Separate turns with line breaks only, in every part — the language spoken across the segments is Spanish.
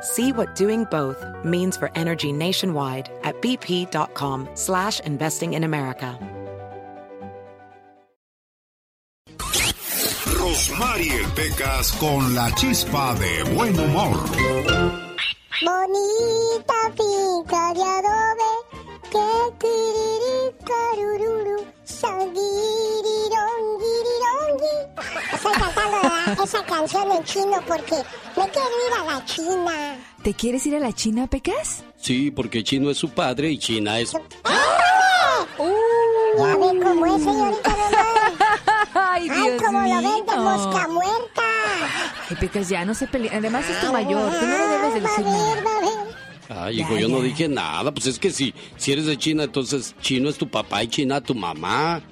See what doing both means for energy nationwide at bp.com slash investing in America.
Rosmarie Pecas con la chispa de buen humor.
Bonita finca de adobe, que tiriri carururu, Estoy cantando esa canción en chino porque me quiero ir a la China.
¿Te quieres ir a la China, Pecas?
Sí, porque chino es su padre y China es...
¡Ah! Uh, ya ve cómo es, señorita
Ay, Dios
Ay, como
mío.
lo ven de mosca muerta.
Ay, Pecas, ya no se pelea. Además es tu mayor. Tú no le debes de
Va a
decir
ver,
nada.
va a ver.
Ay, hijo, yo no dije nada. Pues es que si, si eres de China, entonces chino es tu papá y China tu mamá.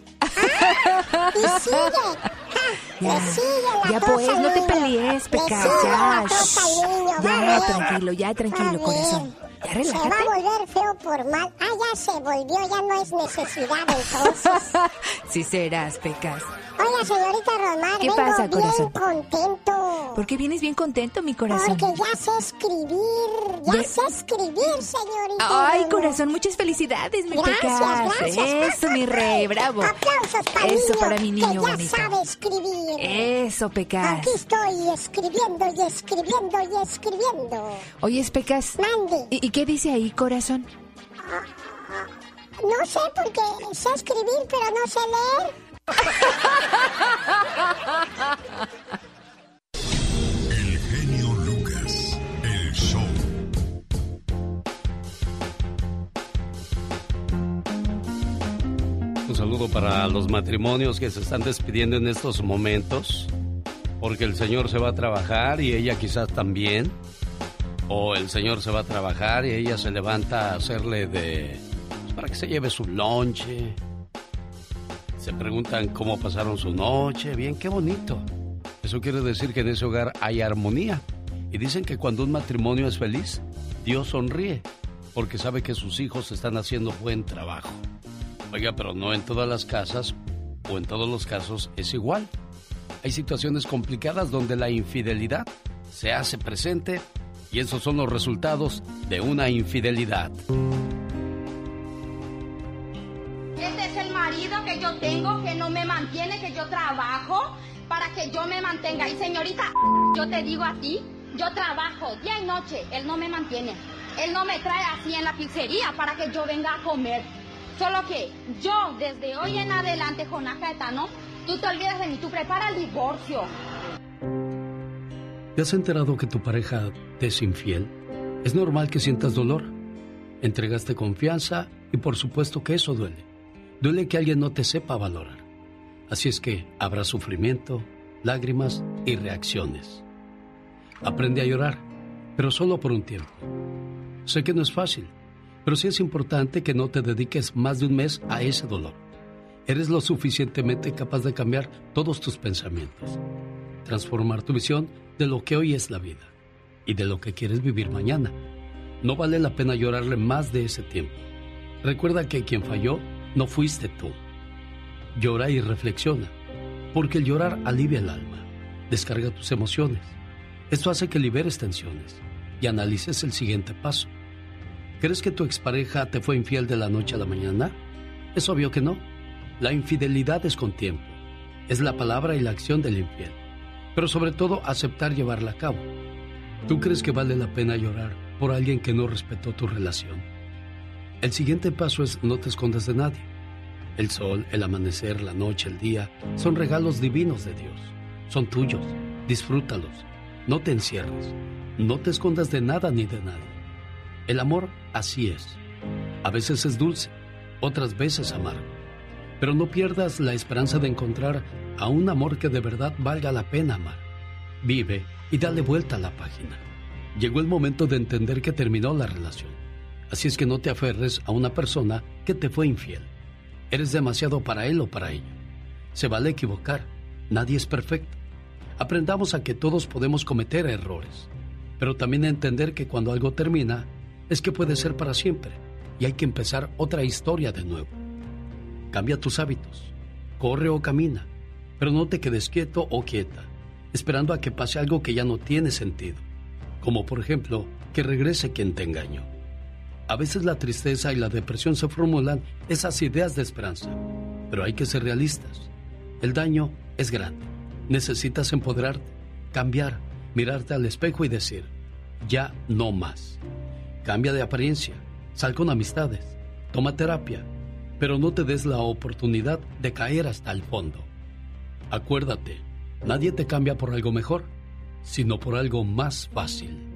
Y sigue. Le sigue
Ya pues, no te pelees,
sigue
Ya,
cosa
ya, tranquilo, ya, tranquilo, corazón. Ya
Se va a
relájate.
volver feo por mal. Ah, ya se volvió, ya no es necesidad entonces.
Sí serás, Pecas.
Oiga, señorita Romar,
¿Qué
vengo
pasa,
bien
corazón?
contento.
¿Por qué vienes bien contento, mi corazón?
Porque ya sé escribir, ya
Ya-
sé escribir, señorita.
Ay,
Romar.
corazón, muchas felicidades, mi
Gracias, gracias.
Eso, mi rey, bravo.
Aplausos para
Eso
niño,
para mi niño
que ya
bonito.
sabe escribir.
Eso, Pecas.
Aquí estoy escribiendo y escribiendo y escribiendo.
Oye, Pecas.
Mande.
¿Y, y qué dice ahí, corazón?
No sé porque sé escribir, pero no sé leer.
El genio Lucas, el show.
Un saludo para los matrimonios que se están despidiendo en estos momentos. Porque el señor se va a trabajar y ella quizás también. O el señor se va a trabajar y ella se levanta a hacerle de... pues, para que se lleve su lonche. Se preguntan cómo pasaron su noche. Bien, qué bonito. Eso quiere decir que en ese hogar hay armonía. Y dicen que cuando un matrimonio es feliz, Dios sonríe. Porque sabe que sus hijos están haciendo buen trabajo. Oiga, pero no en todas las casas o en todos los casos es igual. Hay situaciones complicadas donde la infidelidad se hace presente y esos son los resultados de una infidelidad.
Que yo tengo, que no me mantiene, que yo trabajo para que yo me mantenga. Y señorita, yo te digo a ti, yo trabajo día y noche, él no me mantiene. Él no me trae así en la pizzería para que yo venga a comer. Solo que yo, desde hoy en adelante, Jonafeta, ¿no? Tú te olvidas de mí, tú prepara el divorcio.
¿Te has enterado que tu pareja te es infiel? Es normal que sientas dolor. Entregaste confianza y por supuesto que eso duele. Duele que alguien no te sepa valorar. Así es que habrá sufrimiento, lágrimas y reacciones. Aprende a llorar, pero solo por un tiempo. Sé que no es fácil, pero sí es importante que no te dediques más de un mes a ese dolor. Eres lo suficientemente capaz de cambiar todos tus pensamientos, transformar tu visión de lo que hoy es la vida y de lo que quieres vivir mañana. No vale la pena llorarle más de ese tiempo. Recuerda que quien falló no fuiste tú. Llora y reflexiona, porque el llorar alivia el alma, descarga tus emociones. Esto hace que liberes tensiones y analices el siguiente paso. ¿Crees que tu expareja te fue infiel de la noche a la mañana? Es obvio que no. La infidelidad es con tiempo. Es la palabra y la acción del infiel. Pero sobre todo aceptar llevarla a cabo. ¿Tú crees que vale la pena llorar por alguien que no respetó tu relación? El siguiente paso es no te escondas de nadie. El sol, el amanecer, la noche, el día son regalos divinos de Dios. Son tuyos. Disfrútalos. No te encierres. No te escondas de nada ni de nadie. El amor así es. A veces es dulce, otras veces amargo. Pero no pierdas la esperanza de encontrar a un amor que de verdad valga la pena amar. Vive y dale vuelta a la página. Llegó el momento de entender que terminó la relación. Así es que no te aferres a una persona que te fue infiel. Eres demasiado para él o para ella. Se vale equivocar. Nadie es perfecto. Aprendamos a que todos podemos cometer errores, pero también a entender que cuando algo termina es que puede ser para siempre y hay que empezar otra historia de nuevo. Cambia tus hábitos, corre o camina, pero no te quedes quieto o quieta, esperando a que pase algo que ya no tiene sentido, como por ejemplo que regrese quien te engañó. A veces la tristeza y la depresión se formulan esas ideas de esperanza, pero hay que ser realistas. El daño es grande Necesitas empoderarte, cambiar, mirarte al espejo y decir, ya no más. Cambia de apariencia, sal con amistades, toma terapia, pero no te des la oportunidad de caer hasta el fondo. Acuérdate, nadie te cambia por algo mejor, sino por algo más fácil.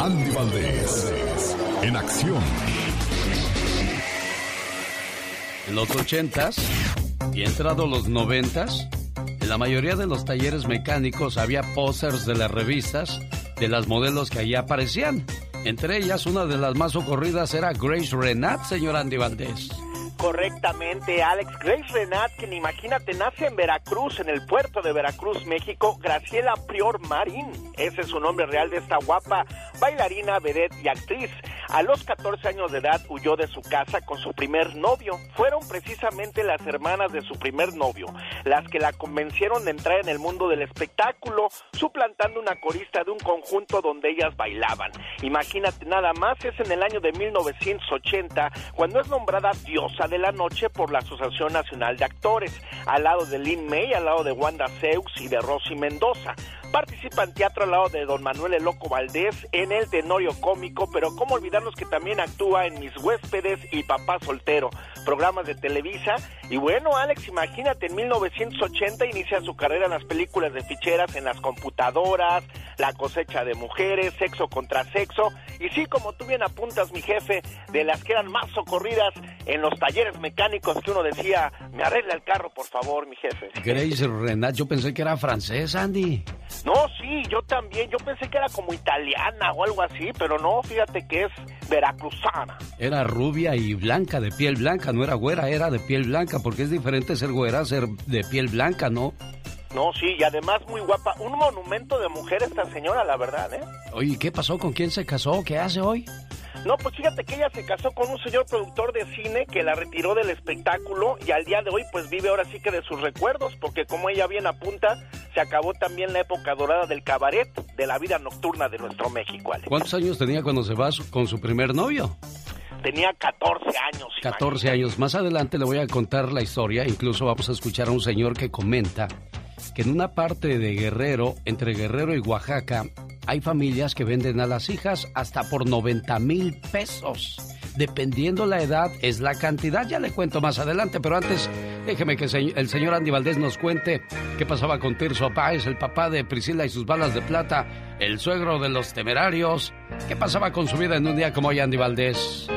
Andy Valdés, en acción.
En los ochentas y entrado los noventas, en la mayoría de los talleres mecánicos había pósters de las revistas de las modelos que allí aparecían. Entre ellas, una de las más ocurridas era Grace Renat, señor Andy Valdés
correctamente Alex Grace Renat, quien imagínate nace en Veracruz, en el puerto de Veracruz, México, Graciela Prior Marín. Ese es su nombre real de esta guapa bailarina, vedette y actriz. A los 14 años de edad huyó de su casa con su primer novio. Fueron precisamente las hermanas de su primer novio las que la convencieron de entrar en el mundo del espectáculo, suplantando una corista de un conjunto donde ellas bailaban. Imagínate nada más, es en el año de 1980 cuando es nombrada diosa de la noche por la Asociación Nacional de Actores, al lado de Lynn May, al lado de Wanda Seux y de Rosy Mendoza. Participa en teatro al lado de don Manuel El Loco Valdés en el tenorio cómico, pero cómo olvidarnos que también actúa en Mis Huéspedes y Papá Soltero, programas de Televisa. Y bueno, Alex, imagínate, en 1980 inicia su carrera en las películas de ficheras, en las computadoras, La cosecha de mujeres, Sexo contra sexo. Y sí, como tú bien apuntas, mi jefe, de las que eran más socorridas en los talleres mecánicos que uno decía, me arregla el carro, por favor, mi jefe.
Grace Renat, yo pensé que era francés, Andy.
No, sí, yo también. Yo pensé que era como italiana o algo así, pero no, fíjate que es veracruzana.
Era rubia y blanca, de piel blanca, no era güera, era de piel blanca, porque es diferente ser güera ser de piel blanca, ¿no?
No, sí, y además muy guapa. Un monumento de mujer esta señora, la verdad, ¿eh?
Oye, ¿qué pasó? ¿Con quién se casó? ¿Qué hace hoy?
No, pues fíjate que ella se casó con un señor productor de cine que la retiró del espectáculo y al día de hoy pues vive ahora sí que de sus recuerdos, porque como ella bien apunta, se acabó también la época dorada del cabaret, de la vida nocturna de nuestro México.
¿Cuántos años tenía cuando se va con su primer novio?
Tenía 14 años.
14 años. Más adelante le voy a contar la historia, incluso vamos a escuchar a un señor que comenta que en una parte de Guerrero, entre Guerrero y Oaxaca, hay familias que venden a las hijas hasta por 90 mil pesos. Dependiendo la edad, es la cantidad. Ya le cuento más adelante, pero antes déjeme que el señor Andy Valdés nos cuente qué pasaba con Tirso Páez, el papá de Priscila y sus balas de plata, el suegro de los temerarios. ¿Qué pasaba con su vida en un día como hoy, Andy Valdés?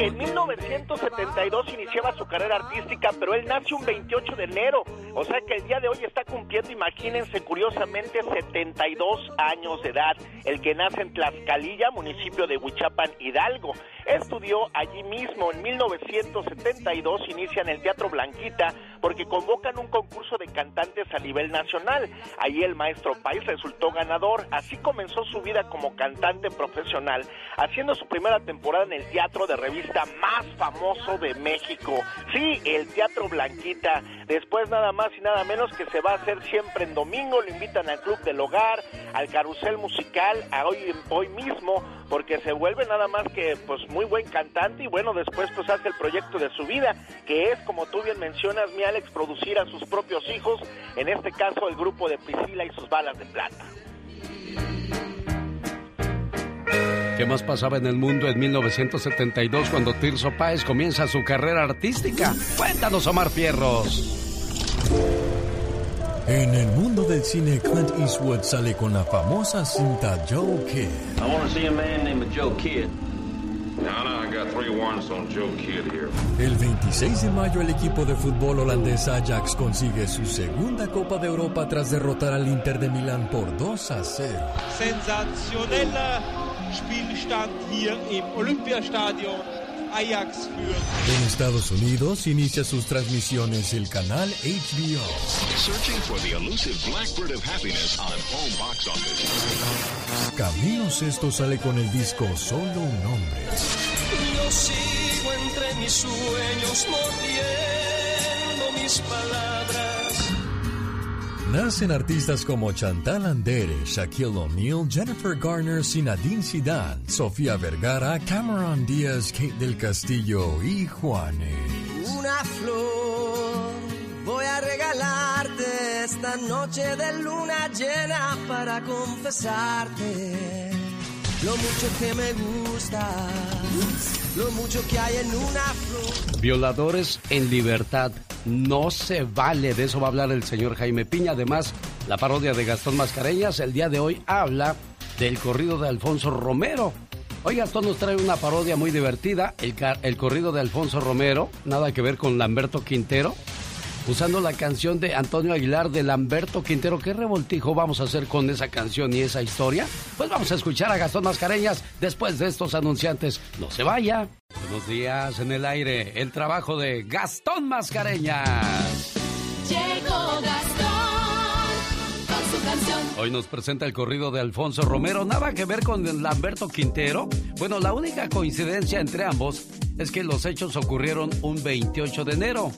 En 1972 iniciaba su carrera artística, pero él nace un 28 de enero. O sea que el día de hoy está cumpliendo, imagínense, curiosamente, 72 años de edad. El que nace en Tlaxcalilla, municipio de Huichapan, Hidalgo. Estudió allí mismo. En 1972 inicia en el Teatro Blanquita porque convocan un concurso de cantantes a nivel nacional. Ahí el maestro Pais resultó ganador. Así comenzó su vida como cantante profesional, haciendo su primera temporada en el teatro de revista más famoso de México. Sí, el Teatro Blanquita. Después nada más y nada menos que se va a hacer siempre en domingo. Lo invitan al Club del Hogar, al Carrusel Musical, a hoy, hoy mismo, porque se vuelve nada más que pues muy buen cantante y bueno, después pues hace el proyecto de su vida, que es como tú bien mencionas, mi Alex, producir a sus propios hijos, en este caso el grupo de Priscila y sus balas de plata.
¿Qué más pasaba en el mundo en 1972 cuando Tirso Páez comienza su carrera artística? Cuéntanos, Omar Fierros.
En el mundo del cine, Clint Eastwood sale con la famosa cinta Joe Kidd.
I want to see a man named Joe Kidd.
El 26 de mayo el equipo de fútbol holandés Ajax consigue su segunda Copa de Europa tras derrotar al Inter de Milán por 2 a 0.
Sensationeller Spielstand hier im Olympiastadion. Ajax.
En Estados Unidos inicia sus transmisiones el canal HBO.
Searching for the elusive blackbird of happiness on home box office.
Camilo Sesto sale con el disco Solo un hombre.
Yo sigo entre mis sueños mordiendo mis palabras.
Nacen artistas como Chantal Andere, Shaquille O'Neal, Jennifer Garner, Sinadine Zidane, Sofía Vergara, Cameron Díaz, Kate del Castillo y Juanes.
Una flor voy a regalarte esta noche de luna llena para confesarte lo mucho que me gusta, lo mucho que hay en una flor.
Violadores en libertad. No se vale, de eso va a hablar el señor Jaime Piña. Además, la parodia de Gastón Mascareñas el día de hoy habla del corrido de Alfonso Romero. Hoy Gastón nos trae una parodia muy divertida, el, el corrido de Alfonso Romero, nada que ver con Lamberto Quintero usando la canción de Antonio Aguilar de Lamberto Quintero. ¿Qué revoltijo vamos a hacer con esa canción y esa historia? Pues vamos a escuchar a Gastón Mascareñas después de estos anunciantes. No se vaya. Buenos días en el aire. El trabajo de Gastón Mascareñas.
Llegó Gastón con su canción.
Hoy nos presenta el corrido de Alfonso Romero. Nada que ver con Lamberto Quintero. Bueno, la única coincidencia entre ambos es que los hechos ocurrieron un 28 de enero.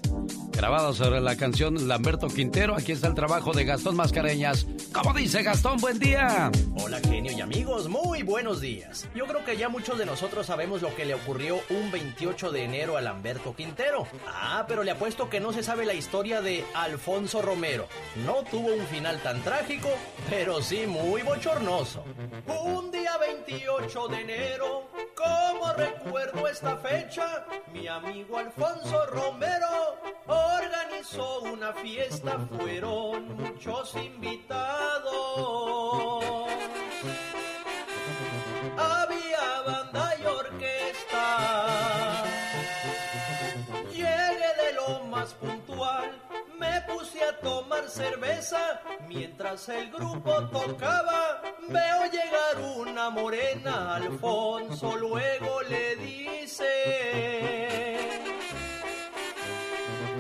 Grabado sobre la canción Lamberto Quintero, aquí está el trabajo de Gastón Mascareñas. ¿Cómo dice Gastón? Buen día.
Hola genio y amigos, muy buenos días. Yo creo que ya muchos de nosotros sabemos lo que le ocurrió un 28 de enero a Lamberto Quintero. Ah, pero le apuesto que no se sabe la historia de Alfonso Romero. No tuvo un final tan trágico, pero sí muy bochornoso. Un día 28 de enero, como recuerdo esta fecha, mi amigo Alfonso Romero organizó una fiesta, fueron muchos invitados. Había banda y orquesta. Llegué de lo más puntual, me puse a tomar cerveza mientras el grupo tocaba. Veo llegar una morena, Alfonso luego le dice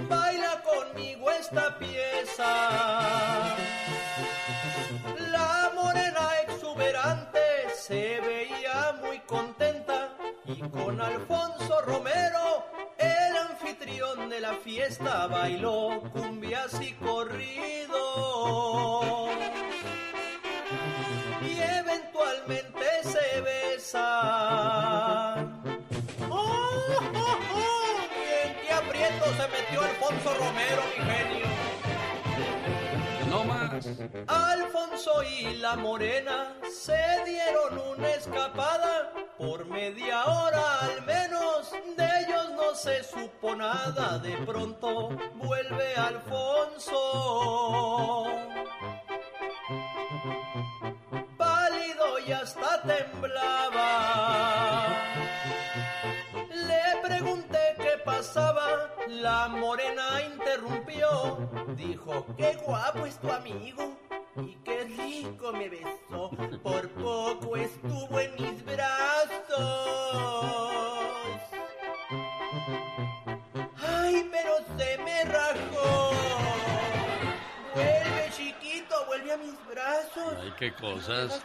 baila conmigo esta pieza. La morena exuberante se veía muy contenta y con Alfonso Romero, de la fiesta, bailó cumbias y corrido. Y eventualmente se besan. ¡Oh, oh, oh! ¿En qué aprieto se metió Alfonso Romero, mi genio? Alfonso y la morena se dieron una escapada. Por media hora al menos de ellos no se supo nada. De pronto vuelve Alfonso. Pálido y hasta temblaba. la morena interrumpió. Dijo, qué guapo es tu amigo y qué rico me besó. Por poco estuvo en mis brazos. Ay, pero se me rajó.
Vuelve, chiquito,
vuelve a
mis
brazos. Ay, qué cosas.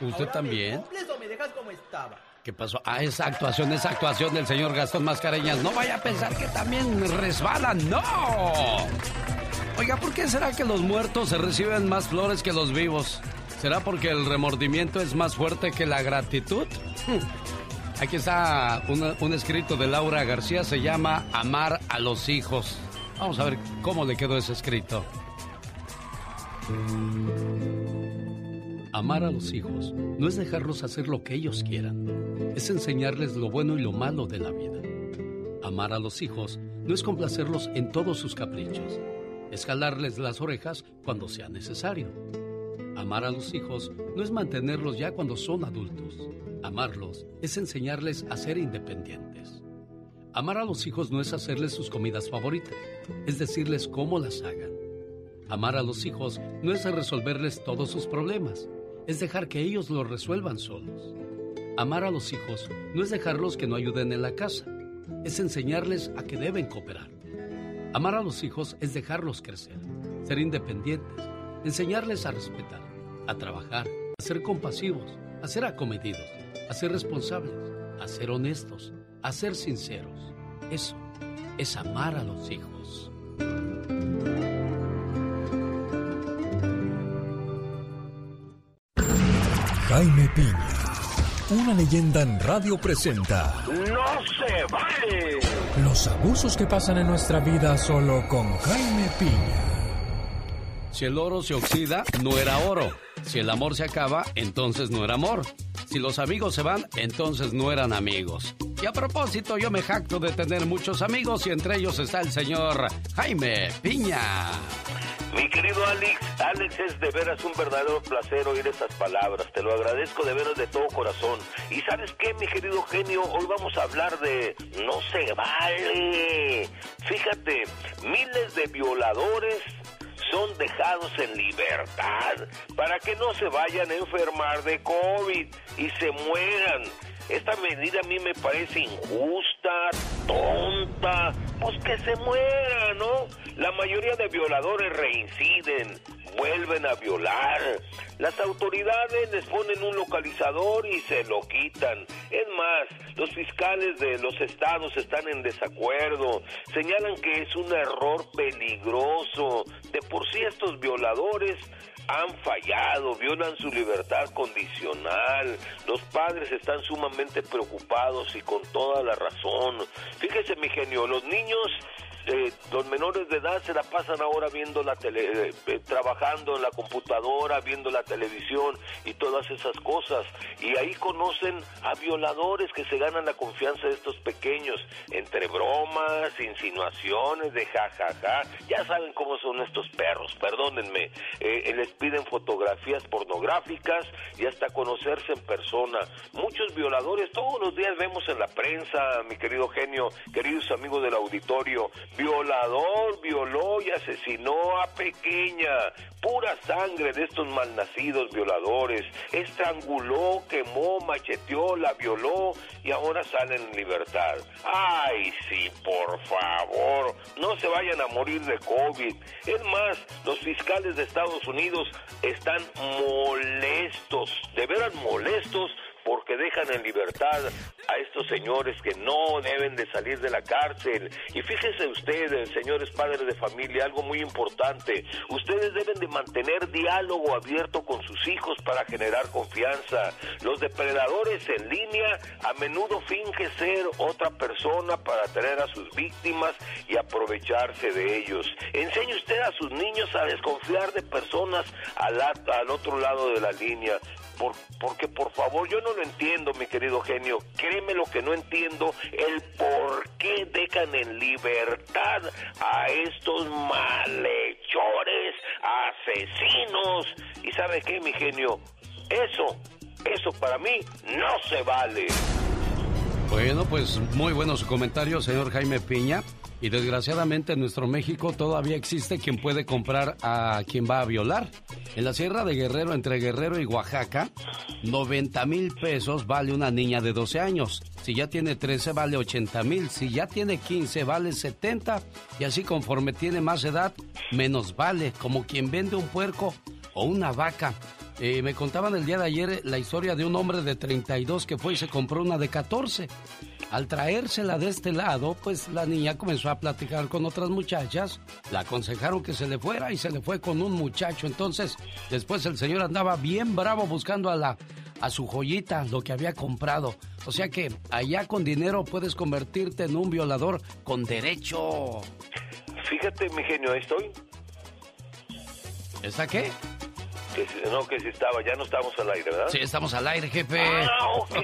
¿Usted también?
¿Me cumples o me dejas como estaba?
¿Qué pasó? Ah, esa actuación, esa actuación del señor Gastón Mascareñas. No vaya a pensar que también resbalan. ¡No! Oiga, ¿por qué será que los muertos se reciben más flores que los vivos? ¿Será porque el remordimiento es más fuerte que la gratitud? Aquí está una- un escrito de Laura García, se llama Amar a los hijos. Vamos a ver cómo le quedó ese escrito. Amar a los hijos no es dejarlos hacer lo que ellos quieran, es enseñarles lo bueno y lo malo de la vida. Amar a los hijos no es complacerlos en todos sus caprichos, es jalarles las orejas cuando sea necesario. Amar a los hijos no es mantenerlos ya cuando son adultos. Amarlos es enseñarles a ser independientes. Amar a los hijos no es hacerles sus comidas favoritas, es decirles cómo las hagan. Amar a los hijos no es resolverles todos sus problemas, es dejar que ellos lo resuelvan solos. Amar a los hijos no es dejarlos que no ayuden en la casa, es enseñarles a que deben cooperar. Amar a los hijos es dejarlos crecer, ser independientes, enseñarles a respetar, a trabajar, a ser compasivos, a ser acomedidos, a ser responsables, a ser honestos, a ser sinceros. Eso es amar a los hijos.
Jaime Piña, una leyenda en radio presenta
¡No se vale!
los abusos que pasan en nuestra vida solo con Jaime Piña.
Si el oro se oxida, no era oro. Si el amor se acaba, entonces no era amor. Si los amigos se van, entonces no eran amigos. Y a propósito, yo me jacto de tener muchos amigos y entre ellos está el señor Jaime Piña.
Mi querido Alex, Alex es de veras un verdadero placer oír estas palabras. Te lo agradezco de veras de todo corazón. Y sabes qué, mi querido genio, hoy vamos a hablar de no se vale. Fíjate, miles de violadores son dejados en libertad para que no se vayan a enfermar de COVID y se mueran. Esta medida a mí me parece injusta, tonta, pues que se muera, ¿no? La mayoría de violadores reinciden, vuelven a violar. Las autoridades les ponen un localizador y se lo quitan. Es más, los fiscales de los estados están en desacuerdo. Señalan que es un error peligroso. De por sí estos violadores han fallado, violan su libertad condicional. Los padres están sumamente preocupados y con toda la razón. Fíjese, mi genio, los niños eh, los menores de edad se la pasan ahora viendo la tele, eh, eh, trabajando en la computadora, viendo la televisión y todas esas cosas. Y ahí conocen a violadores que se ganan la confianza de estos pequeños, entre bromas, insinuaciones de jajaja. Ya saben cómo son estos perros, perdónenme. Eh, les piden fotografías pornográficas y hasta conocerse en persona. Muchos violadores todos los días vemos en la prensa, mi querido genio, queridos amigos del auditorio, violador violó y asesinó a pequeña, pura sangre de estos malnacidos violadores, estranguló, quemó, macheteó, la violó y ahora salen en libertad. Ay, sí, por favor, no se vayan a morir de COVID. Es más, los fiscales de Estados Unidos están molestos, de veras molestos porque dejan en libertad a estos señores que no deben de salir de la cárcel. Y fíjense ustedes, señores padres de familia, algo muy importante. Ustedes deben de mantener diálogo abierto con sus hijos para generar confianza. Los depredadores en línea a menudo fingen ser otra persona para atraer a sus víctimas y aprovecharse de ellos. Enseñe usted a sus niños a desconfiar de personas al otro lado de la línea. Por, porque por favor yo no lo entiendo, mi querido genio. Créeme lo que no entiendo, el por qué dejan en libertad a estos malhechores, asesinos. Y sabe qué, mi genio, eso, eso para mí no se vale.
Bueno, pues muy bueno su comentario, señor Jaime Piña. Y desgraciadamente en nuestro México todavía existe quien puede comprar a quien va a violar. En la Sierra de Guerrero, entre Guerrero y Oaxaca, 90 mil pesos vale una niña de 12 años. Si ya tiene 13 vale 80 mil. Si ya tiene 15 vale 70. Y así conforme tiene más edad, menos vale. Como quien vende un puerco o una vaca. Eh, me contaban el día de ayer la historia de un hombre de 32 que fue y se compró una de 14. Al traérsela de este lado, pues la niña comenzó a platicar con otras muchachas, la aconsejaron que se le fuera y se le fue con un muchacho. Entonces, después el señor andaba bien bravo buscando a la a su joyita, lo que había comprado. O sea que allá con dinero puedes convertirte en un violador con derecho.
Fíjate, mi genio, ahí estoy.
¿Esa qué?
No, que si estaba, ya no estamos al aire, ¿verdad?
Sí, estamos al aire, jefe.
Ah, ok.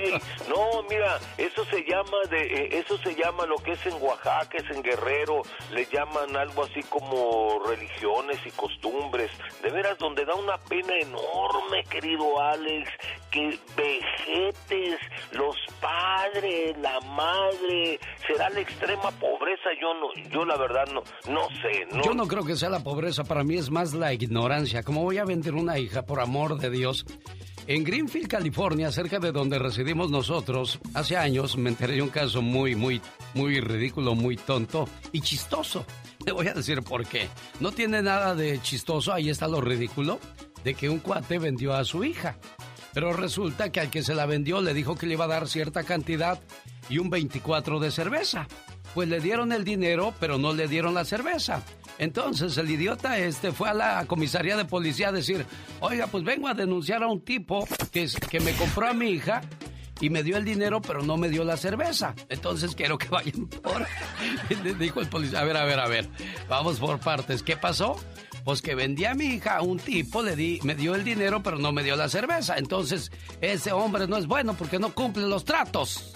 No, mira, eso se llama de, eh, eso se llama lo que es en Oaxaca, es en Guerrero, le llaman algo así como religiones y costumbres. De veras, donde da una pena enorme, querido Alex, que vejetes, los padres, la madre, será la extrema pobreza. Yo no, yo la verdad no, no sé. No.
Yo no creo que sea la pobreza, para mí es más la ignorancia. Como voy a vender una hija, por amor de Dios. En Greenfield, California, cerca de donde residimos nosotros, hace años me enteré de un caso muy, muy, muy ridículo, muy tonto y chistoso. Le voy a decir por qué. No tiene nada de chistoso, ahí está lo ridículo, de que un cuate vendió a su hija. Pero resulta que al que se la vendió le dijo que le iba a dar cierta cantidad y un 24 de cerveza. Pues le dieron el dinero, pero no le dieron la cerveza. Entonces el idiota este fue a la comisaría de policía a decir, oiga, pues vengo a denunciar a un tipo que, que me compró a mi hija y me dio el dinero, pero no me dio la cerveza. Entonces quiero que vayan por... Dijo el policía, a ver, a ver, a ver, vamos por partes. ¿Qué pasó? Pues que vendí a mi hija a un tipo, le di, me dio el dinero, pero no me dio la cerveza. Entonces, ese hombre no es bueno porque no cumple los tratos.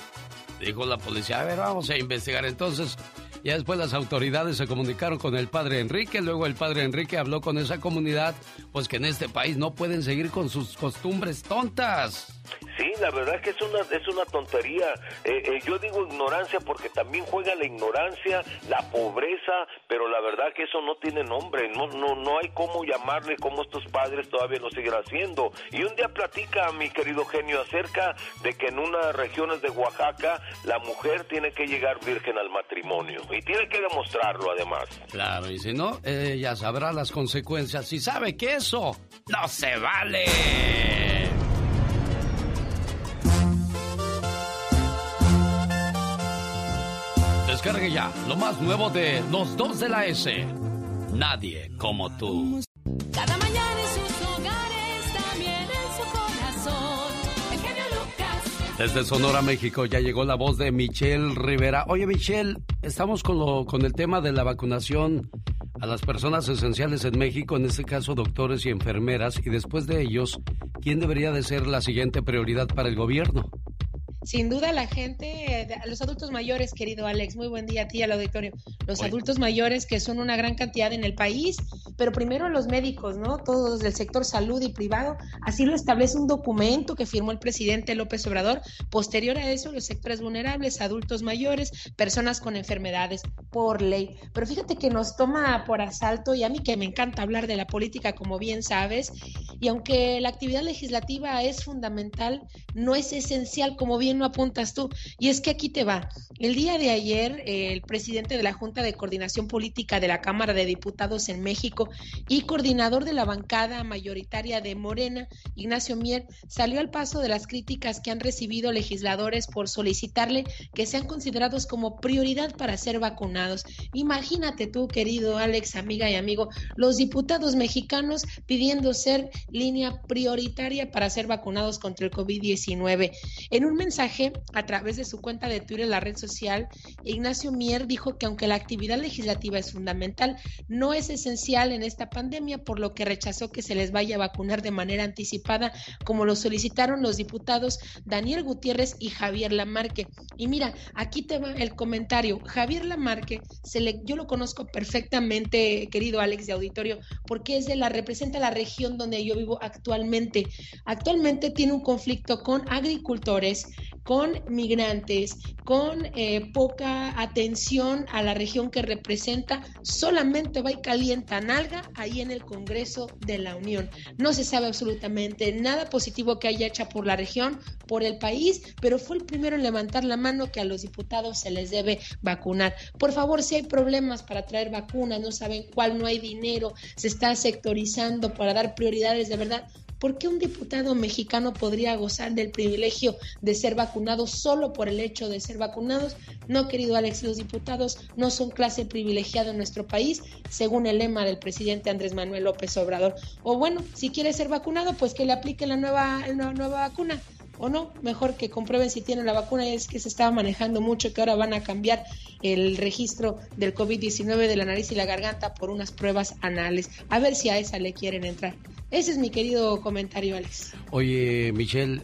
Dijo la policía, a ver, vamos a investigar. Entonces, ya después las autoridades se comunicaron con el padre Enrique, luego el padre Enrique habló con esa comunidad, pues que en este país no pueden seguir con sus costumbres tontas.
Sí, la verdad es que es una, es una tontería. Eh, eh, yo digo ignorancia porque también juega la ignorancia, la pobreza, pero la verdad que eso no tiene nombre. No, no, no hay cómo llamarle como estos padres todavía lo siguen haciendo. Y un día platica, mi querido genio, acerca de que en unas regiones de Oaxaca la mujer tiene que llegar virgen al matrimonio. Y tiene que demostrarlo además.
Claro, y si no, ella sabrá las consecuencias. Y sabe que eso no se vale. Descargue ya lo más nuevo de Los Dos de la S. Nadie como tú.
Cada mañana en sus hogares, también en su corazón. El genio Lucas.
Desde Sonora, México, ya llegó la voz de Michelle Rivera. Oye, Michelle, estamos con, lo, con el tema de la vacunación a las personas esenciales en México, en este caso doctores y enfermeras, y después de ellos, ¿quién debería de ser la siguiente prioridad para el gobierno?
Sin duda la gente, los adultos mayores, querido Alex, muy buen día a ti al auditorio. Los adultos mayores que son una gran cantidad en el país, pero primero los médicos, ¿no? Todos del sector salud y privado. Así lo establece un documento que firmó el presidente López Obrador. Posterior a eso, los sectores vulnerables, adultos mayores, personas con enfermedades por ley. Pero fíjate que nos toma por asalto y a mí que me encanta hablar de la política, como bien sabes, y aunque la actividad legislativa es fundamental, no es esencial, como bien no apuntas tú. Y es que aquí te va. El día de ayer, el presidente de la Junta de Coordinación Política de la Cámara de Diputados en México y coordinador de la bancada mayoritaria de Morena, Ignacio Mier, salió al paso de las críticas que han recibido legisladores por solicitarle que sean considerados como prioridad para ser vacunados. Imagínate tú, querido Alex, amiga y amigo, los diputados mexicanos pidiendo ser línea prioritaria para ser vacunados contra el COVID-19. En un mensaje a través de su cuenta de Twitter, la red social, Ignacio Mier dijo que aunque la actividad legislativa es fundamental, no es esencial en esta pandemia, por lo que rechazó que se les vaya a vacunar de manera anticipada, como lo solicitaron los diputados Daniel Gutiérrez y Javier Lamarque. Y mira, aquí te va el comentario. Javier Lamarque, se le, yo lo conozco perfectamente, querido Alex de Auditorio, porque es de la, representa la región donde yo vivo actualmente. Actualmente tiene un conflicto con agricultores, con migrantes, con eh, poca atención a la región que representa, solamente va y calienta ahí en el Congreso de la Unión. No se sabe absolutamente nada positivo que haya hecho por la región, por el país, pero fue el primero en levantar la mano que a los diputados se les debe vacunar. Por favor, si hay problemas para traer vacunas, no saben cuál, no hay dinero, se está sectorizando para dar prioridades de verdad, ¿Por qué un diputado mexicano podría gozar del privilegio de ser vacunado solo por el hecho de ser vacunados? No, querido Alex, los diputados no son clase privilegiada en nuestro país, según el lema del presidente Andrés Manuel López Obrador. O bueno, si quiere ser vacunado, pues que le aplique la nueva, la nueva vacuna o no, mejor que comprueben si tienen la vacuna. Es que se estaba manejando mucho que ahora van a cambiar el registro del COVID-19 de la nariz y la garganta por unas pruebas anales. A ver si a esa le quieren entrar. Ese es mi querido comentario, Alex.
Oye, Michelle,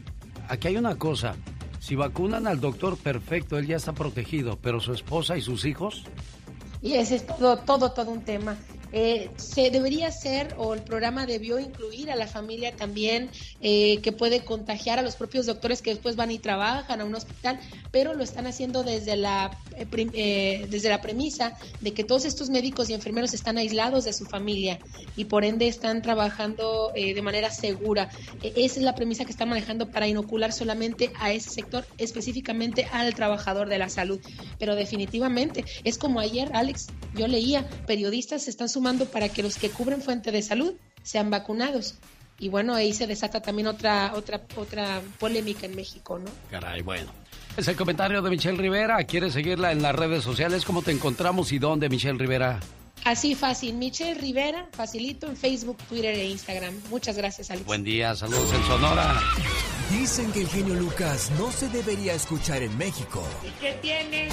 aquí hay una cosa. Si vacunan al doctor, perfecto, él ya está protegido, pero su esposa y sus hijos.
Y ese es todo, todo, todo un tema. Eh, se debería ser o el programa debió incluir a la familia también eh, que puede contagiar a los propios doctores que después van y trabajan a un hospital, pero lo están haciendo desde la eh, desde la premisa de que todos estos médicos y enfermeros están aislados de su familia y por ende están trabajando de manera segura. E, esa es la premisa que están manejando para inocular solamente a ese sector, específicamente al trabajador de la salud. Pero definitivamente es como ayer, Alex, yo leía, periodistas están sumando para que los que cubren fuente de salud sean vacunados. Y bueno, ahí se desata también otra, otra, otra polémica en México, ¿no?
Caray, bueno. Es el comentario de Michelle Rivera. ¿Quieres seguirla en las redes sociales? ¿Cómo te encontramos y dónde, Michelle Rivera?
Así fácil, Michelle Rivera, facilito en Facebook, Twitter e Instagram. Muchas gracias, Alex.
Buen día, saludos en Sonora.
Dicen que el genio Lucas no se debería escuchar en México.
¿Y qué tienes?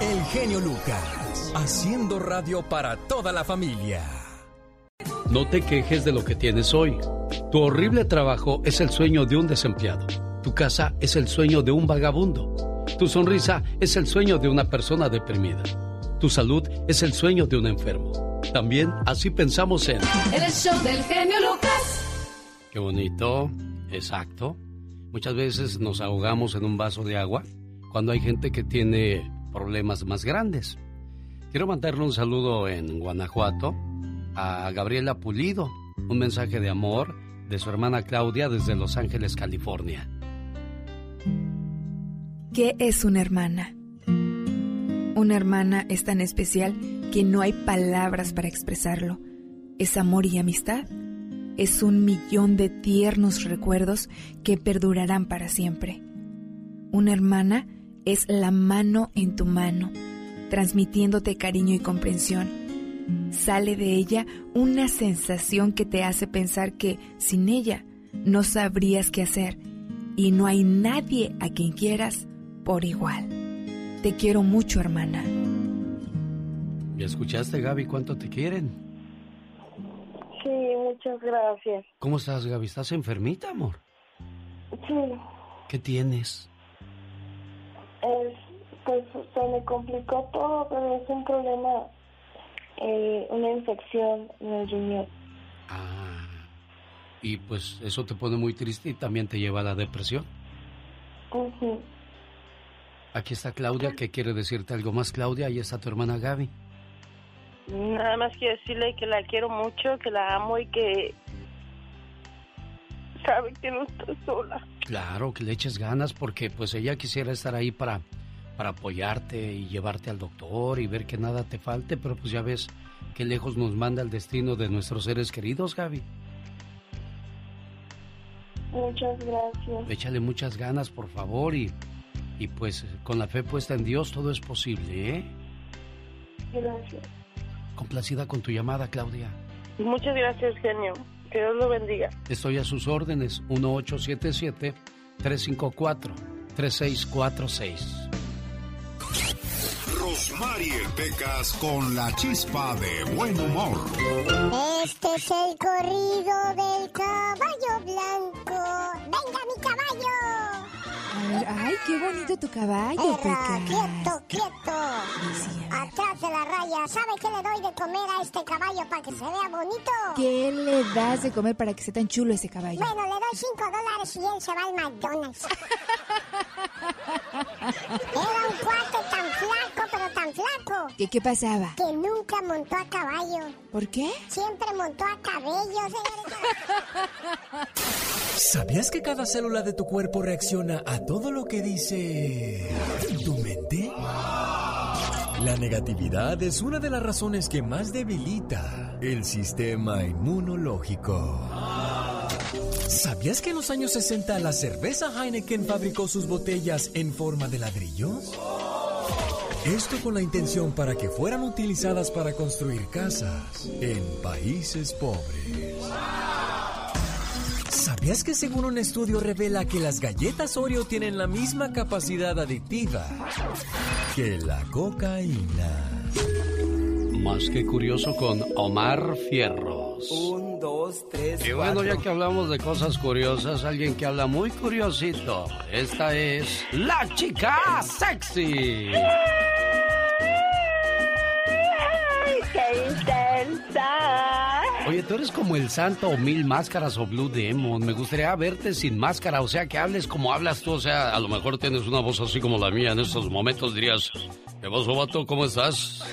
El genio Lucas, haciendo radio para toda la familia.
No te quejes de lo que tienes hoy. Tu horrible trabajo es el sueño de un desempleado. Tu casa es el sueño de un vagabundo. Tu sonrisa es el sueño de una persona deprimida. Tu salud es el sueño de un enfermo. También así pensamos en...
El show del genio Lucas.
Qué bonito. Exacto. Muchas veces nos ahogamos en un vaso de agua cuando hay gente que tiene problemas más grandes. Quiero mandarle un saludo en Guanajuato a Gabriela Pulido, un mensaje de amor de su hermana Claudia desde Los Ángeles, California.
¿Qué es una hermana? Una hermana es tan especial que no hay palabras para expresarlo. Es amor y amistad es un millón de tiernos recuerdos que perdurarán para siempre. Una hermana es la mano en tu mano, transmitiéndote cariño y comprensión. Sale de ella una sensación que te hace pensar que sin ella no sabrías qué hacer y no hay nadie a quien quieras por igual. Te quiero mucho, hermana.
¿Ya escuchaste, Gaby, cuánto te quieren?
Sí, muchas gracias.
¿Cómo estás, Gaby? ¿Estás enfermita, amor?
Sí.
¿Qué tienes?
Pues se me complicó todo, pero es un problema, eh, una infección en el riñón.
Ah, y pues eso te pone muy triste y también te lleva a la depresión. Aquí está Claudia, que quiere decirte algo más, Claudia. Ahí está tu hermana Gaby.
Nada más quiero decirle que la quiero mucho, que la amo y que sabe que no estoy sola.
Claro, que le eches ganas porque pues ella quisiera estar ahí para, para apoyarte y llevarte al doctor y ver que nada te falte, pero pues ya ves qué lejos nos manda el destino de nuestros seres queridos, Gaby.
Muchas gracias.
Échale muchas ganas, por favor, y, y pues con la fe puesta en Dios todo es posible, ¿eh?
Gracias.
Complacida con tu llamada, Claudia.
Muchas gracias, genio. Que Dios lo bendiga.
Estoy a sus órdenes, 1877-354-3646.
Rosmarie Pecas con la chispa de buen humor.
Este es el corrido del caballo blanco. ¡Venga, mi caballo!
Ay, qué bonito tu caballo, Pecas.
quieto, quieto. Atrás de la raya. ¿Sabe qué le doy de comer a este caballo para que se vea bonito?
¿Qué le das de comer para que sea tan chulo ese caballo?
Bueno, le doy 5 dólares y él se va al McDonald's. Era un cuate tan flaco.
¿Qué, qué pasaba?
Que nunca montó a caballo.
¿Por qué?
Siempre montó a cabello, señorita.
¿Sabías que cada célula de tu cuerpo reacciona a todo lo que dice tu mente? La negatividad es una de las razones que más debilita el sistema inmunológico. ¿Sabías que en los años 60 la cerveza Heineken fabricó sus botellas en forma de ladrillos? Esto con la intención para que fueran utilizadas para construir casas en países pobres. ¿Sabías que según un estudio revela que las galletas Oreo tienen la misma capacidad adictiva que la cocaína?
Más que curioso con Omar Fierros.
Un, dos, tres,
Y bueno,
cuatro.
ya que hablamos de cosas curiosas, alguien que habla muy curiosito. Esta es la chica sexy.
¡Qué
Oye, tú eres como el santo o mil máscaras o Blue Demon. Me gustaría verte sin máscara, o sea, que hables como hablas tú. O sea, a lo mejor tienes una voz así como la mía en estos momentos. Dirías, ¿qué vos, vato? ¿Cómo estás?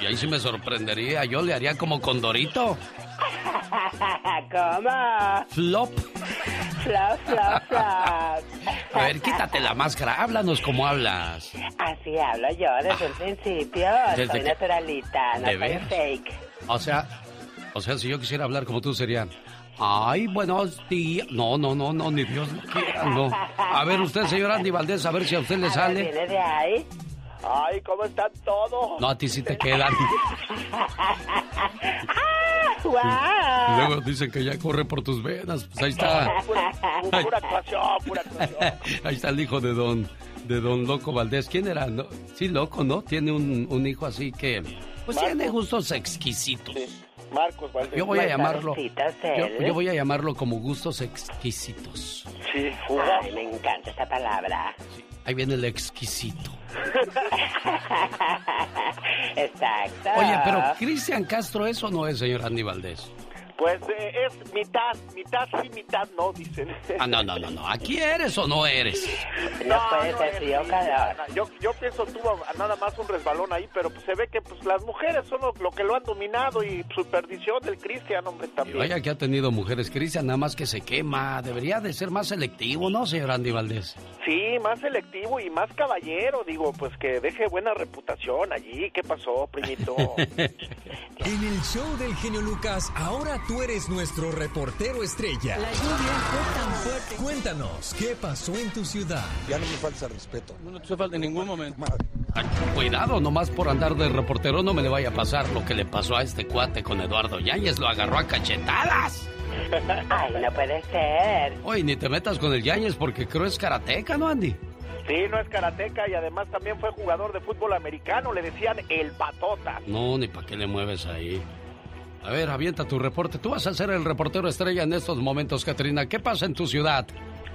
Y ahí sí me sorprendería. Yo le haría como Condorito.
¿Cómo?
Flop.
Flop, flop, flop.
A ver, quítate la máscara. Háblanos como hablas.
Así hablo yo desde el principio.
¿Desde
Soy naturalita, no
¿De
soy fake.
O sea, o sea, si yo quisiera hablar como tú serían. Ay, buenos días. No, no, no, no, ni Dios lo quiera, no. A ver, usted, señor Andy Valdés, a ver si a usted le sale.
¿Viene de ahí?
Ay, ¿cómo están todos?
No, a ti sí te quedan.
¡Guau!
Y luego dicen que ya corre por tus venas. Pues ahí está.
Pura, pura actuación, pura actuación.
Ahí está el hijo de don, de don Loco Valdés. ¿Quién era? No, sí, Loco, ¿no? Tiene un, un hijo así que, pues
Marco.
tiene gustos exquisitos.
Marcos Valdés.
Yo voy a llamarlo. yo voy a llamarlo como gustos exquisitos.
Sí,
Ay, me encanta esa palabra.
Ahí viene el exquisito.
Exacto.
Oye, pero Cristian Castro, ¿eso no es, señor Andy Valdés?
Pues eh, es mitad, mitad sí, mitad no, dicen.
Ah, no, no, no, no. ¿Aquí eres o no eres?
No puede ser frío o calor.
Yo, yo pienso tuvo nada más un resbalón ahí, pero pues se ve que pues las mujeres son lo, lo que lo han dominado y su perdición del Cristian, hombre,
Y
también.
vaya que ha tenido mujeres, Cristian, nada más que se quema. Debería de ser más selectivo, ¿no, señor Andy Valdés?
Sí, más selectivo y más caballero, digo, pues que deje buena reputación allí. ¿Qué pasó, primito?
En el show del genio Lucas, ahora tú eres nuestro reportero estrella.
La lluvia fue tan fuerte.
Cuéntanos, ¿qué pasó en tu ciudad?
Ya no me falta respeto.
No te falta en ningún momento.
Ay, Cuidado, nomás por andar de reportero no me le vaya a pasar lo que le pasó a este cuate con Eduardo Yáñez. Lo agarró a cachetadas.
Ay, no puede ser.
Oye, ni te metas con el Yáñez porque creo es karateca, ¿no, Andy?
Sí, no es karateca y además también fue jugador de fútbol americano, le decían el patota.
No, ni para qué le mueves ahí. A ver, avienta tu reporte. Tú vas a ser el reportero estrella en estos momentos, Katrina. ¿Qué pasa en tu ciudad?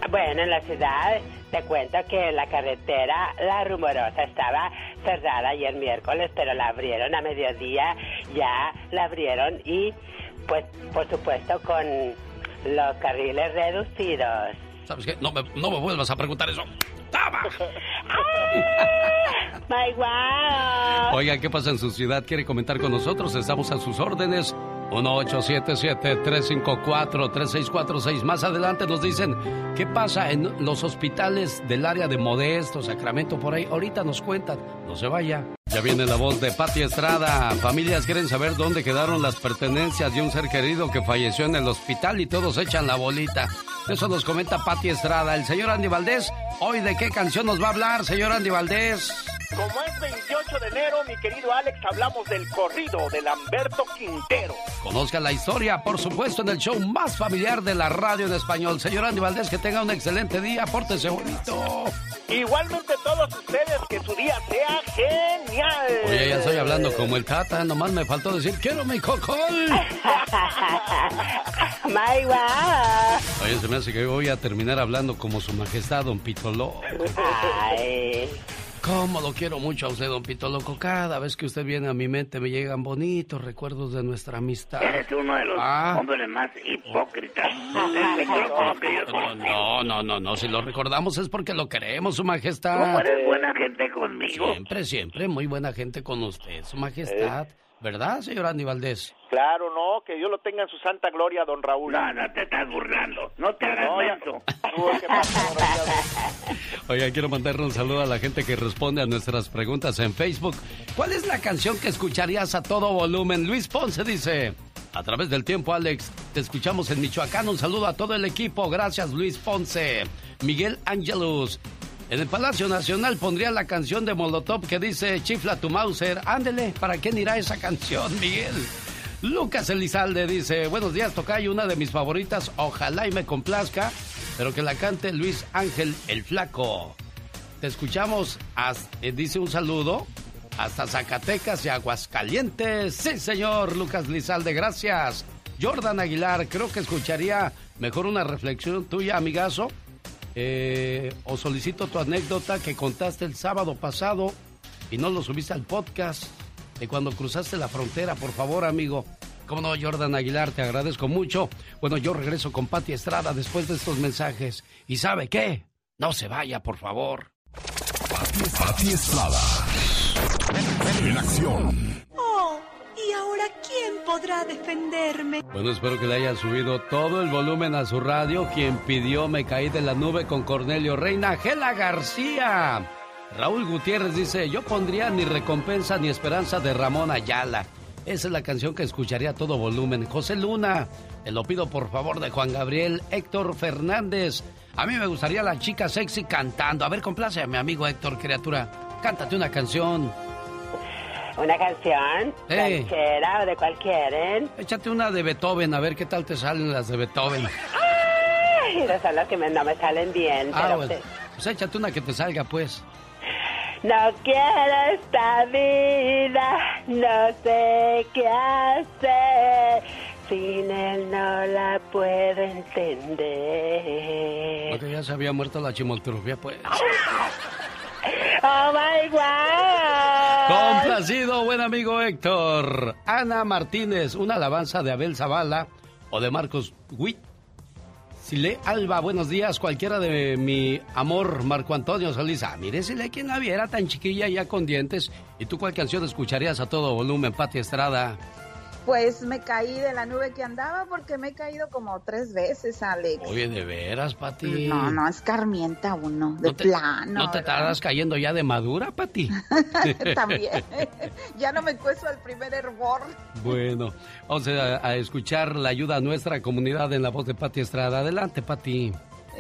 Bueno, en la ciudad te cuento que la carretera La Rumorosa estaba cerrada ayer miércoles, pero la abrieron a mediodía, ya la abrieron y pues por supuesto con los carriles reducidos.
¿Sabes qué? No me, no me vuelvas a preguntar eso. ¡Toma!
¡My wow!
Oiga, ¿qué pasa en su ciudad? ¿Quiere comentar con nosotros? Estamos a sus órdenes. 1877-354-3646. Más adelante nos dicen qué pasa en los hospitales del área de Modesto, Sacramento, por ahí. Ahorita nos cuentan. No se vaya. Ya viene la voz de Pati Estrada. Familias quieren saber dónde quedaron las pertenencias de un ser querido que falleció en el hospital y todos echan la bolita. Eso nos comenta Pati Estrada. El señor Andy Valdés, hoy de qué canción nos va a hablar, señor Andy Valdés.
Como es 28 de enero, mi querido Alex, hablamos del corrido de Lamberto Quintero.
Conozca la historia, por supuesto, en el show más familiar de la radio en español. Señor Andy Valdés, que tenga un excelente día, pórtese bonito.
Igualmente todos ustedes, que su día sea genial.
Oye, ya estoy hablando como el Cata, nomás me faltó decir, quiero mi cocol.
¡My wow!
Oye, se me hace que voy a terminar hablando como su majestad, don Pito Loco.
Ay.
¿Cómo lo quiero mucho a usted, don Pito Loco? Cada vez que usted viene a mi mente me llegan bonitos recuerdos de nuestra amistad.
Eres uno de los
Ah.
hombres más hipócritas.
No, no, no, no. Si lo recordamos es porque lo queremos, su majestad.
¿Cómo eres buena gente conmigo?
Siempre, siempre. Muy buena gente con usted, su majestad. ¿Verdad, señor Andy Valdés?
Claro, no, que Dios lo tenga en su santa gloria, don Raúl.
No, no te estás burlando. No te hagas
No, ya-
menso.
¿qué pasó, don
Oiga, quiero mandarle un saludo a la gente que responde a nuestras preguntas en Facebook. ¿Cuál es la canción que escucharías a todo volumen? Luis Ponce dice, a través del tiempo, Alex, te escuchamos en Michoacán. Un saludo a todo el equipo. Gracias, Luis Ponce. Miguel Angelus. En el Palacio Nacional pondría la canción de Molotov que dice Chifla tu Mauser. Ándele, ¿para quién irá esa canción, Miguel? Lucas Elizalde dice, buenos días, Tocayo, una de mis favoritas, ojalá y me complazca, pero que la cante Luis Ángel el Flaco. Te escuchamos, eh, dice un saludo, hasta Zacatecas y Aguascalientes. Sí, señor, Lucas Lizalde, gracias. Jordan Aguilar, creo que escucharía mejor una reflexión tuya, amigazo. Eh, o solicito tu anécdota que contaste el sábado pasado y no lo subiste al podcast de cuando cruzaste la frontera, por favor, amigo. Como no, Jordan Aguilar, te agradezco mucho. Bueno, yo regreso con Pati Estrada después de estos mensajes. ¿Y sabe qué? No se vaya, por favor.
Pati Estrada. En acción.
Oh, ¿y ahora quién podrá defenderme?
Bueno, espero que le haya subido todo el volumen a su radio. Quien pidió Me caí de la nube con Cornelio Reina, Gela García. Raúl Gutiérrez dice, yo pondría ni recompensa ni esperanza de Ramón Ayala. Esa es la canción que escucharía a todo volumen. José Luna, te lo pido por favor de Juan Gabriel. Héctor Fernández, a mí me gustaría la chica sexy cantando. A ver, complace a mi amigo Héctor, criatura. Cántate una canción.
¿Una canción?
Eh.
¿Cualquiera o de cuál quieren?
Échate una de Beethoven, a ver qué tal te salen las de Beethoven.
Ay, son las que me- no me salen bien,
Ah,
pero
bueno. Pues échate una que te salga, pues.
No quiero esta vida, no sé qué hacer. Sin él no la puedo entender.
Porque ya se había muerto la chimoltrufia, pues.
Oh my God.
Complacido, buen amigo Héctor. Ana Martínez, una alabanza de Abel Zavala o de Marcos Witt. Sile Alba, buenos días. Cualquiera de mi amor, Marco Antonio Solís. Ah, mire, Sile, quien la viera tan chiquilla ya con dientes. ¿Y tú cuál canción escucharías a todo volumen, Pati Estrada?
Pues me caí de la nube que andaba porque me he caído como tres veces, Alex.
Oye, de veras, Pati.
No, no, escarmienta uno, de plano.
¿No te
¿verdad?
tardas cayendo ya de madura, Pati?
También. ya no me cueso al primer hervor.
Bueno, vamos a, a escuchar la ayuda a nuestra comunidad en la voz de Pati Estrada. Adelante, Pati.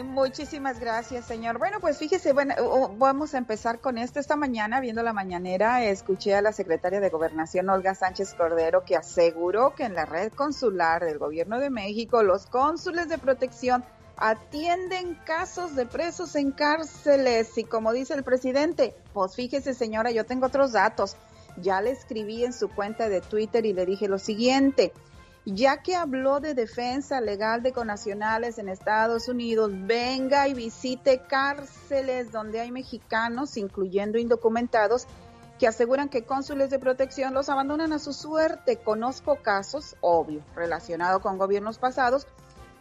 Muchísimas gracias, señor. Bueno, pues fíjese, bueno, vamos a empezar con esto. Esta mañana, viendo la mañanera, escuché a la secretaria de Gobernación, Olga Sánchez Cordero, que aseguró que en la red consular del Gobierno de México, los cónsules de protección atienden casos de presos en cárceles. Y como dice el presidente, pues fíjese, señora, yo tengo otros datos. Ya le escribí en su cuenta de Twitter y le dije lo siguiente ya que habló de defensa legal de conacionales en Estados Unidos, venga y visite cárceles donde hay mexicanos, incluyendo indocumentados, que aseguran que cónsules de protección los abandonan a su suerte. Conozco casos, obvio, relacionados con gobiernos pasados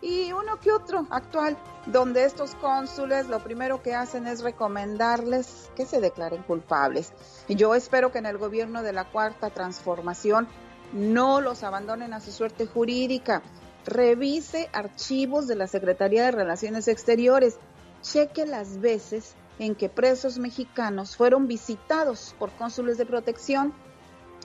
y uno que otro actual, donde estos cónsules lo primero que hacen es recomendarles que se declaren culpables. Yo espero que en el gobierno de la Cuarta Transformación no los abandonen a su suerte jurídica. Revise archivos de la Secretaría de Relaciones Exteriores. Cheque las veces en que presos mexicanos fueron visitados por cónsules de protección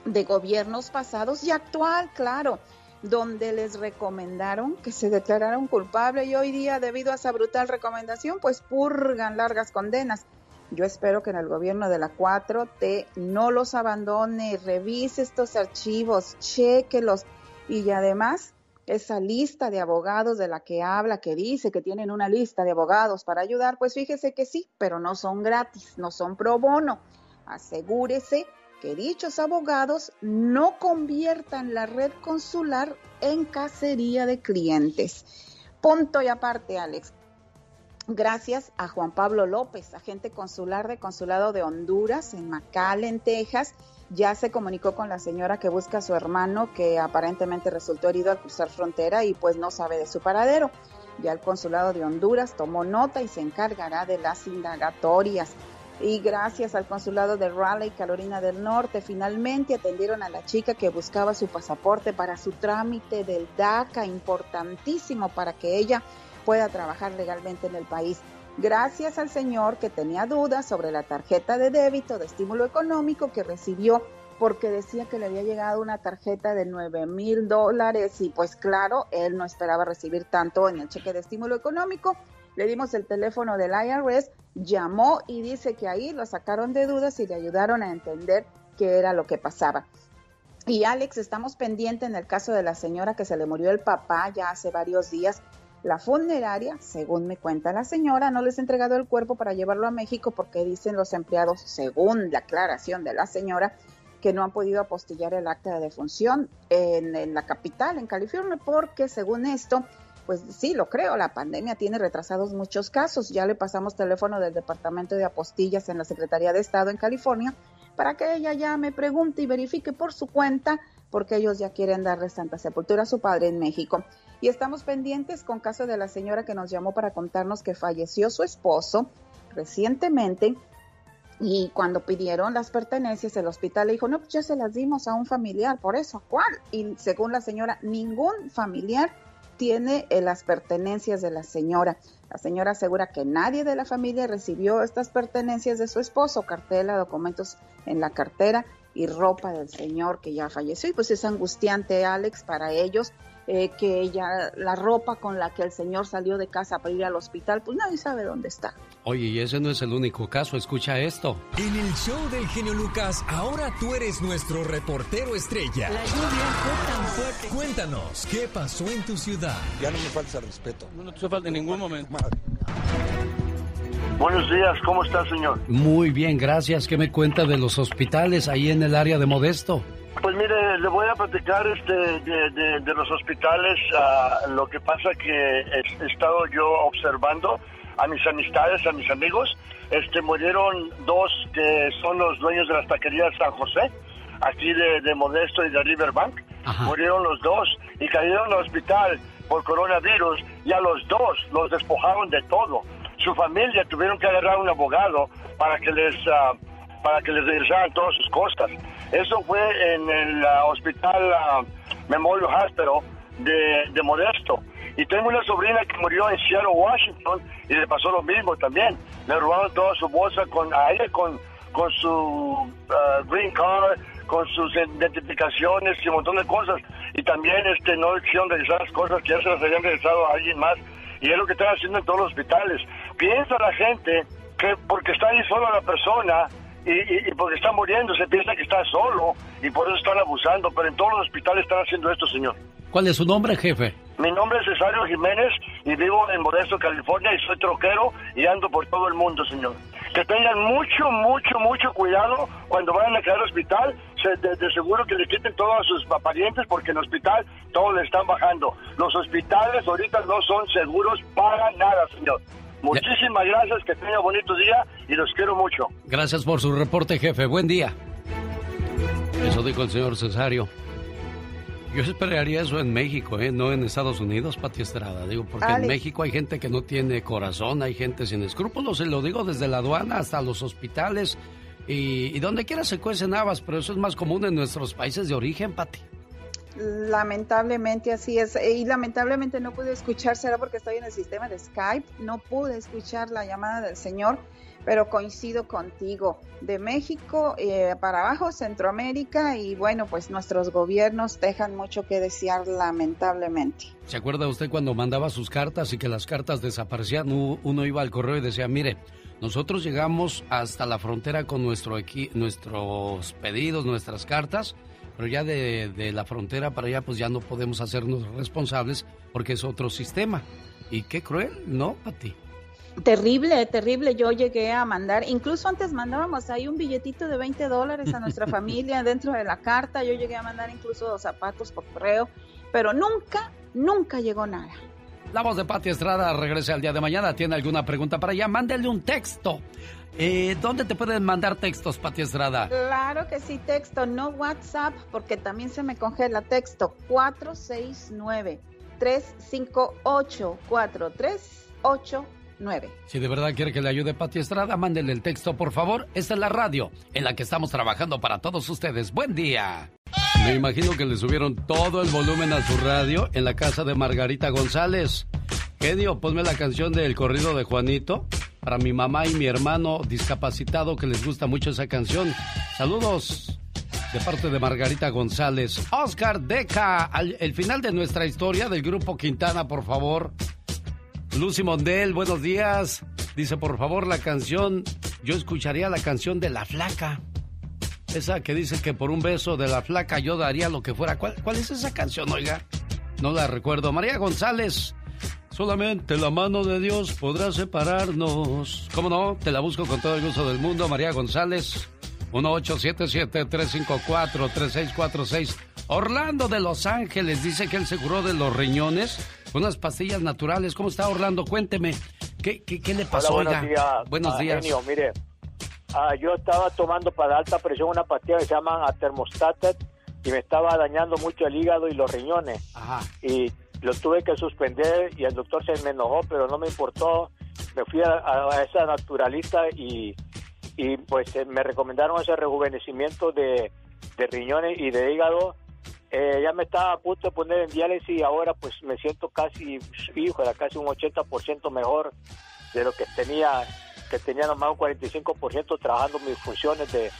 de gobiernos pasados y actual, claro, donde les recomendaron que se declararon culpables y hoy día, debido a esa brutal recomendación, pues purgan largas condenas. Yo espero que en el gobierno de la 4T no los abandone, revise estos archivos, chequelos y además esa lista de abogados de la que habla, que dice que tienen una lista de abogados para ayudar, pues fíjese que sí, pero no son gratis, no son pro bono. Asegúrese que dichos abogados no conviertan la red consular en cacería de clientes. Punto y aparte, Alex. Gracias a Juan Pablo López, agente consular de Consulado de Honduras en McAllen, Texas, ya se comunicó con la señora que busca a su hermano que aparentemente resultó herido al cruzar frontera y pues no sabe de su paradero. Ya el consulado de Honduras tomó nota y se encargará de las indagatorias. Y gracias al consulado de Raleigh, Carolina del Norte, finalmente atendieron a la chica que buscaba su pasaporte para su trámite del DACA, importantísimo para que ella pueda trabajar legalmente en el país. Gracias al señor que tenía dudas sobre la tarjeta de débito de estímulo económico que recibió porque decía que le había llegado una tarjeta de 9 mil dólares y pues claro, él no esperaba recibir tanto en el cheque de estímulo económico. Le dimos el teléfono del IRS, llamó y dice que ahí lo sacaron de dudas y le ayudaron a entender qué era lo que pasaba. Y Alex, estamos pendientes en el caso de la señora que se le murió el papá ya hace varios días. La funeraria, según me cuenta la señora, no les ha entregado el cuerpo para llevarlo a México porque dicen los empleados, según la aclaración de la señora, que no han podido apostillar el acta de defunción en, la capital, en California, porque según esto, pues sí, lo creo, la pandemia tiene retrasados muchos casos. Ya le pasamos teléfono del Departamento de Apostillas en la Secretaría de Estado en California para que ella ya me pregunte y verifique por su cuenta, porque ellos ya quieren darle Santa Sepultura a su padre en México. Y estamos pendientes con caso de la señora que nos llamó para contarnos que falleció su esposo recientemente y cuando pidieron las pertenencias, el hospital le dijo, no, pues ya se las dimos a un familiar, por eso, ¿cuál? Y según la señora, ningún familiar tiene eh, las pertenencias de la señora. La señora asegura que nadie de la familia recibió estas pertenencias de su esposo, cartela, documentos en la cartera y ropa del señor que ya falleció. Y pues es angustiante, Alex, para ellos eh, que ella, la ropa con la que el señor salió de casa para ir al hospital, pues nadie sabe dónde está.
Oye, y ese no es el único caso, escucha esto.
En el show del genio Lucas, ahora tú eres nuestro reportero estrella.
La lluvia fue tan fuerte.
Cuéntanos, ¿qué pasó en tu ciudad?
Ya no me falta respeto.
No te falta en ningún momento.
Buenos días, ¿cómo está, señor?
Muy bien, gracias. ¿Qué me cuenta de los hospitales ahí en el área de Modesto?
Pues mire, le voy a platicar este, de, los hospitales. Ah, lo que pasa que he, estado yo observando a mis amistades, a mis amigos. Este, murieron dos que son los dueños de las taquerías San José, aquí de, Modesto y de Riverbank. Murieron los dos y cayeron al hospital por coronavirus y a los dos los despojaron de todo. Su familia tuvieron que agarrar un abogado para que les... Ah, para que les regresaran todas sus cosas. Eso fue en el ah, hospital uh, Memorial Hospital de, Modesto. Y tengo una sobrina que murió en Seattle, Washington, y le pasó lo mismo también. Le robaron toda su bolsa con, a con, con su ah, green card, con sus identificaciones y un montón de cosas. Y también este, no hicieron regresar las cosas que ya se las habían regresado a alguien más. Y es lo que están haciendo en todos los hospitales. Piensa la gente que porque está ahí sola la persona, y, porque está muriendo, se piensa que está solo y por eso están abusando, pero en todos los hospitales están haciendo esto, señor.
¿Cuál es su nombre, jefe?
Mi nombre es Cesario Jiménez y vivo en Modesto, California y soy troquero y ando por todo el mundo, señor. Que tengan mucho, mucho, mucho cuidado cuando vayan a quedar al hospital. de, seguro que le quiten todos sus parientes porque en el hospital todo le están bajando. Los hospitales ahorita no son seguros para nada, señor. Muchísimas gracias, que tenga bonito día y los quiero mucho.
Gracias por su reporte, jefe. Buen día. Eso dijo el señor Cesario. Yo esperaría eso en México, ¿eh? no en Estados Unidos, Pati Estrada. Digo, porque en México hay gente que no tiene corazón, hay gente sin escrúpulos, se lo digo desde la aduana hasta los hospitales y, y donde quiera se cuecen habas, pero eso es más común en nuestros países de origen, Pati.
Lamentablemente así es. Y lamentablemente no pude escuchar, será porque estoy en el sistema de Skype, no pude escuchar la llamada del señor, pero coincido contigo. De México eh, para abajo, Centroamérica, y bueno, pues nuestros gobiernos dejan mucho que desear, lamentablemente.
¿Se acuerda usted cuando mandaba sus cartas y que las cartas desaparecían? Uno iba al correo y decía, mire, nosotros llegamos hasta la frontera con nuestro nuestros pedidos, nuestras cartas, pero ya de, la frontera para allá pues ya no podemos hacernos responsables porque es otro sistema. Y qué cruel, ¿no, Pati?
Terrible, terrible. Yo llegué a mandar, incluso antes mandábamos ahí un billetito de 20 dólares a nuestra familia dentro de la carta. Yo llegué a mandar incluso zapatos por correo, pero nunca, nunca llegó nada.
La voz de Pati Estrada regresa el día de mañana. ¿Tiene alguna pregunta para ella? Mándele un texto. Eh, ¿Dónde te pueden mandar textos, Pati Estrada?
Claro que sí, texto, no WhatsApp, porque también se me congela texto. 469-358-4389.
Si de verdad quiere que le ayude Pati Estrada, mándele el texto, por favor. Esta es la radio en la que estamos trabajando para todos ustedes. Buen día. Me imagino que le subieron todo el volumen a su radio en la casa de Margarita González. Genio, ponme la canción del corrido de Juanito para mi mamá y mi hermano discapacitado que les gusta mucho esa canción. Saludos de parte de Margarita González. Oscar Deca, el final de nuestra historia del grupo Quintana, por favor. Lucy Mondel, buenos días. Dice, por favor, la canción, yo escucharía la canción de La Flaca. Esa que dice que por un beso de la flaca yo daría lo que fuera. ¿Cuál, cuál es esa canción, oiga? No la recuerdo. María González. Solamente la mano de Dios podrá separarnos. ¿Cómo no? Te la busco con todo el gusto del mundo. María González. 1877-354-3646. Orlando de Los Ángeles dice que él se curó de los riñones unas pastillas naturales. ¿Cómo está Orlando? Cuénteme. ¿Qué, qué, qué le pasó?
Hola, buenos días.
Buenos días.
genio, mire, ah, yo estaba tomando para alta presión una pastilla que se llaman atermostatet y me estaba dañando mucho el hígado y los riñones. Y lo tuve que suspender y el doctor se me enojó, pero no me importó. Me fui a, esa naturalista y, y pues eh, me recomendaron ese rejuvenecimiento de, de riñones y de hígado. Eh, ya me estaba a punto de poner en diálisis y ahora pues me siento casi, híjole, casi un 80% mejor de lo que tenía, que tenía nomás un 45% trabajando mis funciones de,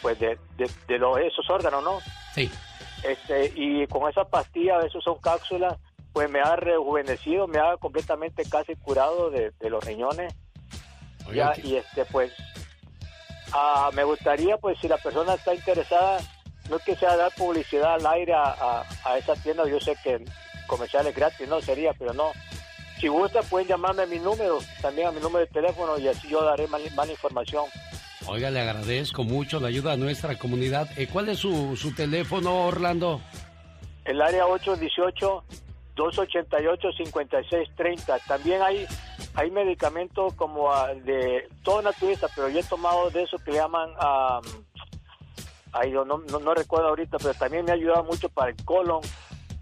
pues de, de, de los, esos órganos, ¿no?
Sí.
Este, y con esa pastilla, esos son cápsulas, pues me ha rejuvenecido, me ha completamente casi curado de, de los riñones. Ya, y este, pues, ah, me gustaría, pues, si la persona está interesada, no es que sea dar publicidad al aire a, a- a esa tienda, yo sé que comerciales gratis no sería, pero no. Si gusta, pueden llamarme a mi número, también a mi número de teléfono, y así yo daré más, más información.
Oiga, le agradezco mucho la ayuda a nuestra comunidad. Eh, ¿Cuál es su, su teléfono, Orlando?
el área 818-288-5630. También hay, hay medicamentos como ah, de todo naturista, pero yo he tomado de eso que llaman, ah, ay, no, no, no recuerdo ahorita, pero también me ha ayudado mucho para el colon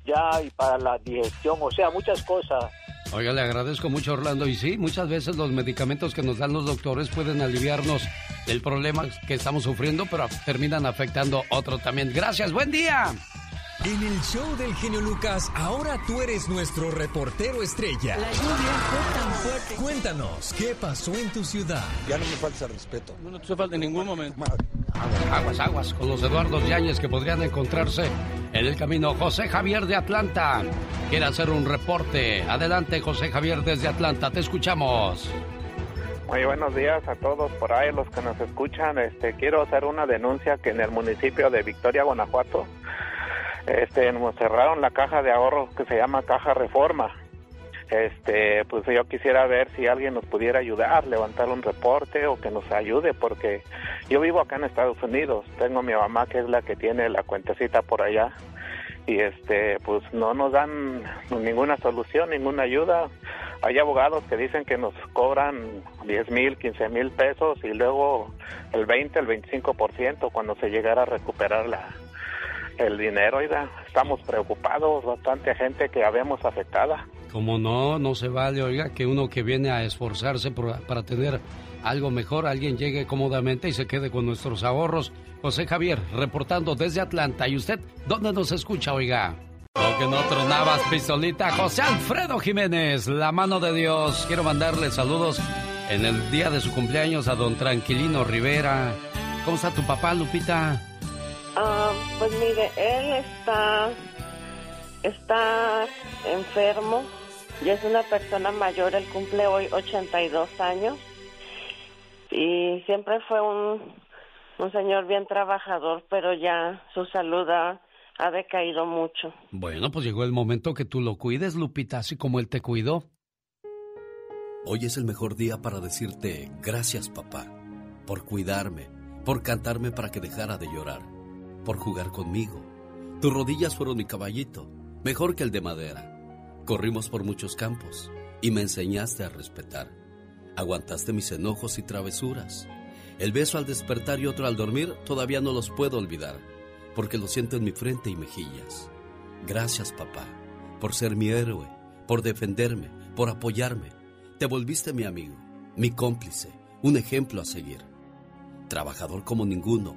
ya y para la digestión, o sea, muchas cosas.
Oiga, le agradezco mucho, Orlando. Y sí, muchas veces los medicamentos que nos dan los doctores pueden aliviarnos del problema que estamos sufriendo, pero terminan afectando otro también. Gracias, buen día.
En el show del genio Lucas, ahora tú eres nuestro reportero estrella.
La lluvia fue tan fuerte.
Cuéntanos, ¿qué pasó en tu ciudad?
Ya no me falta respeto.
No, no te falta en ningún momento.
Aguas, aguas, con los Eduardo Yáñez que podrían encontrarse en el camino. José Javier de Atlanta quiere hacer un reporte. Adelante, José Javier desde Atlanta, te escuchamos.
Muy buenos días a todos por ahí, los que nos escuchan. Este, quiero hacer una denuncia que en el municipio de Victoria, Guanajuato, este, nos cerraron la caja de ahorros que se llama Caja Reforma. Este, pues yo quisiera ver si alguien nos pudiera ayudar, levantar un reporte o que nos ayude, porque yo vivo acá en Estados Unidos. Tengo a mi mamá que es la que tiene la cuentecita por allá y este, pues no nos dan ninguna solución, ninguna ayuda. Hay abogados que dicen que nos cobran 10 mil, 15 mil pesos y luego el 20, el 25% cuando se llegara a recuperar la, el dinero. Oiga, estamos preocupados, bastante gente que habemos afectada.
Como no, no se vale, oiga, que uno que viene a esforzarse por- para tener algo mejor, alguien llegue cómodamente y se quede con nuestros ahorros. José Javier, reportando desde Atlanta. ¿Y usted dónde nos escucha, oiga? Lo que no tronabas, pistolita. José Alfredo Jiménez, la mano de Dios. Quiero mandarle saludos en el día de su cumpleaños a don Tranquilino Rivera. ¿Cómo está tu papá, Lupita?
Pues mire, él está, está enfermo y es una persona mayor, él cumple hoy 82 años y siempre fue un, un señor bien trabajador, pero ya su salud ha, ha decaído mucho.
Bueno, pues llegó el momento que tú lo cuides, Lupita, así como él te cuidó.
Hoy es el mejor día para decirte gracias papá, por cuidarme, por cantarme para que dejara de llorar, por jugar conmigo. Tus rodillas fueron mi caballito, mejor que el de madera. Corrimos por muchos campos y me enseñaste a respetar. Aguantaste mis enojos y travesuras. El beso al despertar y otro al dormir todavía no los puedo olvidar, porque lo siento en mi frente y mejillas. Gracias, papá, por ser mi héroe, por defenderme, por apoyarme. Te volviste mi amigo, mi cómplice, un ejemplo a seguir. Trabajador como ninguno,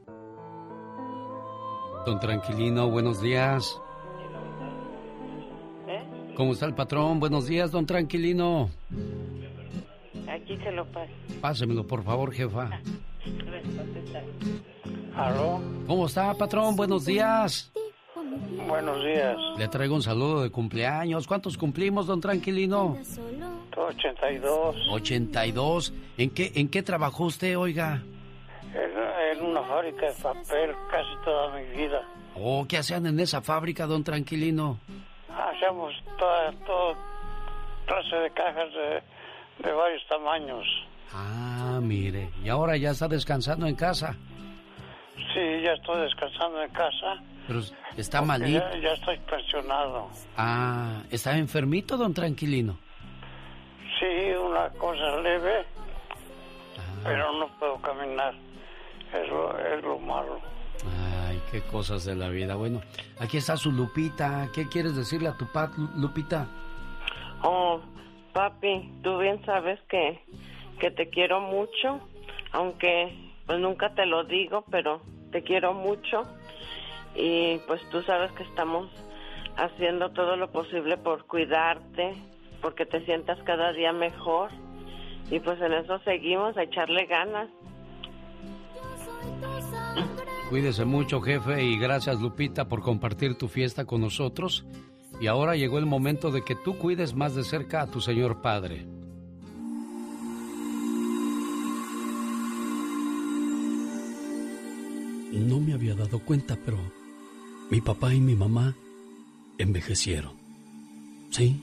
Don Tranquilino, buenos días.
¿Eh?
¿Cómo está el patrón? Buenos días, don Tranquilino.
Aquí se lo paso.
Pásemelo, por favor, jefa.
¿Aló?
¿Cómo está, patrón? Buenos días.
Buenos días.
Le traigo un saludo de cumpleaños. ¿Cuántos cumplimos, don Tranquilino?
82.
82. ¿En qué, en qué trabajó usted, oiga?
En, en una fábrica de papel casi toda mi vida.
Oh, ¿qué hacían en esa fábrica, don Tranquilino?
Hacemos toda, toda clase de cajas de, de varios tamaños.
Ah, mire. Y ahora ya está descansando en casa.
Sí, ya estoy descansando en casa.
Pero está malito.
Ya, ya estoy pensionado.
Ah, ¿está enfermito, don Tranquilino?
Sí, una cosa leve,
Ah.
pero no puedo caminar. Es lo, es lo malo.
Ay, qué cosas de la vida. Bueno, aquí está su Lupita. ¿Qué quieres decirle a tu pat, Lupita?
Oh, papi, tú bien sabes que, que te quiero mucho, aunque pues nunca te lo digo, pero te quiero mucho y pues tú sabes que estamos haciendo todo lo posible por cuidarte, porque te sientas cada día mejor y pues en eso seguimos a echarle ganas.
Cuídese mucho, jefe, y gracias, Lupita, por compartir tu fiesta con nosotros. Y ahora llegó el momento de que tú cuides más de cerca a tu señor padre. No me había dado cuenta, pero mi papá y mi mamá envejecieron. Sí,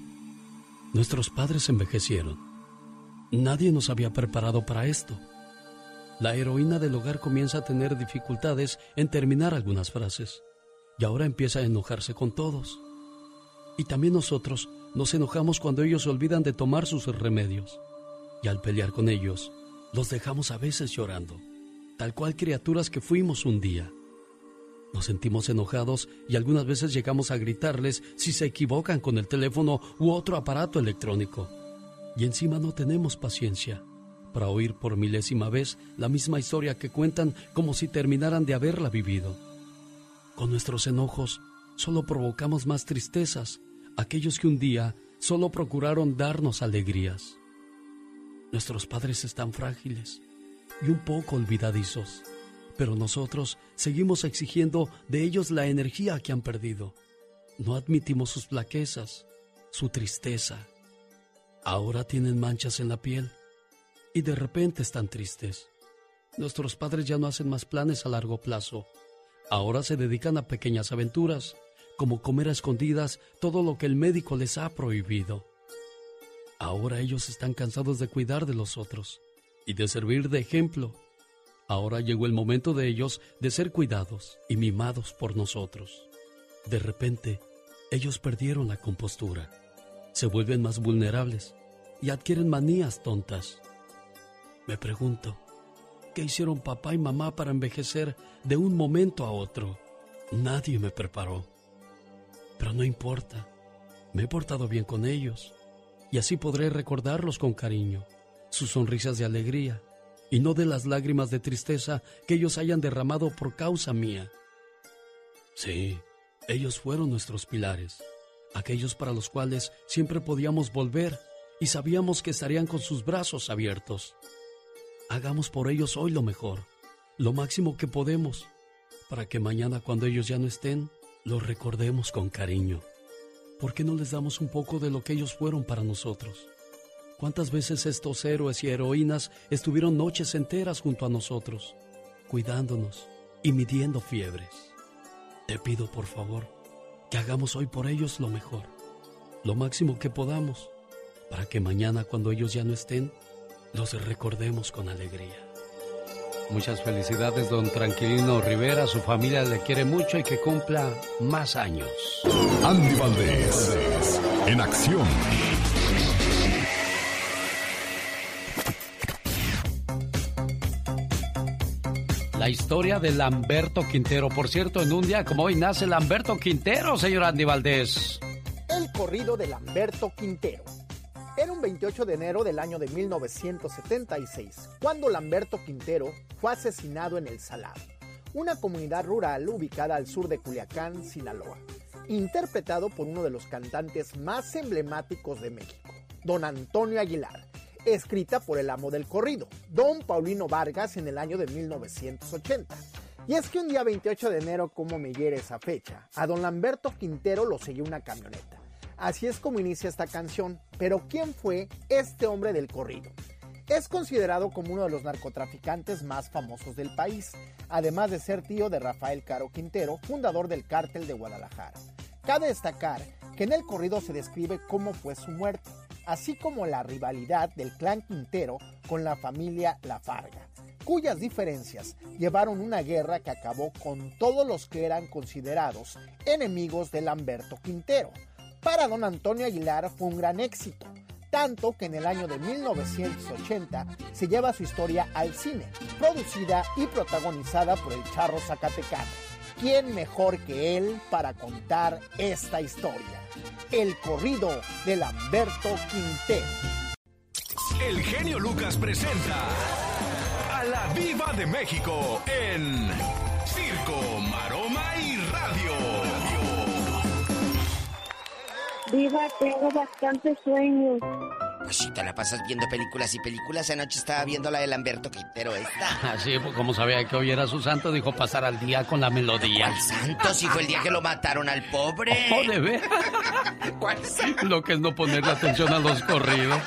nuestros padres envejecieron. Nadie nos había preparado para esto. La heroína del hogar comienza a tener dificultades en terminar algunas frases y ahora empieza a enojarse con todos. Y también nosotros nos enojamos cuando ellos olvidan de tomar sus remedios. Y al pelear con ellos, los dejamos a veces llorando, tal cual criaturas que fuimos un día. Nos sentimos enojados y algunas veces llegamos a gritarles si se equivocan con el teléfono u otro aparato electrónico. Y encima no tenemos paciencia para oír por milésima vez la misma historia que cuentan como si terminaran de haberla vivido. Con nuestros enojos solo provocamos más tristezas, aquellos que un día solo procuraron darnos alegrías. Nuestros padres están frágiles y un poco olvidadizos, pero nosotros seguimos exigiendo de ellos la energía que han perdido. No admitimos sus flaquezas, su tristeza. Ahora tienen manchas en la piel y de repente están tristes. Nuestros padres ya no hacen más planes a largo plazo. Ahora se dedican a pequeñas aventuras, como comer a escondidas todo lo que el médico les ha prohibido. Ahora ellos están cansados de cuidar de los otros y de servir de ejemplo. Ahora llegó el momento de ellos de ser cuidados y mimados por nosotros. De repente, ellos perdieron la compostura, se vuelven más vulnerables y adquieren manías tontas. Me pregunto, ¿qué hicieron papá y mamá para envejecer de un momento a otro? Nadie me preparó. Pero no importa, me he portado bien con ellos y así podré recordarlos con cariño, sus sonrisas de alegría y no de las lágrimas de tristeza que ellos hayan derramado por causa mía. Sí, ellos fueron nuestros pilares, aquellos para los cuales siempre podíamos volver y sabíamos que estarían con sus brazos abiertos. Hagamos por ellos hoy lo mejor, lo máximo que podemos, para que mañana cuando ellos ya no estén, los recordemos con cariño. ¿Por qué no les damos un poco de lo que ellos fueron para nosotros? ¿Cuántas veces estos héroes y heroínas estuvieron noches enteras junto a nosotros, cuidándonos y midiendo fiebres? Te pido por favor que hagamos hoy por ellos lo mejor, lo máximo que podamos, para que mañana cuando ellos ya no estén, los recordemos con alegría. Muchas felicidades, don Tranquilino Rivera. Su familia le quiere mucho y que cumpla más años.
Andy Valdés, en acción.
La historia de Lamberto Quintero. Por cierto, en un día como hoy nace Lamberto Quintero, señor Andy Valdés.
El corrido de Lamberto Quintero. Era un 28 de enero del año de 1976, cuando Lamberto Quintero fue asesinado en El Salado, una comunidad rural ubicada al sur de Culiacán, Sinaloa, interpretado por uno de los cantantes más emblemáticos de México, don Antonio Aguilar, escrita por el amo del corrido, don Paulino Vargas, en el año de 1980. Y es que un día 28 de enero, como me hiere esa fecha, a don Lamberto Quintero lo siguió una camioneta. Así es como inicia esta canción, pero ¿quién fue este hombre del corrido? Es considerado como uno de los narcotraficantes más famosos del país, además de ser tío de Rafael Caro Quintero, fundador del cártel de Guadalajara. Cabe destacar que en el corrido se describe cómo fue su muerte, así como la rivalidad del clan Quintero con la familia La Farga, cuyas diferencias llevaron una guerra que acabó con todos los que eran considerados enemigos de Lamberto Quintero. Para don Antonio Aguilar fue un gran éxito, tanto que en el año de 1980 se lleva su historia al cine, producida y protagonizada por el Charro Zacatecano. ¿Quién mejor que él para contar esta historia? El corrido de Lamberto Quintero.
El genio Lucas presenta a la Viva de México en Circo,
Viva, tengo bastante sueño.
Pues si te la pasas viendo películas y películas, anoche estaba viendo la de Lamberto Quintero esta.
Así, pues como sabía que hoy era su santo, dijo pasar al día con la melodía.
¿Cuál santo? Si fue el día que lo mataron al pobre.
Oh, de ver.
¿Cuál santo?
Lo que es no ponerle atención a los corridos.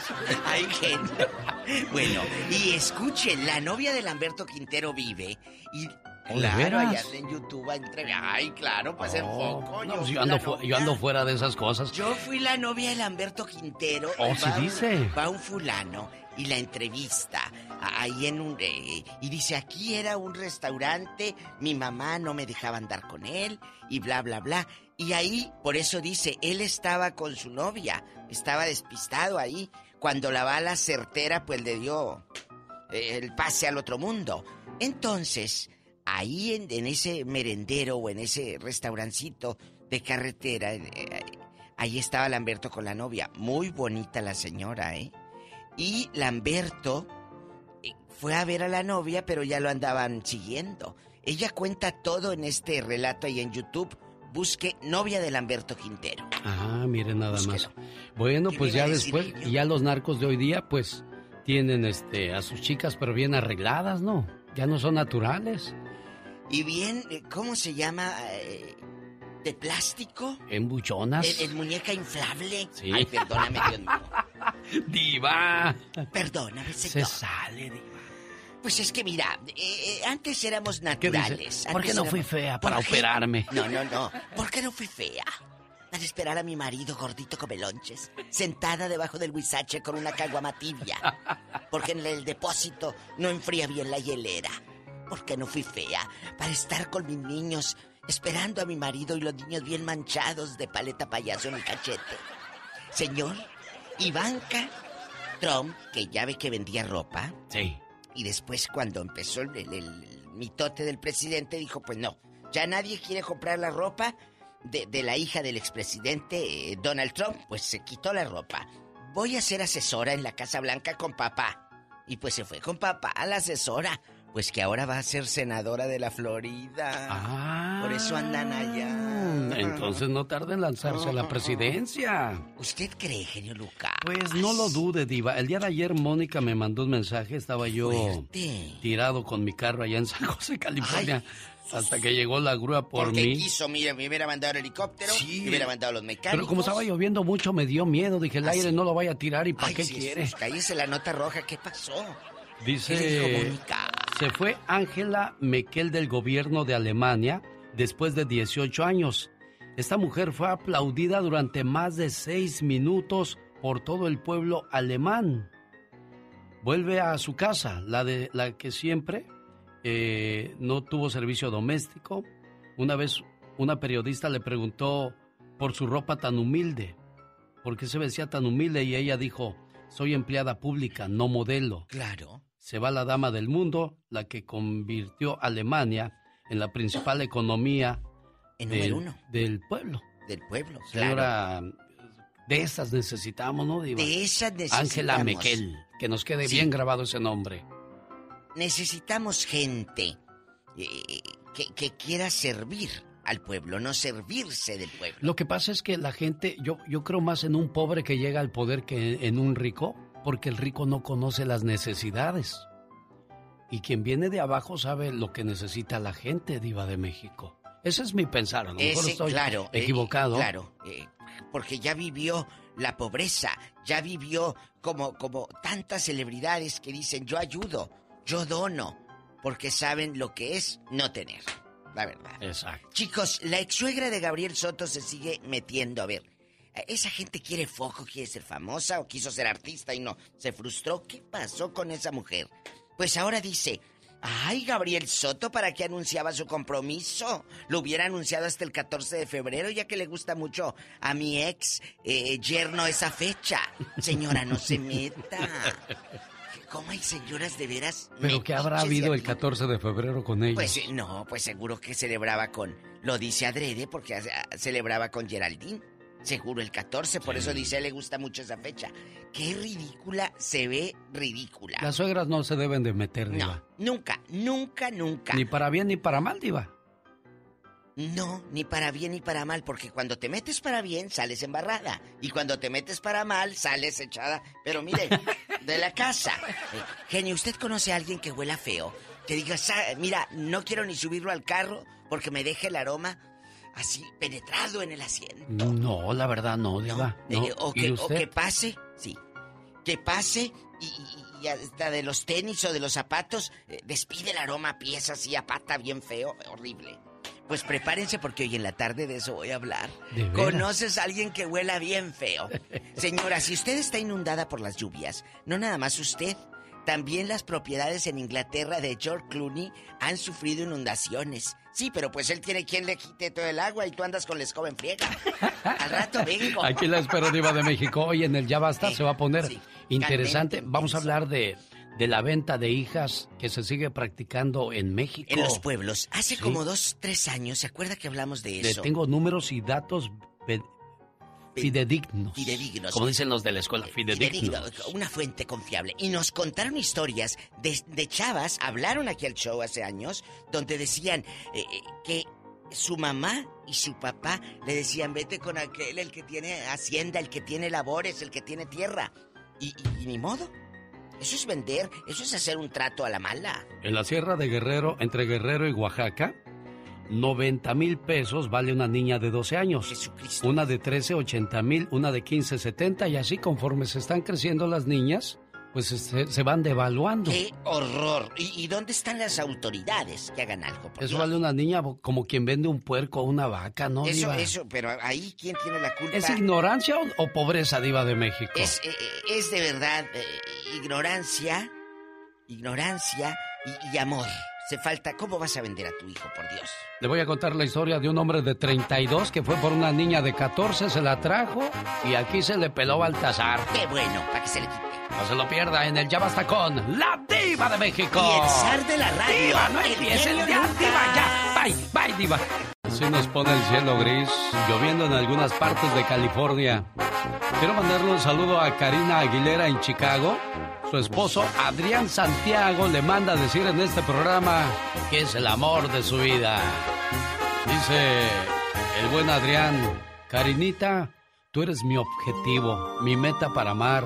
Ay, genio. Bueno, y escuchen, la novia de Lamberto Quintero vive y
Oh, ¿de
Claro, allá en YouTube entre... Ay, claro, pues en
Oh,
foco.
no,
yo,
ando
la
fu-
novia.
yo ando fuera de esas cosas.
Yo fui la novia de Lamberto Quintero.
Oh,
y
sí dice.
Va un fulano y la entrevista a- ahí en un... eh, y dice, aquí era un restaurante, mi mamá no me dejaba andar con él y bla, bla, bla. Y ahí, por eso dice, él estaba con su novia, estaba despistado ahí. Cuando la bala certera, pues le dio eh, el pase al otro mundo. Entonces, ahí en, en ese merendero o en ese restaurancito de carretera, eh, eh, ahí estaba Lamberto con la novia. Muy bonita la señora, ¿eh? Y Lamberto eh, fue a ver a la novia, pero ya lo andaban siguiendo. Ella cuenta todo en este relato ahí en YouTube. Busque novia de Lamberto Quintero.
Ah, miren nada más. Bueno,
¿Qué
pues ya después, ya los narcos de hoy día, pues tienen este a sus chicas, pero bien arregladas, ¿no? Ya no son naturales.
Y bien, eh, ¿cómo se llama? Eh, ¿De plástico?
Embuchonas.
¿El, el muñeca inflable?
Sí.
Ay, perdóname, Dios mío.
Diva.
Perdóname,
Se
señor.
sale, Diva.
Pues es que mira, eh, antes éramos naturales.
¿Por qué no fui fea para operarme?
No, no, no. ¿Por qué no fui fea? Al esperar a mi marido gordito come lonches, sentada debajo del huizache con una caguama tibia. Porque en el depósito no enfría bien la hielera. ¿Por qué no fui fea? Para estar con mis niños, esperando a mi marido y los niños bien manchados de paleta payaso en el cachete. Señor, Ivanka Trump, que ya ve que vendía ropa.
Sí.
Y después cuando empezó el, el- el mitote del presidente, dijo, pues no, ya nadie quiere comprar la ropa de, de la hija del expresidente eh, Donald Trump, pues se quitó la ropa. Voy a ser asesora en la Casa Blanca con papá. Y pues se fue con papá a la asesora. Pues que ahora va a ser senadora de la Florida.
Ah.
Por eso andan allá.
Entonces no tarda en lanzarse a la presidencia.
¿Usted cree, genio Lucas?
Pues no lo dude, Diva. El día de ayer Mónica me mandó un mensaje. Estaba yo tirado con mi carro allá en San José, California. hasta que llegó la grúa por
Porque
mí.
quiso, mire, me hubiera mandado el helicóptero, me hubiera mandado los mecánicos.
Pero como estaba lloviendo mucho, me dio miedo. Dije, el
¿Ah,
aire
sí?
no lo vaya a tirar. ¿Y para qué
Jesús,
quiere?
Cállese la nota roja, ¿qué pasó? ¿Qué le dijo
Dice,
Mónica?
Se fue Angela Merkel del gobierno de Alemania después de 18 años. Esta mujer fue aplaudida durante más de seis minutos por todo el pueblo alemán. Vuelve a su casa, la de la que siempre eh, no tuvo servicio doméstico. Una vez una periodista le preguntó por su ropa tan humilde, por qué se vestía tan humilde y ella dijo, soy empleada pública, no modelo.
Claro.
Se va la dama del mundo, la que convirtió a Alemania en la principal economía
En
del,
número uno.
del pueblo.
Del pueblo,
Señora, de esas necesitamos, ¿no, Diva?
De esas
Ángela
necesitamos.
Mequel, que nos quede
Sí.
bien grabado ese nombre.
Necesitamos gente eh, que, que quiera servir al pueblo, no servirse del pueblo.
Lo que pasa es que la gente, yo, yo creo más en un pobre que llega al poder que en un rico, porque el rico no conoce las necesidades. Y quien viene de abajo sabe lo que necesita la gente, Diva de México. Ese es mi pensar, a lo mejor
Ese,
estoy
claro, eh,
equivocado.
claro, eh, porque ya vivió la pobreza, ya vivió como, como tantas celebridades que dicen yo ayudo, yo dono, porque saben lo que es no tener, la verdad.
Exacto.
Chicos, la ex suegra de Gabriel Soto se sigue metiendo. A ver, ¿esa gente quiere foco, quiere ser famosa o quiso ser artista y no? ¿Se frustró? ¿Qué pasó con esa mujer? Pues ahora dice, ay, Gabriel Soto, ¿para qué anunciaba su compromiso? Lo hubiera anunciado hasta el 14 de febrero, ya que le gusta mucho a mi ex eh, yerno esa fecha. Señora, no se meta. ¿Cómo hay señoras de veras?
Pero ¿qué habrá habido el
aquí?
14 de febrero con ellos?
Pues no, pues seguro que celebraba con. Lo dice adrede porque ah, celebraba con Geraldine. Seguro el 14, por eso dice le gusta mucho esa fecha. Qué ridícula se ve ridícula.
Las suegras no se deben de meter, Diva.
Nunca, nunca, nunca.
Ni para bien ni para mal, Diva.
No, ni para bien ni para mal, porque cuando te metes para bien sales embarrada y cuando te metes para mal sales echada. Pero mire, de la casa. Genio, ¿usted conoce a alguien que huela feo? Que diga, "Sa- mira, no quiero ni subirlo al carro porque me deje el aroma así penetrado en el asiento.
No, la verdad no, Diva. No.
Eh, o,
¿Y
que, o
usted?
que pase, sí. Que pase y, hasta de los tenis o de los zapatos eh, despide el aroma a pies así a pata bien feo, horrible. Pues prepárense porque hoy en la tarde de eso voy a hablar. ¿Conoces a alguien que huela bien feo? Señora, si usted está inundada por las lluvias, no nada más usted. También las propiedades en Inglaterra de George Clooney han sufrido inundaciones. Sí, pero pues él tiene quien le quite todo el agua y tú andas con la escoba en friega. Al rato vengo.
Aquí la espero, Diva de México. Hoy en el Ya Basta se va a poner interesante. Vamos a hablar de, de la venta de hijas que se sigue practicando en México.
En los pueblos. Hace
Sí.
como dos, tres años, ¿se acuerda que hablamos de
Le
eso?
tengo números y datos fidedignos.
Fidedignos.
Como dicen los de la escuela, fidedignos.
Fidedigno, una fuente confiable. Y nos contaron historias de, de chavas, hablaron aquí al show hace años, donde decían eh, eh, que su mamá y su papá le decían, vete con aquel, el que tiene hacienda, el que tiene labores, el que tiene tierra. Y, y- y ni modo. Eso es vender, eso es hacer un trato a la mala.
En la Sierra de Guerrero, entre Guerrero y Oaxaca, 90 mil pesos vale una niña de 12 años. Una de 13, 80 mil, una de 15, 70 y así conforme se están creciendo las niñas, pues se, se van devaluando.
¡Qué horror! ¿Y, y dónde están las autoridades que hagan algo? por
Eso
Dios?
vale una niña como quien vende un puerco o una vaca, ¿no,
Eso,
Diva?
eso, pero ahí, ¿quién tiene la culpa?
¿Es ignorancia o, o pobreza, Diva de México?
Es, eh, eh, es de verdad eh, ignorancia, ignorancia y, y amor. Se falta, ¿cómo vas a vender a tu hijo, por Dios?
Le voy a contar la historia de un hombre de 32 que fue por una niña de 14, se la trajo y aquí se le peló Baltasar.
Qué bueno, para que se le quite.
No se lo pierda en el Ya Basta con La Diva de México.
Y el zar de la radio,
Diva, no
el
ya,
Lucas.
Diva, ya. Bye, bye, Diva. Así nos pone el cielo gris, lloviendo en algunas partes de California. Quiero mandarle un saludo a Karina Aguilera en Chicago. Su esposo Adrián Santiago le manda a decir en este programa que es el amor de su vida. Dice el buen Adrián, Karinita, tú eres mi objetivo, mi meta para amar,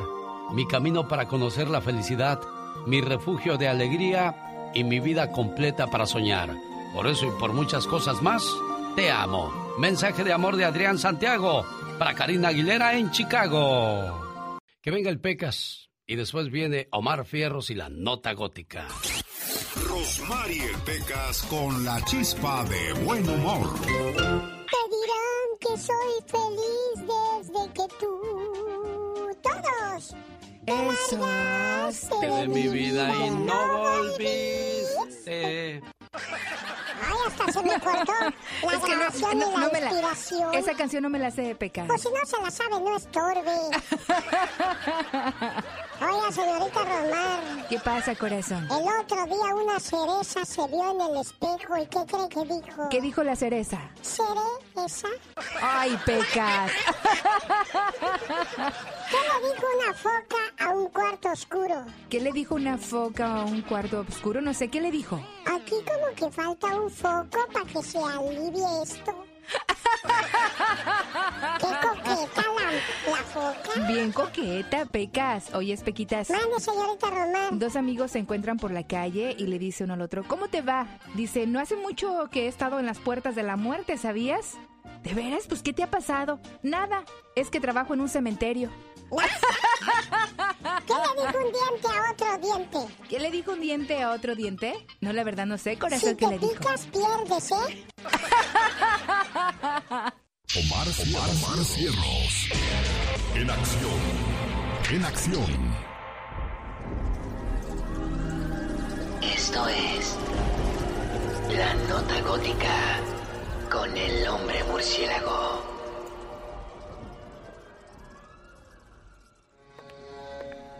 mi camino para conocer la felicidad, mi refugio de alegría y mi vida completa para soñar. Por eso y por muchas cosas más, te amo. Mensaje de amor de Adrián Santiago para Karina Aguilera en Chicago. Que venga el Pecas y después viene Omar Fierros y la nota gótica.
Rosmarie Pecas con la chispa de buen humor.
Te dirán que soy feliz desde que tú, todos, te largaste
de mi vida y no volviste.
Ay, hasta se me cortó la
Es que no-
grabación
no-
y la
no me la-
inspiración.
Esa canción no me la sé de pecado.
Pues si no se la sabe, no estorbe. Oiga, señorita Romar.
¿Qué pasa, corazón?
El otro día una cereza se vio en el espejo y ¿qué cree que dijo?
¿Qué dijo la cereza?
¿Seré esa?
Ay, pecas.
¿Qué le dijo una foca a un cuarto oscuro?
¿Qué le dijo una foca a un cuarto oscuro? No sé, ¿qué le dijo?
Aquí como que falta un foco para que se alivie esto. ¡Qué coqueta la, la foca!
Bien coqueta, pecas. Oye, Pequitas.
Mande, señorita Román.
Dos amigos se encuentran por la calle y le dice uno al otro, ¿cómo te va? Dice, no hace mucho que he estado en las puertas de la muerte, ¿sabías? ¿De veras? Pues, ¿qué te ha pasado? Nada, es que trabajo en un cementerio.
¿Qué le dijo un diente a otro diente?
¿Qué le dijo un diente a otro diente? No, la verdad no sé, corazón,
Si
¿qué
te
le dijo?
picas, pierdes, ¿eh?
Omar, Omar, Omar Cierros. En acción. En acción.
Esto es La Nota Gótica con el hombre murciélago.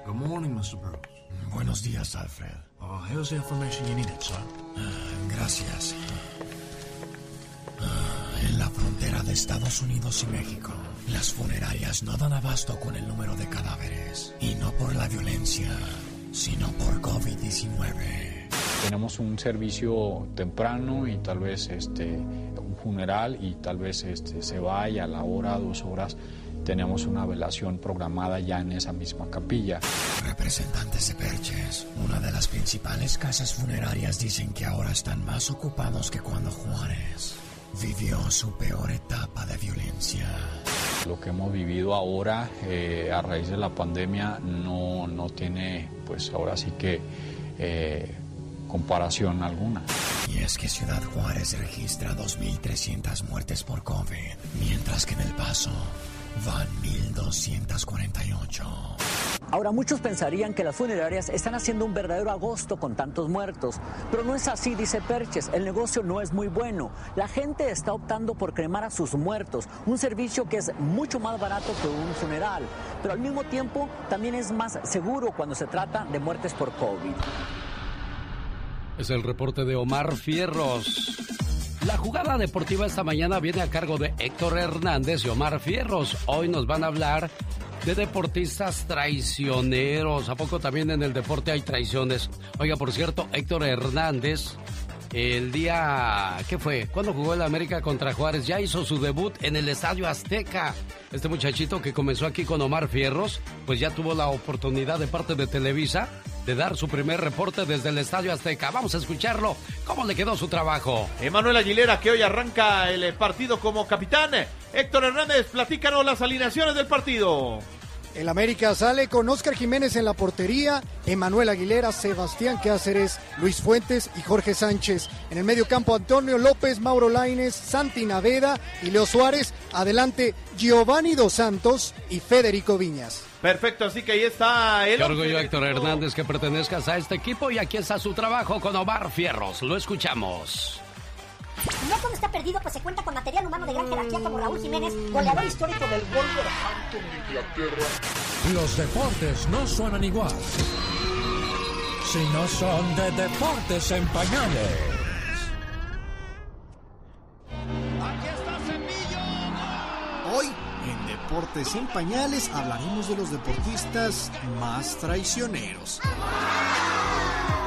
Good morning, Mr. Burroughs.
Buenos días, Alfred.
Oh, here's the information you needed, sir.
Gracias. Ah, En la frontera de Estados Unidos y México, las funerarias no dan abasto con el número de cadáveres. Y no por la violencia, sino por COVID-19.
Tenemos un servicio temprano y tal vez este, funeral y tal vez este, se vaya a la hora, dos horas. Tenemos una velación programada ya en esa misma capilla.
Representantes de Perches, una de las principales casas funerarias dicen que ahora están más ocupados que cuando Juárez vivió su peor etapa de violencia.
Lo que hemos vivido ahora eh, a raíz de la pandemia no, no tiene, pues ahora sí que, eh, comparación alguna.
Y es que Ciudad Juárez registra 2.300 muertes por COVID, mientras que en El Paso van 1.248.
Ahora muchos pensarían que las funerarias están haciendo un verdadero agosto con tantos muertos, pero no es así, dice Perches, el negocio no es muy bueno. La gente está optando por cremar a sus muertos, un servicio que es mucho más barato que un funeral, pero al mismo tiempo también es más seguro cuando se trata de muertes por COVID.
Es el reporte de Omar Fierros. La jugada deportiva esta mañana viene a cargo de Héctor Hernández y Omar Fierros. Hoy nos van a hablar de deportistas traicioneros. ¿A poco también en el deporte hay traiciones? Oiga, por cierto, Héctor Hernández, el día... ¿Qué fue? ¿Cuándo jugó el América contra Juárez? Ya hizo su debut en el Estadio Azteca. Este muchachito que comenzó aquí con Omar Fierros, pues ya tuvo la oportunidad de parte de Televisa de dar su primer reporte desde el Estadio Azteca. Vamos a escucharlo. ¿Cómo le quedó su trabajo?
Emanuel Aguilera, que hoy arranca el partido como capitán. Héctor Hernández, platícanos las alineaciones del partido.
El América sale con Oscar Jiménez en la portería, Emanuel Aguilera, Sebastián Cáceres, Luis Fuentes y Jorge Sánchez. En el medio campo Antonio López, Mauro Laines, Santi Naveda y Leo Suárez. Adelante Giovanni Dos Santos y Federico Viñas.
Perfecto, así que ahí está el...
Qué orgullo, Héctor Hernández, que pertenezcas a este equipo y aquí está su trabajo con Omar Fierros. Lo escuchamos.
No todo está perdido, pues se cuenta con material humano de gran jerarquía como Raúl Jiménez, goleador histórico del Wolverhampton de Inglaterra.
Los deportes no suenan igual si no son de deportes en pañales.
Hoy, en
Deportes en Pañales hablaremos de los deportistas más traicioneros.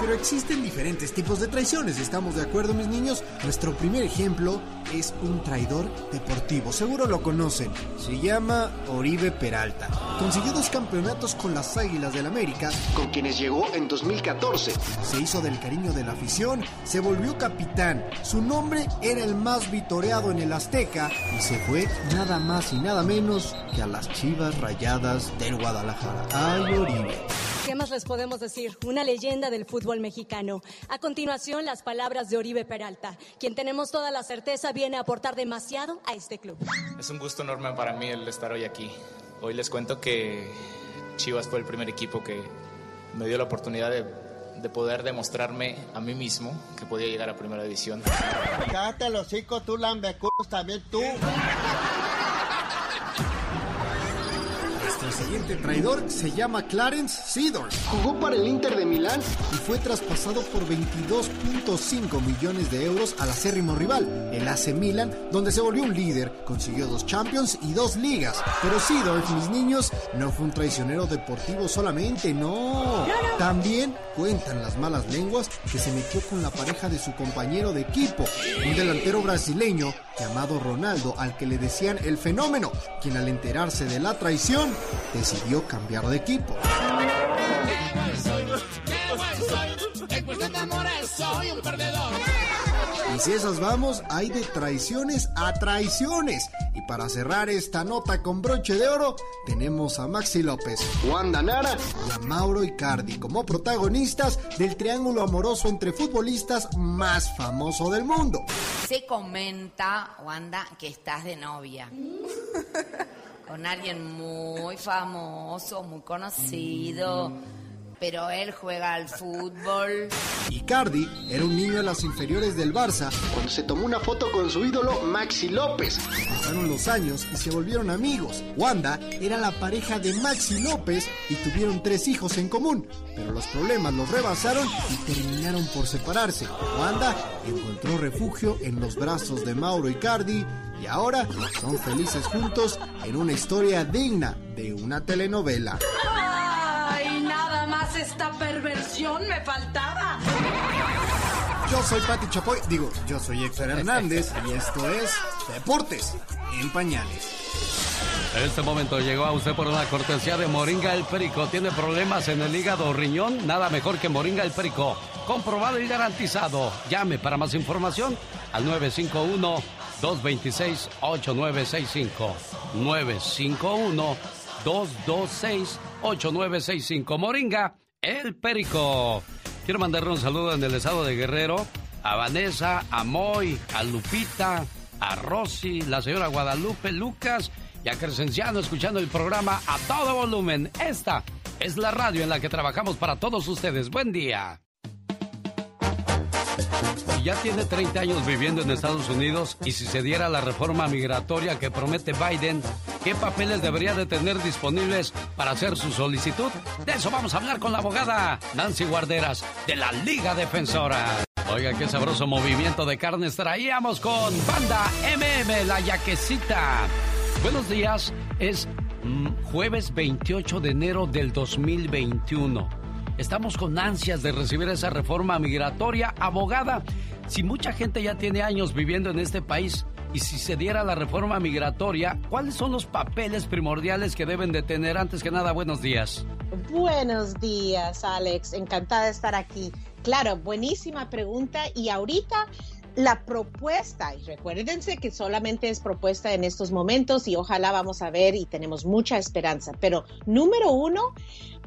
Pero existen diferentes tipos de traiciones, ¿estamos de acuerdo mis niños? Nuestro primer ejemplo es un traidor deportivo, seguro lo conocen. Se llama Oribe Peralta. Consiguió dos campeonatos con las Águilas del América, con quienes llegó en 2014. Se hizo del cariño de la afición, se volvió capitán. Su nombre era el más vitoreado en el Azteca y se fue nada más y nada menos que a las Chivas Rayadas del Guadalajara. ¡Ay, Oribe!
¿Qué más les podemos decir? Una leyenda del fútbol mexicano. A continuación, las palabras de Oribe Peralta, quien tenemos toda la certeza viene a aportar demasiado a este club.
Es un gusto enorme para mí el estar hoy aquí. Hoy les cuento que Chivas fue el primer equipo que me dio la oportunidad de, de poder demostrarme a mí mismo que podía llegar a primera división.
Cállate los hocico, tú lambeculos, también tú.
Siguiente traidor se llama Clarence Seedorf. Jugó para el Inter de Milán y fue traspasado por 22.5 millones de euros al acérrimo rival, el AC Milan, donde se volvió un líder, consiguió dos Champions y dos ligas. Pero Seedorf, mis niños, no fue un traicionero deportivo solamente, no. También cuentan las malas lenguas que se metió con la pareja de su compañero de equipo, un delantero brasileño llamado Ronaldo, al que le decían el fenómeno, quien al enterarse de la traición decidió cambiar de equipo. Y si esas vamos, hay de traiciones a traiciones. Y para cerrar esta nota con broche de oro, tenemos a Maxi López, Wanda Nara y a Mauro Icardi como protagonistas del triángulo amoroso entre futbolistas más famoso del mundo.
Se comenta, Wanda, que estás de novia. Con alguien muy famoso, muy conocido. Pero él juega al fútbol.
Icardi era un niño de las inferiores del Barça cuando se tomó una foto con su ídolo Maxi López. Pasaron los años y se volvieron amigos. Wanda era la pareja de Maxi López y tuvieron tres hijos en común, pero los problemas los rebasaron y terminaron por separarse. Wanda encontró refugio en los brazos de Mauro Icardi y ahora son felices juntos en una historia digna de una telenovela.
¡Ay, nada más esta perversión me faltaba!
Yo soy Pati Chapoy, digo, yo soy Héctor Hernández y esto es Deportes en Pañales.
Este momento llegó a usted por una cortesía de Moringa el Perico. ¿Tiene problemas en el hígado o riñón? Nada mejor que Moringa el Perico. Comprobado y garantizado. Llame para más información al 951-226-8965. 951-226-8965. Moringa el Perico. Quiero mandarle un saludo en el estado de Guerrero a Vanessa, a Moy, a Lupita, a Rosy, la señora Guadalupe, Lucas y a Crescenciano escuchando el programa a todo volumen. Esta es la radio en la que trabajamos para todos ustedes. Buen día. Ya tiene 30 años viviendo en Estados Unidos y si se diera la reforma migratoria que promete Biden, ¿qué papeles debería de tener disponibles para hacer su solicitud? De eso vamos a hablar con la abogada Nancy Guarderas de la Liga Defensora. Oiga, qué sabroso movimiento de carnes traíamos con Banda MM, la yaquecita. Buenos días, es mm, jueves 28 de enero del 2021. Estamos con ansias de recibir esa reforma migratoria. Abogada, si mucha gente ya tiene años viviendo en este país y si se diera la reforma migratoria, ¿cuáles son los papeles primordiales que deben de tener? Antes que nada, buenos días.
Buenos días, Alex. Encantada de estar aquí. Claro, buenísima pregunta. Y ahorita la propuesta, y recuérdense que solamente es propuesta en estos momentos y ojalá vamos a ver y tenemos mucha esperanza, pero número uno,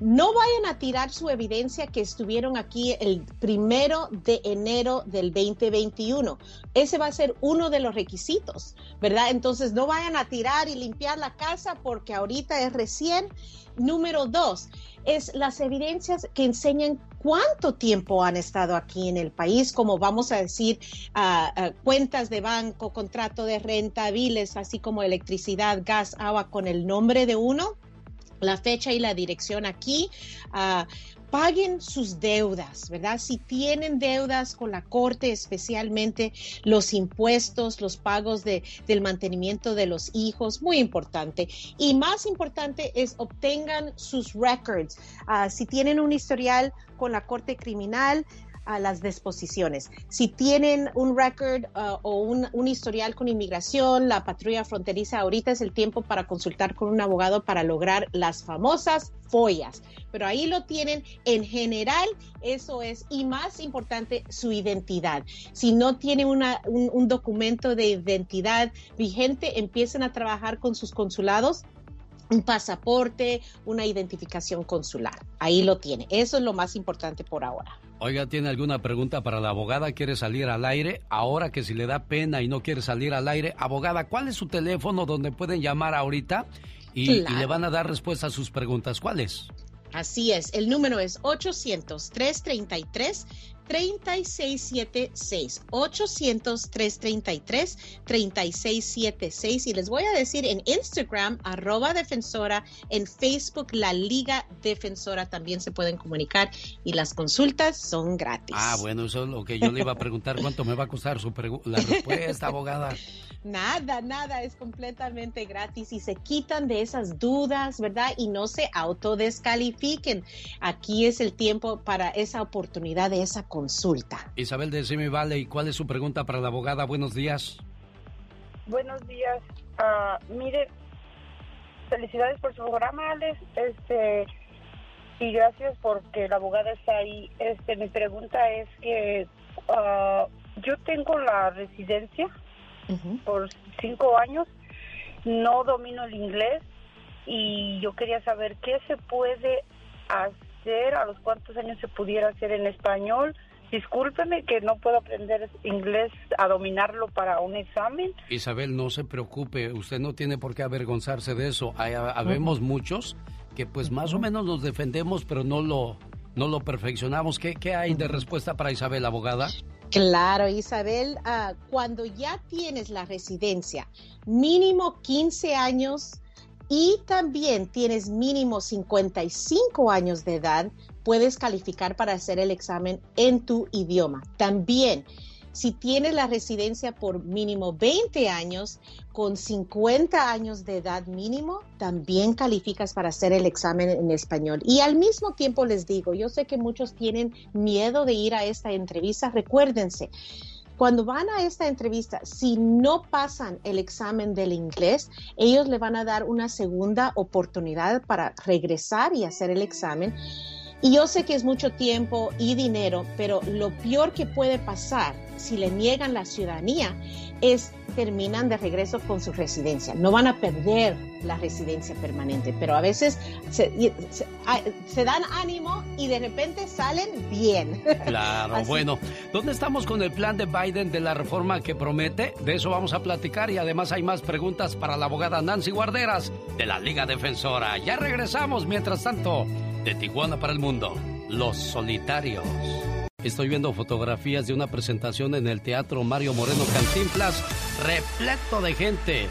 no vayan a tirar su evidencia que estuvieron aquí el primero de enero del 2021. Ese va a ser uno de los requisitos, ¿verdad? Entonces no vayan a tirar y limpiar la casa porque ahorita es recién. Número dos, es las evidencias que enseñan cuánto tiempo han estado aquí en el país, como vamos a decir, uh, cuentas de banco, contrato de renta, biles, así como electricidad, gas, agua, con el nombre de uno, la fecha y la dirección aquí. Uh, paguen sus deudas, ¿verdad? Si tienen deudas con la corte, especialmente los impuestos, los pagos de, del mantenimiento de los hijos, muy importante. Y más importante es obtengan sus records. Ah, si tienen un historial con la corte criminal, a las disposiciones. Si tienen un record uh, o un, un, historial con inmigración, la patrulla fronteriza, ahorita es el tiempo para consultar con un abogado para lograr las famosas follas. Pero ahí lo tienen. En general, eso es. Y más importante, su identidad. Si no tienen una, un, un documento de identidad vigente, empiecen a trabajar con sus consulados un pasaporte, una identificación consular. Ahí lo tiene. Eso es lo más importante por ahora.
Oiga, ¿tiene alguna pregunta para la abogada? ¿Quiere salir al aire? Ahora que si le da pena y no quiere salir al aire, abogada, ¿cuál es su teléfono donde pueden llamar ahorita y, y le van a dar respuesta a sus preguntas? ¿Cuál es?
Así es, el número es 800-333 3676 800-333 3676 y les voy a decir en Instagram arroba defensora en Facebook la Liga Defensora también se pueden comunicar y las consultas son gratis.
Ah bueno eso es lo que yo le iba a preguntar cuánto me va a costar su la respuesta abogada
nada nada es completamente gratis y se quitan de esas dudas verdad y no se autodescalifiquen aquí es el tiempo para esa oportunidad de esa consulta.
Isabel de Simi Valley, ¿cuál es su pregunta para la abogada? Buenos días.
Buenos días. Uh, mire, felicidades por su programa, Alex. Este, y gracias porque la abogada está ahí. Este, mi pregunta es que uh, yo tengo la residencia por cinco años, no domino el inglés y yo quería saber qué se puede hacer, a los cuántos años se pudiera hacer en español Discúlpeme que no puedo aprender inglés a dominarlo para un examen.
Isabel, no se preocupe, usted no tiene por qué avergonzarse de eso. Hay, habemos muchos que pues más o menos nos defendemos, pero no lo, no lo perfeccionamos. ¿Qué, ¿Qué hay de respuesta para Isabel, abogada?
Claro, Isabel, uh, cuando ya tienes la residencia, mínimo 15 años y también tienes mínimo 55 años de edad, puedes calificar para hacer el examen en tu idioma. También, si tienes la residencia por mínimo 20 años, con 50 años de edad mínimo, también calificas para hacer el examen en español. Y al mismo tiempo les digo, yo sé que muchos tienen miedo de ir a esta entrevista, recuérdense. Cuando van a esta entrevista, si no pasan el examen del inglés, ellos le van a dar una segunda oportunidad para regresar y hacer el examen y yo sé que es mucho tiempo y dinero, pero lo peor que puede pasar si le niegan la ciudadanía es terminan de regreso con su residencia. No van a perder la residencia permanente, pero a veces se, se, dan ánimo y de repente salen bien.
Claro, bueno, ¿dónde estamos con el plan de Biden de la reforma que promete? De eso vamos a platicar y además hay más preguntas para la abogada Nancy Guarderas de la Liga Defensora. Ya regresamos, mientras tanto. De Tijuana para el mundo, Los Solitarios. Estoy viendo fotografías de una presentación en el Teatro Mario Moreno Cantinflas, repleto de gente.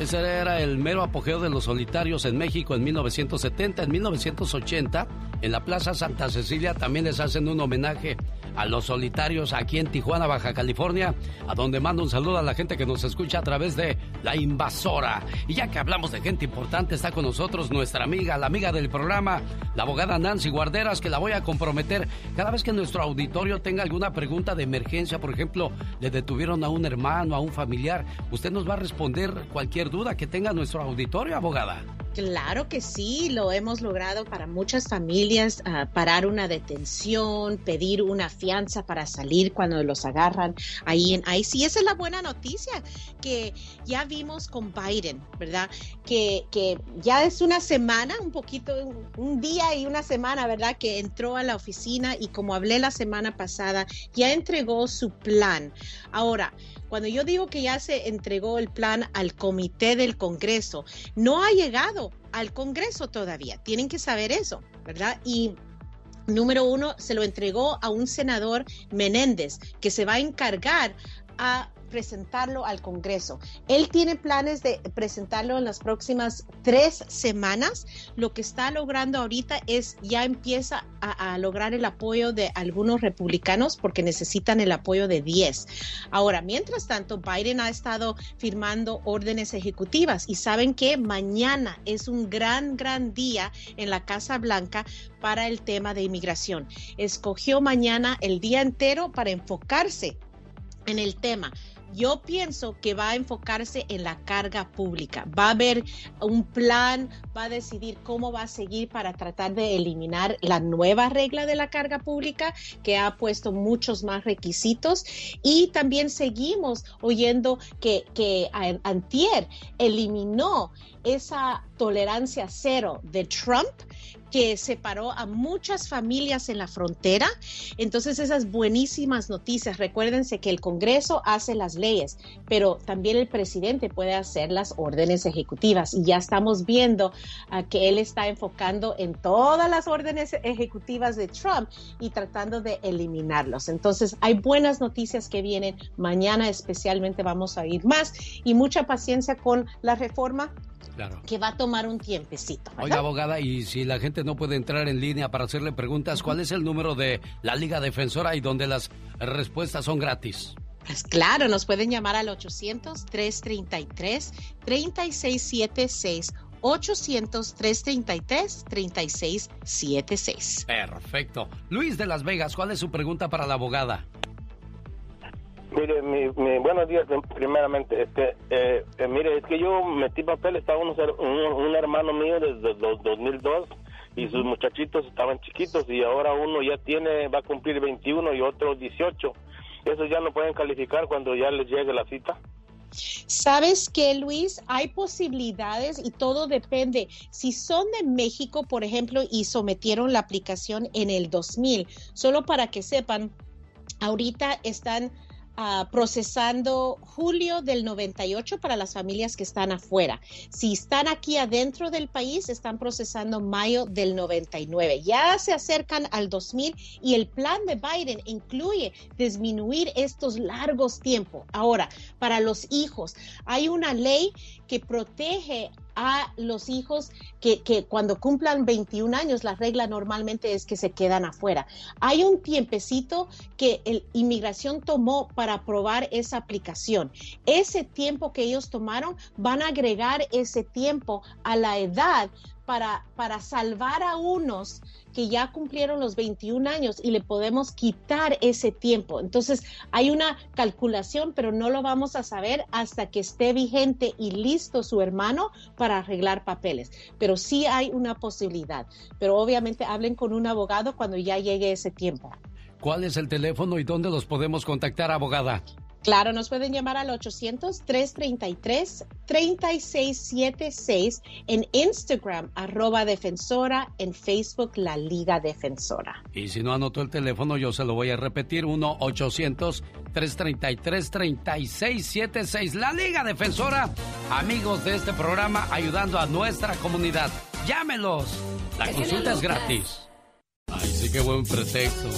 Ese era el mero apogeo de los solitarios en México en 1970. En 1980, en la Plaza Santa Cecilia también les hacen un homenaje a los solitarios aquí en Tijuana, Baja California, a donde mando un saludo a la gente que nos escucha a través de La Invasora. Y ya que hablamos de gente importante, está con nosotros nuestra amiga, la amiga del programa, la abogada Nancy Guarderas, que la voy a comprometer cada vez que nuestro auditorio tenga alguna pregunta de emergencia, por ejemplo, le detuvieron a un hermano, a un familiar, usted nos va a responder cualquier duda que tenga nuestro auditorio, abogada.
Claro que sí, lo hemos logrado para muchas familias, uh, parar una detención, pedir una fianza para salir cuando los agarran ahí en sí esa es la buena noticia que ya vimos con Biden, ¿verdad? Que, que ya es una semana, un poquito, un día y una semana, ¿verdad? Que entró a la oficina y como hablé la semana pasada, ya entregó su plan. Ahora, cuando yo digo que ya se entregó el plan al comité del Congreso, no ha llegado al Congreso todavía. Tienen que saber eso, ¿verdad? Y Número uno, se lo entregó a un senador Menéndez, que se va a encargar a presentarlo al Congreso. Él tiene planes de presentarlo en las próximas tres semanas. Lo que está logrando ahorita es ya empieza a, lograr el apoyo de algunos republicanos porque necesitan el apoyo de 10. Ahora, mientras tanto, Biden ha estado firmando órdenes ejecutivas y saben que mañana es un gran, gran día en la Casa Blanca para el tema de inmigración. Escogió mañana el día entero para enfocarse en el tema yo pienso que va a enfocarse en la carga pública. Va a haber un plan, va a decidir cómo va a seguir para tratar de eliminar la nueva regla de la carga pública que ha puesto muchos más requisitos. Y también seguimos oyendo que, que Antier eliminó esa tolerancia cero de Trump que separó a muchas familias en la frontera. Entonces esas buenísimas noticias, recuérdense que el Congreso hace las leyes, pero también el presidente puede hacer las órdenes ejecutivas y ya estamos viendo ah, que él está enfocando en todas las órdenes ejecutivas de Trump y tratando de eliminarlos. Entonces hay buenas noticias que vienen. Mañana especialmente vamos a ir más y mucha paciencia con la reforma que va a tomar un tiempecito.
Oiga, abogada, y si la gente no puede entrar en línea para hacerle preguntas, ¿cuál es el número de la Liga Defensora y donde las respuestas son gratis?
Pues claro, nos pueden llamar al 800-333-3676. 800-333-3676.
Perfecto. Luis de Las Vegas, ¿cuál es su pregunta para la abogada?
Mire, mi, buenos días, primeramente. Este, eh, eh, mire, es que yo metí papel, estaba un, un, hermano mío desde los 2002 y sus muchachitos estaban chiquitos y ahora uno ya tiene, va a cumplir 21 y otro 18. ¿Esos ya no pueden calificar cuando ya les llegue la cita?
Sabes que, Luis, hay posibilidades y todo depende. Si son de México, por ejemplo, y sometieron la aplicación en el 2000, solo para que sepan, ahorita están procesando julio del 98 para las familias que están afuera. Si están aquí adentro del país, están procesando mayo del 99. Ya se acercan al 2000 y el plan de Biden incluye disminuir estos largos tiempos. Ahora, para los hijos, hay una ley que protege a los hijos que, cuando cumplan 21 años, la regla normalmente es que se quedan afuera. Hay un tiempecito que el inmigración tomó para aprobar esa aplicación. Ese tiempo que ellos tomaron, van a agregar ese tiempo a la edad para, para salvar a unos que ya cumplieron los 21 años y le podemos quitar ese tiempo. Entonces, hay una calculación, pero no lo vamos a saber hasta que esté vigente y listo su hermano para arreglar papeles. Pero sí hay una posibilidad. Pero obviamente hablen con un abogado cuando ya llegue ese tiempo.
¿Cuál es el teléfono y dónde los podemos contactar, abogada?
Claro, nos pueden llamar al 800-333-3676 en Instagram, arroba defensora, en Facebook, la Liga Defensora.
Y si no anotó el teléfono, yo se lo voy a repetir, 1-800-333-3676, la Liga Defensora. Amigos de este programa, ayudando a nuestra comunidad. Llámelos. La consulta es gratis. Ay, sí, qué buen pretexto.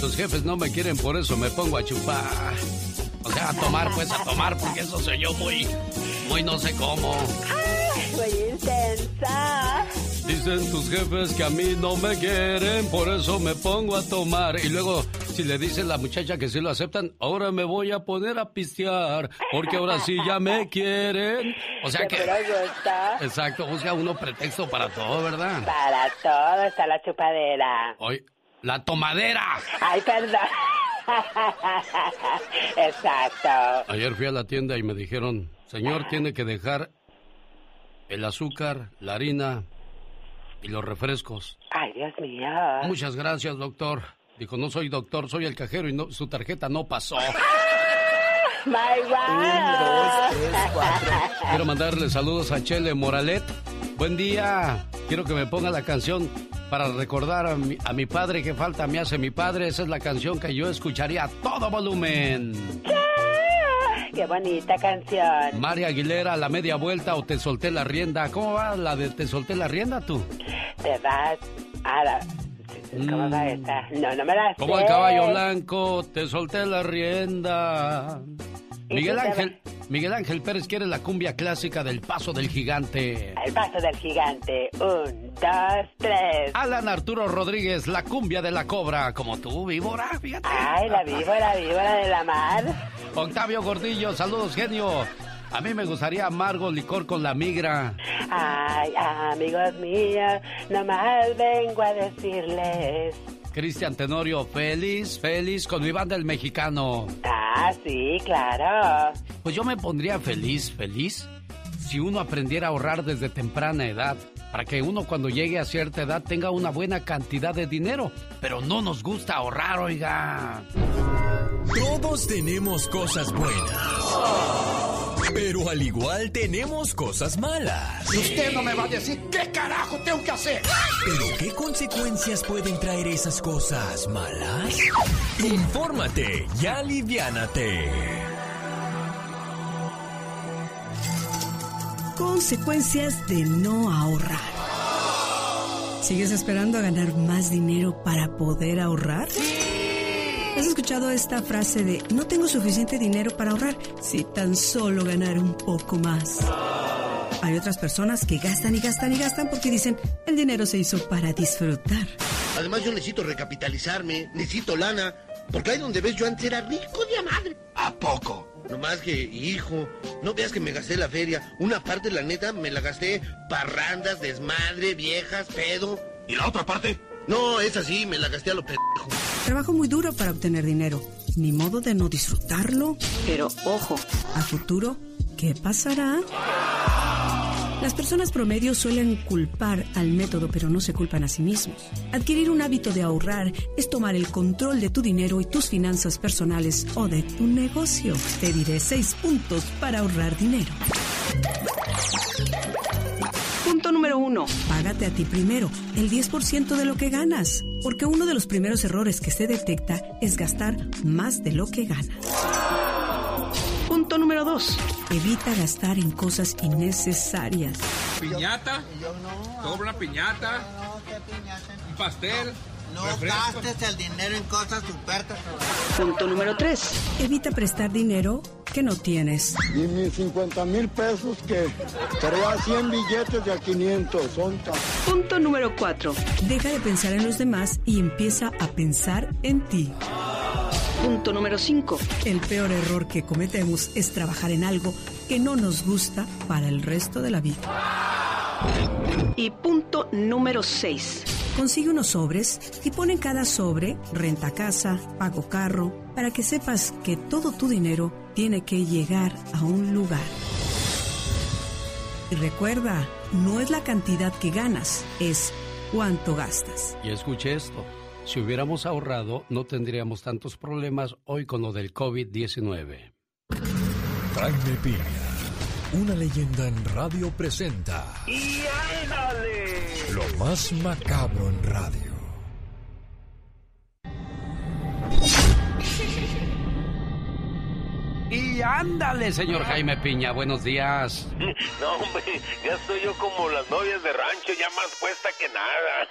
Los jefes no me quieren, por eso me pongo a chupar. O sea, a tomar, pues a tomar, porque eso soy yo muy, muy no sé cómo.
Muy intensa.
Dicen tus jefes que a mí no me quieren, por eso me pongo a tomar. Y luego, si le dicen la muchacha que sí lo aceptan, ahora me voy a poner a pistear, porque ahora sí ya me quieren. O sea que. Exacto, busca uno pretexto para todo, ¿verdad?
Para todo está la chupadera.
Hoy, la tomadera.
Ay, perdón. Exacto.
Ayer fui a la tienda y me dijeron, señor, tiene que dejar el azúcar, la harina y los refrescos.
Ay, Dios mío.
Muchas gracias, doctor. Dijo, no soy doctor, soy el cajero y no, su tarjeta no pasó.
My
Quiero mandarle saludos a Chele Moralet. Buen día. Quiero que me ponga la canción para recordar a mi, a mi padre que falta me hace mi padre. Esa es la canción que yo escucharía a todo volumen.
¡Qué bonita canción!
María Aguilera, La Media Vuelta o Te Solté la Rienda. ¿Cómo va la de Te Solté la Rienda tú?
Te vas a la...
¿Cómo va esta? No, no me la
Como
sé.
el caballo blanco, te solté la rienda. Miguel Ángel, Miguel Ángel Pérez quiere la cumbia clásica del paso del gigante.
El paso del gigante. Un, dos, tres.
Alan Arturo Rodríguez, la cumbia de la cobra, como tú, víbora, fíjate.
Ay, la víbora, víbora de la mar.
Octavio Gordillo, saludos, genio. A mí me gustaría amargo licor con la migra.
Ay, amigos míos, nomás vengo a decirles.
Cristian Tenorio, feliz, feliz con mi banda el mexicano.
Ah, sí, claro.
Pues yo me pondría feliz, feliz, si uno aprendiera a ahorrar desde temprana edad, para que uno cuando llegue a cierta edad tenga una buena cantidad de dinero. Pero no nos gusta ahorrar, oiga.
Todos tenemos cosas buenas. Pero al igual tenemos cosas malas.
Y usted no me va a decir qué carajo tengo que hacer.
¿Pero qué consecuencias pueden traer esas cosas malas? Infórmate y aliviánate.
Consecuencias de no ahorrar. ¿Sigues esperando a ganar más dinero para poder ahorrar? ¿Has escuchado esta frase de no tengo suficiente dinero para ahorrar si tan solo ganar un poco más? Hay otras personas que gastan y gastan y gastan porque dicen el dinero se hizo para disfrutar.
Además, yo necesito recapitalizarme, necesito lana, porque ahí donde ves yo antes era rico de a madre. ¿A poco? No más que, hijo, no veas que me gasté la feria. Una parte, la neta, me la gasté parrandas, desmadre, viejas, pedo. ¿Y la otra parte? No, es así, me la gasté a lo pendejo.
Trabajo muy duro para obtener dinero. Ni modo de no disfrutarlo. Pero ojo, a futuro, ¿qué pasará? Las personas promedio suelen culpar al método, pero no se culpan a sí mismos. Adquirir un hábito de ahorrar es tomar el control de tu dinero y tus finanzas personales o de tu negocio. Te diré seis puntos para ahorrar dinero. Punto número uno. Págate a ti primero el 10% de lo que ganas, porque uno de los primeros errores que se detecta es gastar más de lo que ganas. Punto número dos. Evita gastar en cosas innecesarias.
Piñata, dobla piñata, un pastel.
No gastes el dinero en cosas superfluas.
Punto número 3. Evita prestar dinero que no tienes.
Y mis 50 mil pesos que traía 100 billetes de a 500, son tan...
Punto número 4. Deja de pensar en los demás y empieza a pensar en ti. Punto número 5. El peor error que cometemos es trabajar en algo que no nos gusta para el resto de la vida. Y punto número 6. Consigue unos sobres y pon en cada sobre renta casa, pago carro, para que sepas que todo tu dinero tiene que llegar a un lugar. Y recuerda, no es la cantidad que ganas, es cuánto gastas.
Y escuche esto. Si hubiéramos ahorrado, no tendríamos tantos problemas hoy con lo del COVID-19.
Jaime Piña, una leyenda en radio presenta
¡Y ándale!
lo más macabro en radio.
Y ándale, señor Jaime Piña, buenos días.
No, hombre, ya estoy yo como las novias de rancho, ya más puesta que nada.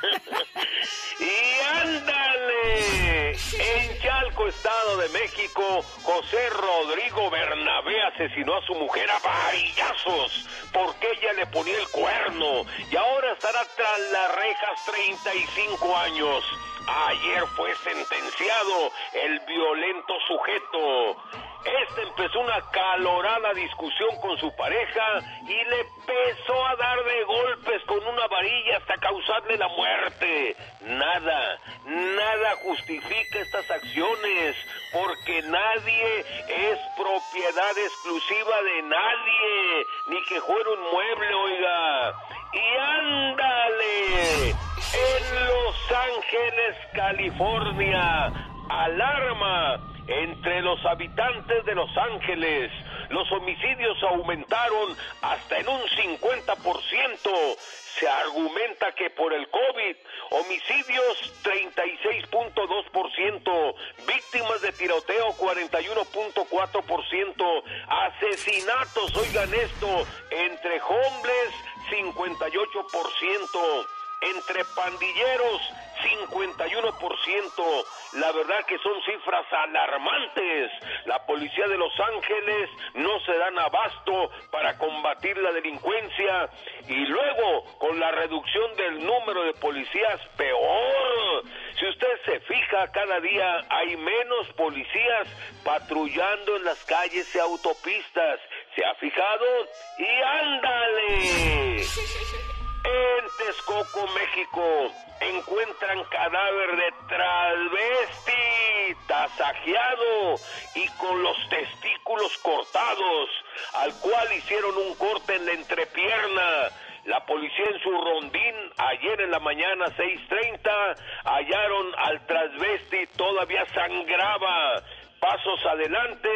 y ándale. En Chalco, Estado de México, José Rodrigo Bernabé asesinó a su mujer a varillazos porque ella le ponía el cuerno y ahora estará tras las rejas 35 años. Ayer fue sentenciado el violento sujeto. Este empezó una calorada discusión con su pareja y le empezó a dar de golpes con una varilla hasta causarle la muerte. Nada, nada justifica estas acciones porque nadie es propiedad exclusiva de nadie, ni que fuera un mueble, oiga. Y ándale, en Los Ángeles, California, alarma entre los habitantes de Los Ángeles. Los homicidios aumentaron hasta en un 50%. Se argumenta que por el COVID, homicidios 36.2%, víctimas de tiroteo 41.4%, asesinatos, oigan esto, entre hombres 58%. Entre pandilleros, 51%. La verdad que son cifras alarmantes. La policía de Los Ángeles no se dan abasto para combatir la delincuencia y luego con la reducción del número de policías peor. Si usted se fija, cada día hay menos policías patrullando en las calles y autopistas. ¿Se ha fijado? Y ándale. En Texcoco, México, encuentran cadáver de travesti tasajeado y con los testículos cortados, al cual hicieron un corte en la entrepierna. La policía en su rondín ayer en la mañana 6.30 hallaron al transvesti todavía sangraba Pasos adelante,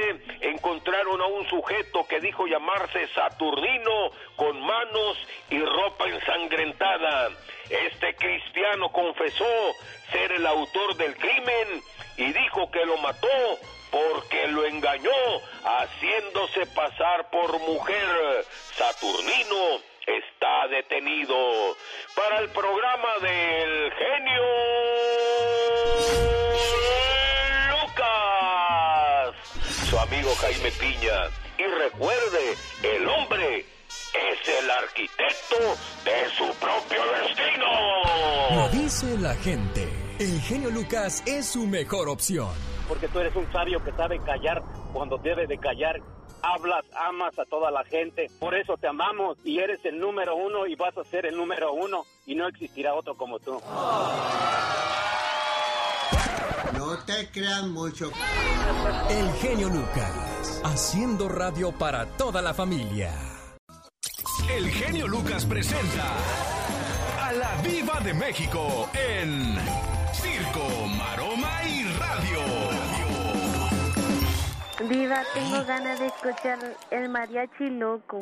encontraron a un sujeto que dijo llamarse Saturnino con manos y ropa ensangrentada. Este cristiano confesó ser el autor del crimen y dijo que lo mató porque lo engañó haciéndose pasar por mujer. Saturnino está detenido. Para el programa del genio amigo Jaime Piña. Y recuerde, el hombre es el arquitecto de su propio destino.
Lo dice la gente. El genio Lucas es su mejor opción.
Porque tú eres un sabio que sabe callar cuando debe de callar. Hablas, amas a toda la gente. Por eso te amamos y eres el número uno y vas a ser el número uno y no existirá otro como tú.
No te crean mucho.
El genio Lucas, haciendo radio para toda la familia.
El genio Lucas presenta a la Viva de México en Circo, Maroma
Viva, tengo ganas de escuchar el mariachi loco.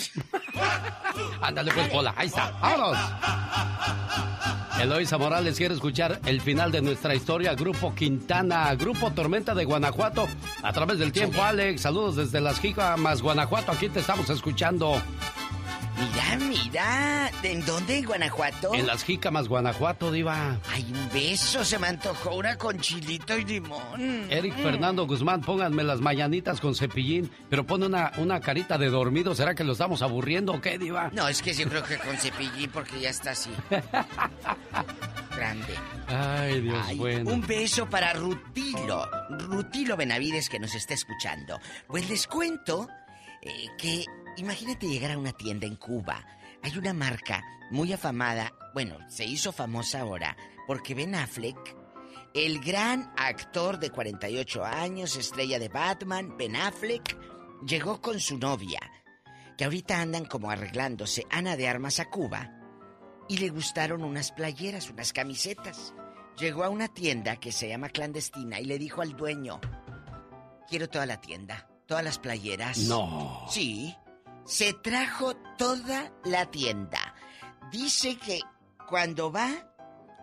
Ándale pues, Pola, ahí está, vámonos. Eloisa Morales quiere escuchar el final de nuestra historia, Grupo Quintana, Grupo Tormenta de Guanajuato, a través del tiempo, Alex. Saludos desde las Jicamas, Guanajuato, aquí te estamos escuchando.
Mira, mira, ¿en dónde? ¿En Guanajuato?
En las Jícamas, Guanajuato, Diva.
Ay, un beso, se me antojó una con chilito y limón.
Eric
Mm.
Fernando Guzmán, pónganme las mañanitas con cepillín, pero pone una, una carita de dormido. ¿Será que lo estamos aburriendo o qué, Diva?
No, es que yo creo que con cepillín porque ya está así. Grande.
Ay, Dios
Ay,
bueno.
Un beso para Rutilo, Rutilo Benavides que nos está escuchando. Pues les cuento eh, que imagínate llegar a una tienda en Cuba. Hay una marca muy afamada, bueno, se hizo famosa ahora, porque Ben Affleck, el gran actor de 48 años, estrella de Batman, Ben Affleck, llegó con su novia, que ahorita andan como arreglándose, Ana de Armas a Cuba, y le gustaron unas playeras, unas camisetas. Llegó a una tienda que se llama Clandestina y le dijo al dueño, quiero toda la tienda, todas las playeras.
No.
Sí, se trajo toda la tienda. Dice que cuando va,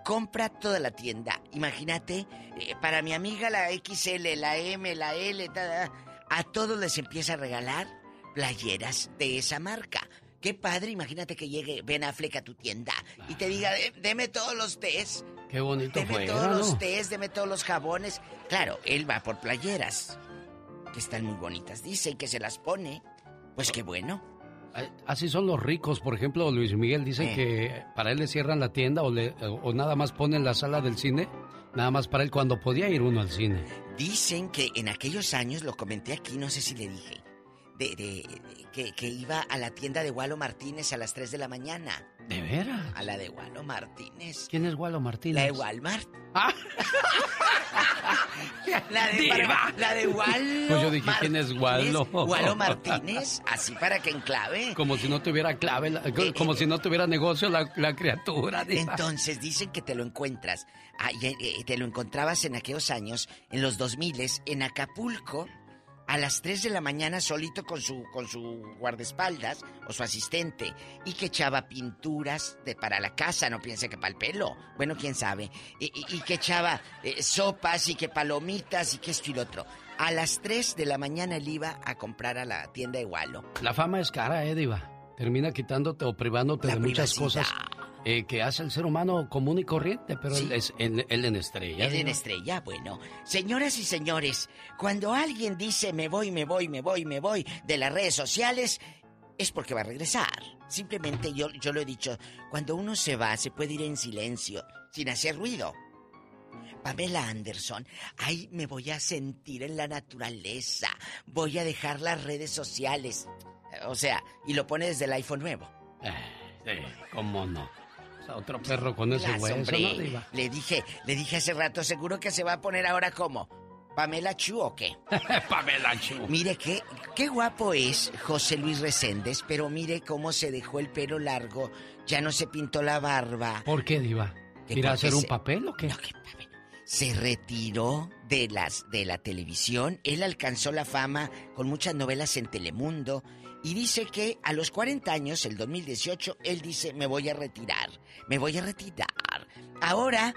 compra toda la tienda. Imagínate, eh, para mi amiga la XL, la M, la L, ta, ta, a todos les empieza a regalar playeras de esa marca. Qué padre, imagínate que llegue Ben Affleck a tu tienda y te diga, "Eh, deme todos los tés,
Qué bonito
deme
fue,
todos
¿no?
los tés, deme todos los jabones. Claro, él va por playeras, que están muy bonitas, dice, y que se las pone. Pues qué bueno.
Así son los ricos. Por ejemplo, Luis Miguel dice
Eh.
que para él le cierran la tienda o, le- o nada más ponen la sala del cine, nada más para él cuando podía ir uno al cine.
Dicen que en aquellos años, lo comenté aquí, no sé si le dije, de, de- de- que, que iba a la tienda de Walo Martínez a las 3 de la mañana.
¿De veras?
A la de Walo Martínez.
¿Quién es Walo Martínez?
La de Walmart. la, de para- la de Walo.
Pues yo dije, ¿quién es Walo?
Walo Martínez, así para que enclave.
Como si no tuviera clave, la- como si no tuviera negocio la, la criatura. diva.
Entonces dicen que te lo encuentras, ah, y, eh, te lo encontrabas en aquellos años, en los 2000 en Acapulco, a las 3 de la mañana solito con su, con su guardaespaldas o su asistente, y que echaba pinturas de, para la casa, no piense que para el pelo, bueno, quién sabe, y, y- y que echaba eh, sopas y que palomitas y que esto y lo otro. A las 3 de la mañana él iba a comprar a la tienda de Walo.
La fama es cara, eh, Diva. Termina quitándote o privándote
La
de muchas
privacidad.
cosas eh, que hace el ser humano común y corriente, pero él es él, él en estrella.
Él en estrella, bueno. Señoras y señores, cuando alguien dice me voy, me voy, me voy, me voy de las redes sociales, es porque va a regresar. Simplemente yo, yo lo he dicho, cuando uno se va, se puede ir en silencio, sin hacer ruido. Pamela Anderson, ahí me voy a sentir en la naturaleza, voy a dejar las redes sociales. O sea, y lo pone desde el iPhone nuevo.
Eh, sí, cómo no. Otro perro con ese
Las,
hueso,
hombre,
¿no, Diva?
Le dije, le dije hace rato, seguro que se va a poner ahora como Pamela Chu o qué.
Pamela Chu.
Mire qué, qué guapo es José Luis Reséndez, pero mire cómo se dejó el pelo largo, ya no se pintó la barba.
¿Por qué, Diva?
Que
¿Ir a hacer un papel o qué?
Se retiró de las de la televisión, él alcanzó la fama con muchas novelas en Telemundo y dice que a los 40 años, el 2018, él dice, "Me voy a retirar, me voy a retirar." Ahora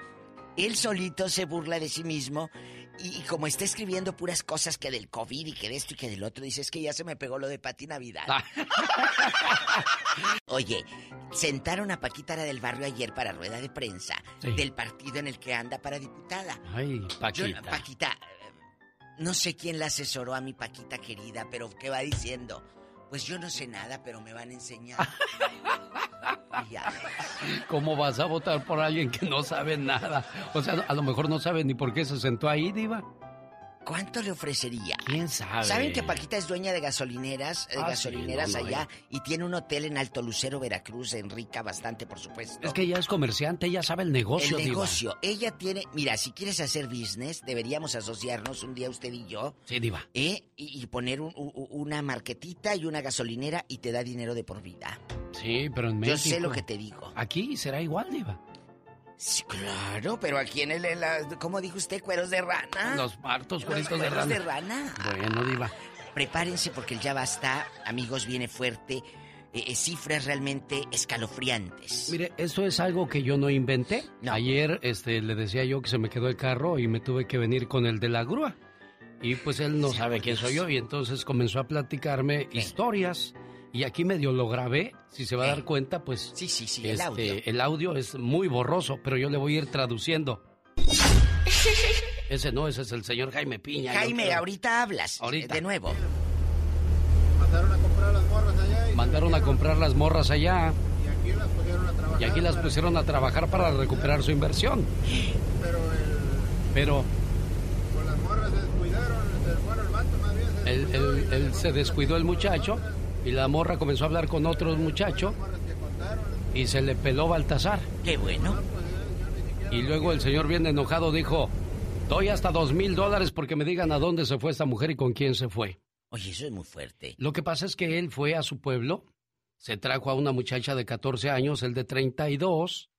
él solito se burla de sí mismo y, y como está escribiendo puras cosas que del COVID y que de esto y que del otro, dice, "Es que ya se me pegó lo de Pati Navidad." Oye, sentaron a Paquita la del barrio ayer para rueda de prensa
Sí.
del partido en el que anda para diputada.
Ay,
Yo-
Paquita.
Paquita, eh, no sé quién la asesoró a mi Paquita querida, pero ¿qué va diciendo? Pues yo no sé nada, pero me van a enseñar. Ya.
¿Cómo vas a votar por alguien que no sabe nada? O sea, a lo mejor no sabe ni por qué se sentó ahí, Diva.
¿Cuánto le ofrecería?
¿Quién sabe?
¿Saben que Paquita es dueña de gasolineras, de
Ah,
gasolineras
sí, no, no,
allá y tiene un hotel en Alto Lucero, Veracruz, en rica bastante, por supuesto?
Es que ella es comerciante, ella sabe el negocio,
el
Diva.
negocio, ella tiene, mira, si quieres hacer business, deberíamos asociarnos un día usted y yo,
Sí, Diva.
¿eh? Y, y poner un- u- una marquetita y una gasolinera y te da dinero de por vida.
Sí, pero en
Yo
México.
sé lo que te digo.
Aquí será igual, Diva.
Sí, claro, pero aquí en el, en la- ¿cómo dijo usted? Cueros de rana.
Los partos, cueritos de
cueros
rana.
de rana.
Bueno, Diva.
Prepárense porque el ya basta, amigos, viene fuerte. Eh, eh, cifras realmente escalofriantes.
Mire, esto es algo que yo no inventé. Ayer este, le decía yo que se me quedó el carro y me tuve que venir con el de la grúa. Y pues él no sabe quién soy yo y entonces comenzó a platicarme historias. Y aquí medio lo grabé, si se va a dar cuenta, pues...
Sí, sí, sí, el
este,
audio.
el audio es muy borroso, pero yo le voy a ir traduciendo. Ese no, ese es el señor Jaime Piña.
Jaime,
creo.
ahorita hablas. eh,
Ahorita.
De nuevo.
Mandaron a comprar las morras allá y,
Mandaron a comprar las morras allá
y aquí las pusieron a trabajar.
y aquí las pusieron a trabajar para recuperar su inversión.
Pero el,
Pero
con las morras se descuidaron, bueno, el vato más bien se
él, él- él se descuidó el muchacho y la morra comenzó a hablar con otro muchacho y se le peló Baltasar.
Qué bueno.
Y luego el señor bien enojado dijo, doy hasta dos mil dólares porque me digan a dónde se fue esta mujer y con quién se fue.
Oye, eso es muy fuerte.
Lo que pasa es que él fue a su pueblo, se trajo a una muchacha de 14 años, el de 32,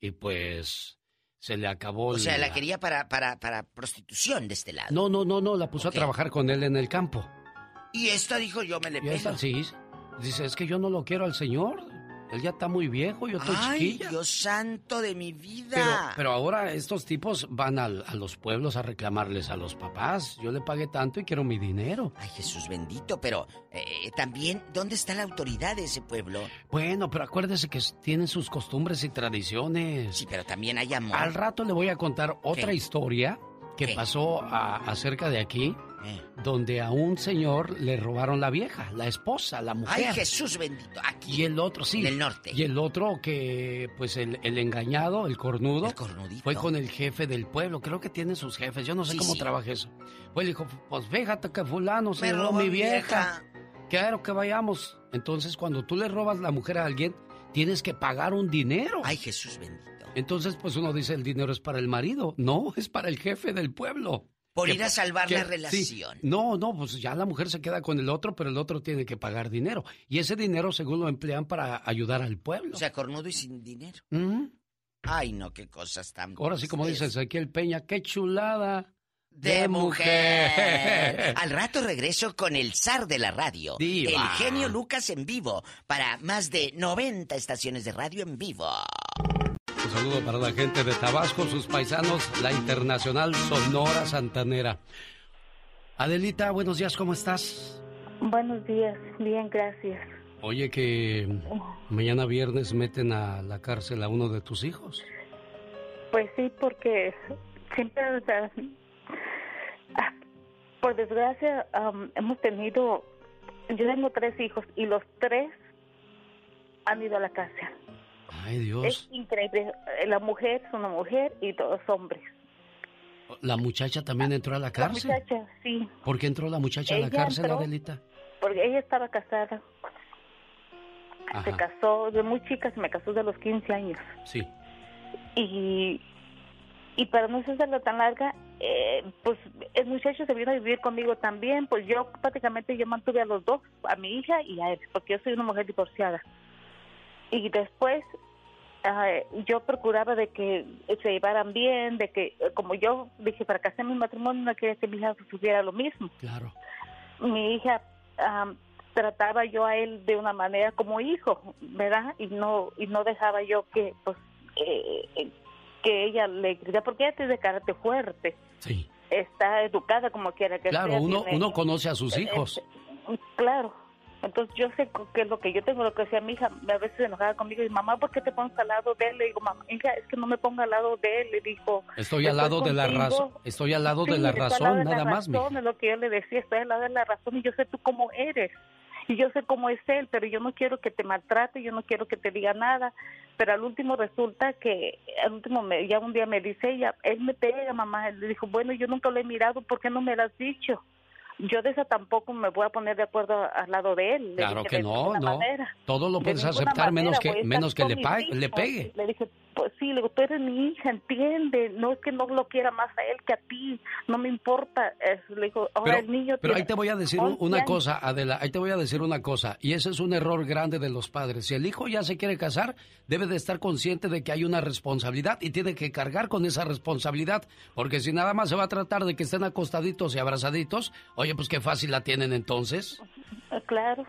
y pues se le acabó
O sea, la
la-
quería para, para, para prostitución de este lado.
No, no, no, no, la puso a trabajar con él en el campo.
Y esta dijo, yo me le
Y esta,
pego.
sí, dice, es que yo no lo quiero al señor. Él ya está muy viejo, yo estoy
Ay,
chiquilla.
Dios santo de mi vida.
Pero, pero ahora estos tipos van al- a los pueblos a reclamarles a los papás. Yo le pagué tanto y quiero mi dinero.
Ay, Jesús bendito, pero eh, también, ¿dónde está la autoridad de ese pueblo?
Bueno, pero acuérdese que tienen sus costumbres y tradiciones.
Sí, pero también hay amor.
Al rato le voy a contar otra
¿Qué?
historia que
¿Qué?
pasó a- acerca de aquí,
Eh.
donde a un señor le robaron la vieja, la esposa, la mujer.
Ay, Jesús bendito, aquí.
Y el otro, sí.
En el norte.
Y el otro que, pues el, el engañado, el cornudo,
El cornudito.
fue con el jefe del pueblo. Creo que tiene sus jefes. Yo no sé
Sí,
cómo
sí.
trabaja eso. Pues le dijo, pues fíjate que fulano se
Me
robó mi vieja.
vieja.
Quiero que vayamos. Entonces, cuando tú le robas la mujer a alguien, tienes que pagar un dinero.
Ay, Jesús bendito.
Entonces, pues uno dice, el dinero es para el marido. No, es para el jefe del pueblo.
Por
Que-
ir a salvar
que-
la
sí.
relación.
No, no, pues ya la mujer se queda con el otro, pero el otro tiene que pagar dinero. Y ese dinero, según lo emplean para ayudar al pueblo.
O sea, cornudo y sin dinero. Ay, no, qué cosas tan...
Ahora sí, como dice Ezequiel Peña, qué chulada
de mujer. Al rato regreso con el zar de la radio,
Diva.
el genio Lucas en vivo, para más de 90 estaciones de radio en vivo.
Un saludo para la gente de Tabasco, sus paisanos, la internacional Sonora Santanera. Adelita, buenos días, ¿cómo estás?
Buenos días, bien, gracias.
Oye, que mañana viernes meten a la cárcel a uno de tus hijos.
Pues sí, porque siempre, o sea, por desgracia, hemos tenido, yo tengo tres hijos y los tres han ido a la cárcel.
Ay, Dios.
Es increíble. La mujer es una mujer y todos hombres.
¿La muchacha también entró a la
La
cárcel?
muchacha, sí,
¿Por qué entró la muchacha a la cárcel,
entró-
Adelita?
porque ella estaba casada. Se casó de muy chica, se me casó de los 15 años.
sí.
y y para no hacerla tan larga eh, pues el muchacho se vino a vivir conmigo también pues yo prácticamente yo mantuve a los dos a mi hija y a él porque yo soy una mujer divorciada y después ah, yo procuraba de que se llevaran bien de que eh, como yo dije para casar mi matrimonio no quería que mi hija supiera lo mismo
Claro.
mi hija am, trataba yo a él de una manera como hijo, ¿verdad? Y no y no dejaba yo que pues eh, que ella le gritara porque ella tiene carácter fuerte.
Sí.
Está educada como quiera que
Claro,
sea.
uno,
tiene-
uno conoce a sus hijos.
Claro. Entonces yo sé que es lo que yo tengo, lo que decía mi hija, a veces se enojaba conmigo y mamá, ¿por qué te pones al lado de él? Le digo, mamá, hija, es que no me ponga al lado de él, le dijo.
Estoy al lado de la razón. Estoy al lado de la razón,
de la
nada más,
razón. Es lo que yo le decía, estoy al lado de la razón y yo sé tú cómo eres. Y yo sé cómo es él, pero yo no quiero que te maltrate, yo no quiero que te diga nada. Pero al último resulta que, al último, me, ya un día me dice ella, él me pega, mamá. Le dijo, bueno, yo nunca lo he mirado, ¿por qué no me lo has dicho? Yo de esa tampoco me voy a poner de acuerdo al lado de él. Le
Claro
dije,
que no, no.
manera.
Todo lo
De
puedes aceptar menos que, menos que le, le pegue.
Le dije, pues sí, le digo, tú eres mi hija, entiende, no es que no lo quiera más a él que a ti, no me importa. Le digo, ahora el niño
Pero ahí te voy a decir
11
una
años.
cosa, Adela, ahí te voy a decir una cosa, y ese es un error grande de los padres. Si el hijo ya se quiere casar, debe de estar consciente de que hay una responsabilidad y tiene que cargar con esa responsabilidad, porque si nada más se va a tratar de que estén acostaditos y abrazaditos, oye, pues qué fácil la tienen entonces.
Claro.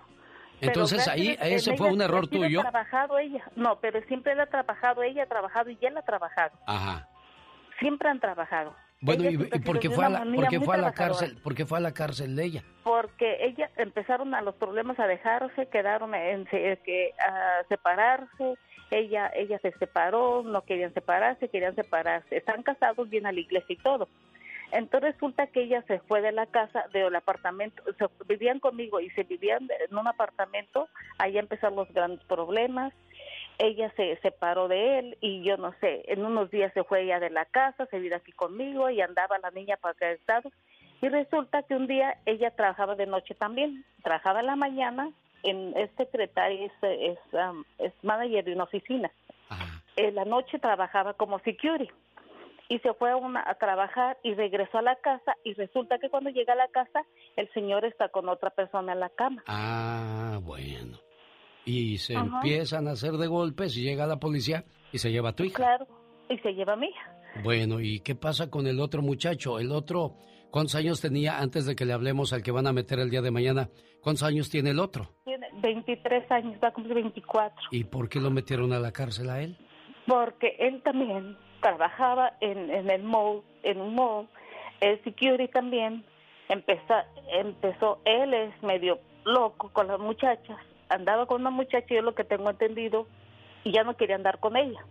Entonces ahí ese fue un error tuyo.
Ha trabajado ella, no, pero siempre él ha trabajado, ella ha trabajado y él ha trabajado.
Ajá.
Siempre han trabajado.
Bueno,
Ella
¿y, y
ha
por
sido
qué
de
fue a la,
manera
por qué
muy
fue a la cárcel? ¿Por qué fue a la cárcel de ella?
Porque ella empezaron a los problemas a dejarse, quedaron en se- que a separarse. Ella ella se separó, no querían separarse, querían separarse. Están casados, vienen a la iglesia y todo. Entonces resulta que ella se fue de la casa, del apartamento, se, vivían conmigo y se vivían en un apartamento, ahí empezaron los grandes problemas. Ella se separó de él y yo no sé, en unos días se fue ella de la casa, se vino aquí conmigo y andaba la niña para acá Estado. Y resulta que un día ella trabajaba de noche también, trabajaba en la mañana, en, es secretaria, es, es, um, es manager de una oficina. En la noche trabajaba como security y se fue a, una, a trabajar y regresó a la casa y resulta que cuando llega a la casa el señor está con otra persona en la cama.
Ah, bueno. Y se
Ajá.
empiezan a hacer de golpes y llega la policía y se lleva a tu hija.
Claro, y se lleva a mi hija.
Bueno, ¿y qué pasa con el otro muchacho? El otro, ¿cuántos años tenía antes de que le hablemos al que van a meter el día de mañana? ¿Cuántos años tiene el otro?
Tiene 23 años, va a cumplir 24.
¿Y por qué lo metieron a la cárcel a él?
Porque él también trabajaba en, en el mall, en un mall, el security también. Empezó, empezó, él es medio loco con las muchachas. Andaba con una muchacha, yo lo que tengo entendido, y ya no quería andar con ella.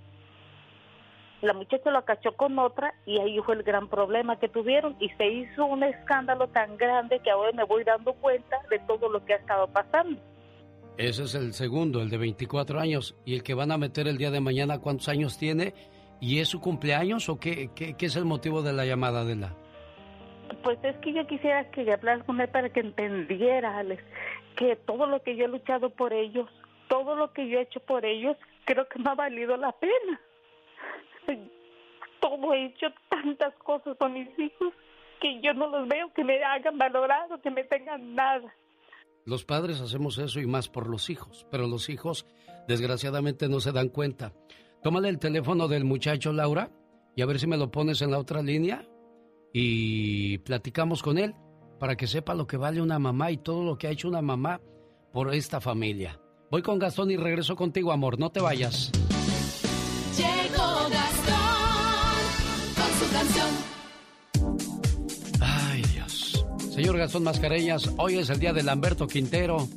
La muchacha lo cachó con otra y ahí fue el gran problema que tuvieron y se hizo un escándalo tan grande que ahora me voy dando cuenta de todo lo que ha estado pasando.
Ese es el segundo, el de 24 años. ¿Y el que van a meter el día de mañana cuántos años tiene? ¿Y es su cumpleaños o qué, qué, qué es el motivo de la llamada de la?
Pues es que yo quisiera que hablar con él para que entendiera, Alex, que todo lo que yo he luchado por ellos, todo lo que yo he hecho por ellos, creo que no ha valido la pena. Todo he hecho tantas cosas con mis hijos que yo no los veo que me hagan valorado, que me tengan nada.
Los padres hacemos eso y más por los hijos, pero los hijos desgraciadamente no se dan cuenta. Tómale el teléfono del muchacho Laura y a ver si me lo pones en la otra línea y platicamos con él para que sepa lo que vale una mamá y todo lo que ha hecho una mamá por esta familia. Voy con Gastón y regreso contigo, amor, no te vayas.
Llegó Gastón con su canción.
Ay, Dios. Señor Gastón Mascareñas, hoy es el día de Lamberto Quintero,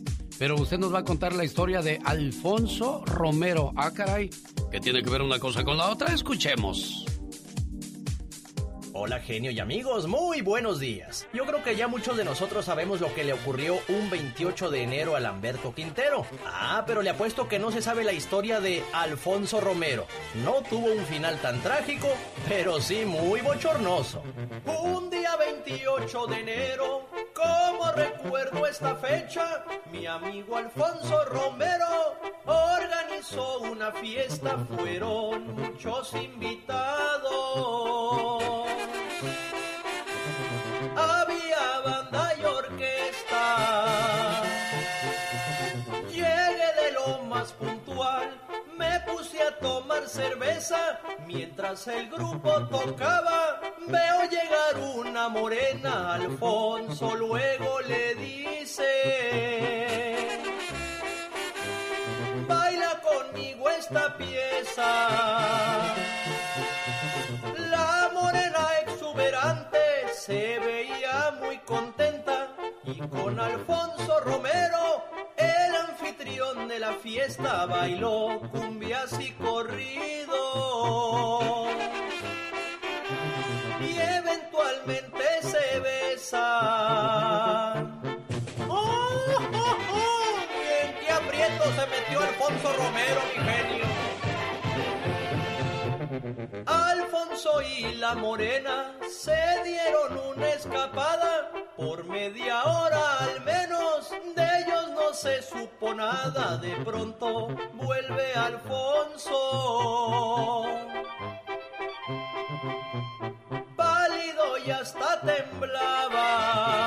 Pero usted nos va a contar la historia de Alfonso Romero. Ah, caray, que tiene que ver una cosa con la otra. Escuchemos.
Hola genio y amigos, muy buenos días. Yo creo que ya muchos de nosotros sabemos lo que le ocurrió un 28 de enero a Lamberto Quintero. Ah, pero le apuesto que no se sabe la historia de Alfonso Romero. No tuvo un final tan trágico, pero sí muy bochornoso. Un día 28 de enero, como recuerdo esta fecha, mi amigo Alfonso Romero organizó una fiesta, fueron muchos invitados. Había banda y orquesta. Llegué de lo más puntual, me puse a tomar cerveza mientras el grupo tocaba. Veo llegar una morena, Alfonso luego le dice. Baila conmigo esta pieza. La morena se veía muy contenta y con Alfonso Romero, el anfitrión de la fiesta, bailó cumbias y corrido. Y eventualmente se besan. ¡Oh, oh, oh! ¿Y en qué aprieto se metió Alfonso Romero, mi genio? Alfonso y la morena se dieron una escapada. Por media hora al menos de ellos no se supo nada. De pronto vuelve Alfonso. Pálido y hasta temblaba.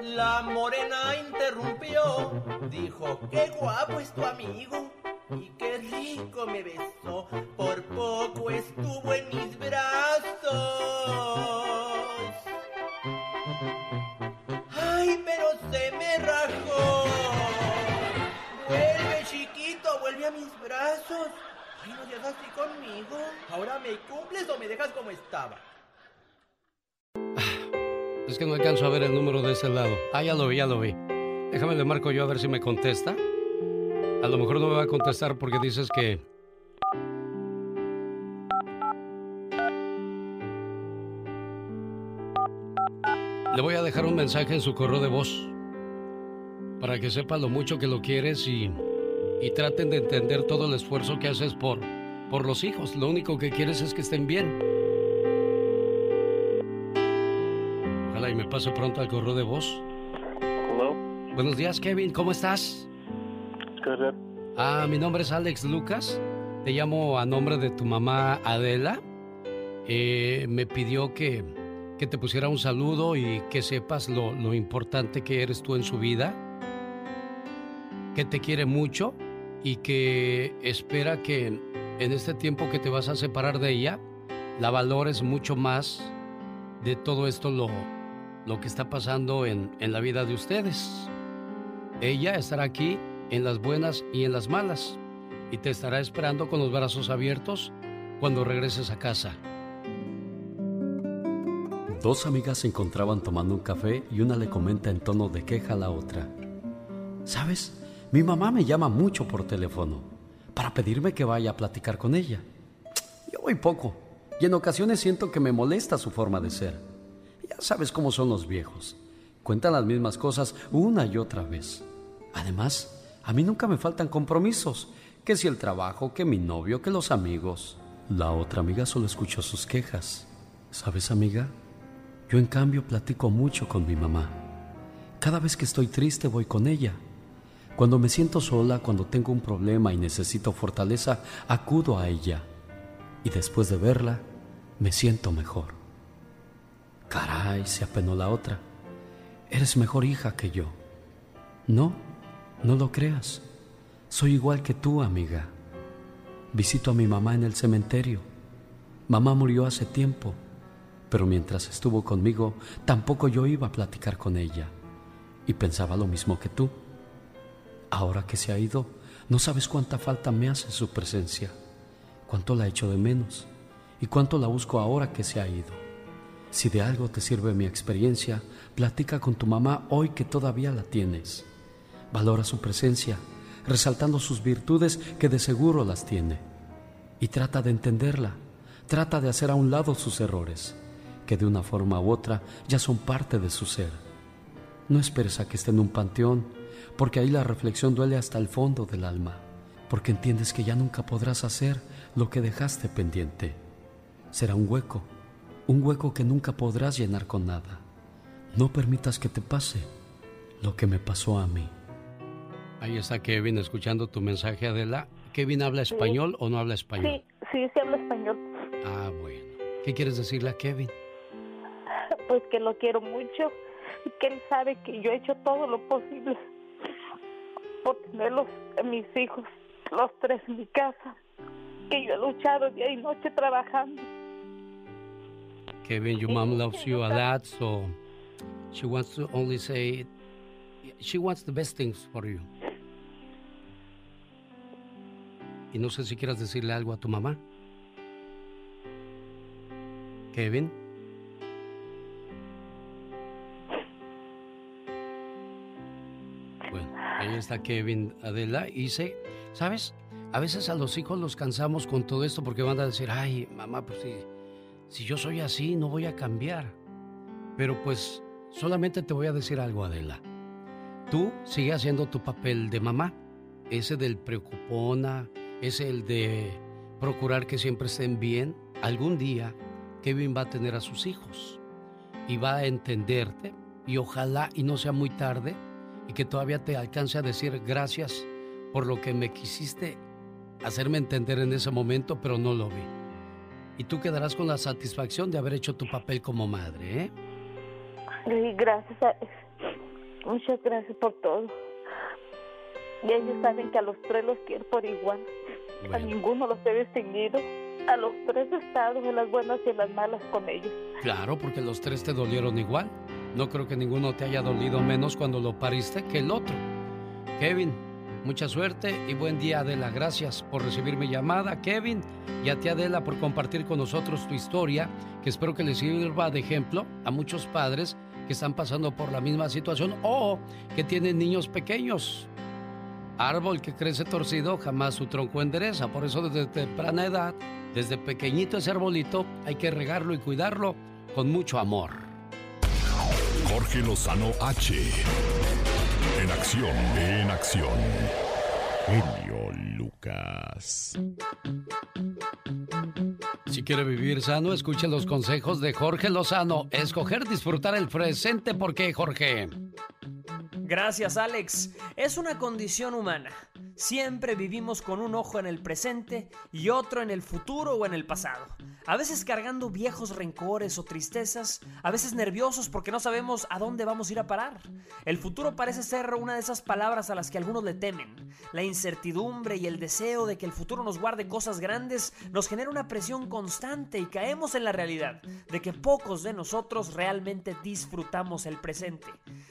La morena interrumpió. Dijo, qué guapo es tu amigo y qué rico me besó. Por poco estuvo en mis brazos. Ay, pero se me rajó. Vuelve chiquito, vuelve a mis brazos. Ay, no seas así conmigo. Ahora me cumples o me dejas como estaba.
Es que no alcanzo a ver el número de ese lado. Ah, ya lo vi, ya lo vi. Déjame le marco yo a ver si me contesta. A lo mejor no me va a contestar porque dices que... Le voy a dejar un mensaje en su correo de voz para que sepa lo mucho que lo quieres y, y traten de entender todo el esfuerzo que haces por, por los hijos. Lo único que quieres es que estén bien. Ojalá y me pase pronto al correo de voz. Buenos días, Kevin. ¿Cómo estás? Ah, mi nombre es Alex Lucas. Te llamo a nombre de tu mamá Adela. Eh, me pidió que, que te pusiera un saludo y que sepas lo, lo importante que eres tú en su vida. Que te quiere mucho y que espera que en este tiempo que te vas a separar de ella, la valores mucho más de todo esto lo, lo que está pasando en, en la vida de ustedes. Ella estará aquí en las buenas y en las malas y te estará esperando con los brazos abiertos cuando regreses a casa. Dos amigas se encontraban tomando un café y una le comenta en tono de queja a la otra. ¿Sabes? Mi mamá me llama mucho por teléfono para pedirme que vaya a platicar con ella. Yo voy poco y en ocasiones siento que me molesta su forma de ser. Ya sabes cómo son los viejos. Cuentan las mismas cosas una y otra vez. Además, a mí nunca me faltan compromisos. Que si el trabajo, que mi novio, que los amigos. La otra amiga solo escuchó sus quejas. ¿Sabes, amiga? Yo en cambio platico mucho con mi mamá. Cada vez que estoy triste voy con ella. Cuando me siento sola, cuando tengo un problema y necesito fortaleza, acudo a ella. Y después de verla, me siento mejor. Caray, se apenó la otra. Eres mejor hija que yo. No, no lo creas. Soy igual que tú, amiga. Visito a mi mamá en el cementerio. Mamá murió hace tiempo, pero mientras estuvo conmigo, tampoco yo iba a platicar con ella. Y pensaba lo mismo que tú. Ahora que se ha ido, no sabes cuánta falta me hace su presencia, cuánto la echo de menos y cuánto la busco ahora que se ha ido. Si de algo te sirve mi experiencia, platica con tu mamá hoy que todavía la tienes. Valora su presencia, resaltando sus virtudes que de seguro las tiene. Y trata de entenderla, trata de hacer a un lado sus errores, que de una forma u otra ya son parte de su ser. No esperes a que esté en un panteón, porque ahí la reflexión duele hasta el fondo del alma, porque entiendes que ya nunca podrás hacer lo que dejaste pendiente. Será un hueco, un hueco que nunca podrás llenar con nada. No permitas que te pase lo que me pasó a mí. Ahí está Kevin escuchando tu mensaje, Adela. ¿Kevin habla español o no habla español?
Sí, sí, sí habla español.
Ah, bueno. ¿Qué quieres decirle a Kevin?
Pues que lo quiero mucho y que él sabe que yo he hecho todo lo posible por tenerlos, mis hijos, los tres en mi casa, que yo he luchado día y noche trabajando.
Kevin, your mom loves you a lot, so she wants to only say she wants the best things for you. Y no sé si quieras decirle algo a tu mamá. Kevin. Bueno, ahí está Kevin Adela. Y sé, ¿sabes? A veces a los hijos los cansamos con todo esto porque van a decir, ay, mamá, pues si, si yo soy así, no voy a cambiar. Pero pues solamente te voy a decir algo, Adela. Tú sigue haciendo tu papel de mamá, ese del preocupona, ese el de procurar que siempre estén bien. Algún día Kevin va a tener a sus hijos y va a entenderte y ojalá y no sea muy tarde y que todavía te alcance a decir gracias por lo que me quisiste hacerme entender en ese momento, pero no lo vi. Y tú quedarás con la satisfacción de haber hecho tu papel como madre, ¿eh?
Sí, gracias. A... Muchas gracias por todo. Y ellos saben que a los tres los quiero por igual. A ninguno los he distinguido. A los tres he estado en las buenas y en las malas con ellos.
Claro, porque los tres te dolieron igual. No creo que ninguno te haya dolido menos cuando lo pariste que el otro. Kevin, mucha suerte y buen día, Adela. Gracias por recibir mi llamada, Kevin, y a ti, Adela, por compartir con nosotros tu historia, que espero que les sirva de ejemplo a muchos padres que están pasando por la misma situación o que tienen niños pequeños. Árbol que crece torcido jamás su tronco endereza. Por eso desde temprana edad, desde pequeñito ese arbolito, hay que regarlo y cuidarlo con mucho amor.
Jorge Lozano H. En acción, en acción. Genio Lucas.
Si quiere vivir sano, escuche los consejos de Jorge Lozano. Escoger disfrutar el presente. ¿Por qué, Jorge?
Gracias, Alex. Es una condición humana. Siempre vivimos con un ojo en el presente y otro en el futuro o en el pasado. A veces cargando viejos rencores o tristezas, a veces nerviosos porque no sabemos a dónde vamos a ir a parar. El futuro parece ser una de esas palabras a las que algunos le temen. La incertidumbre y el deseo de que el futuro nos guarde cosas grandes nos genera una presión constante y caemos en la realidad de que pocos de nosotros realmente disfrutamos el presente.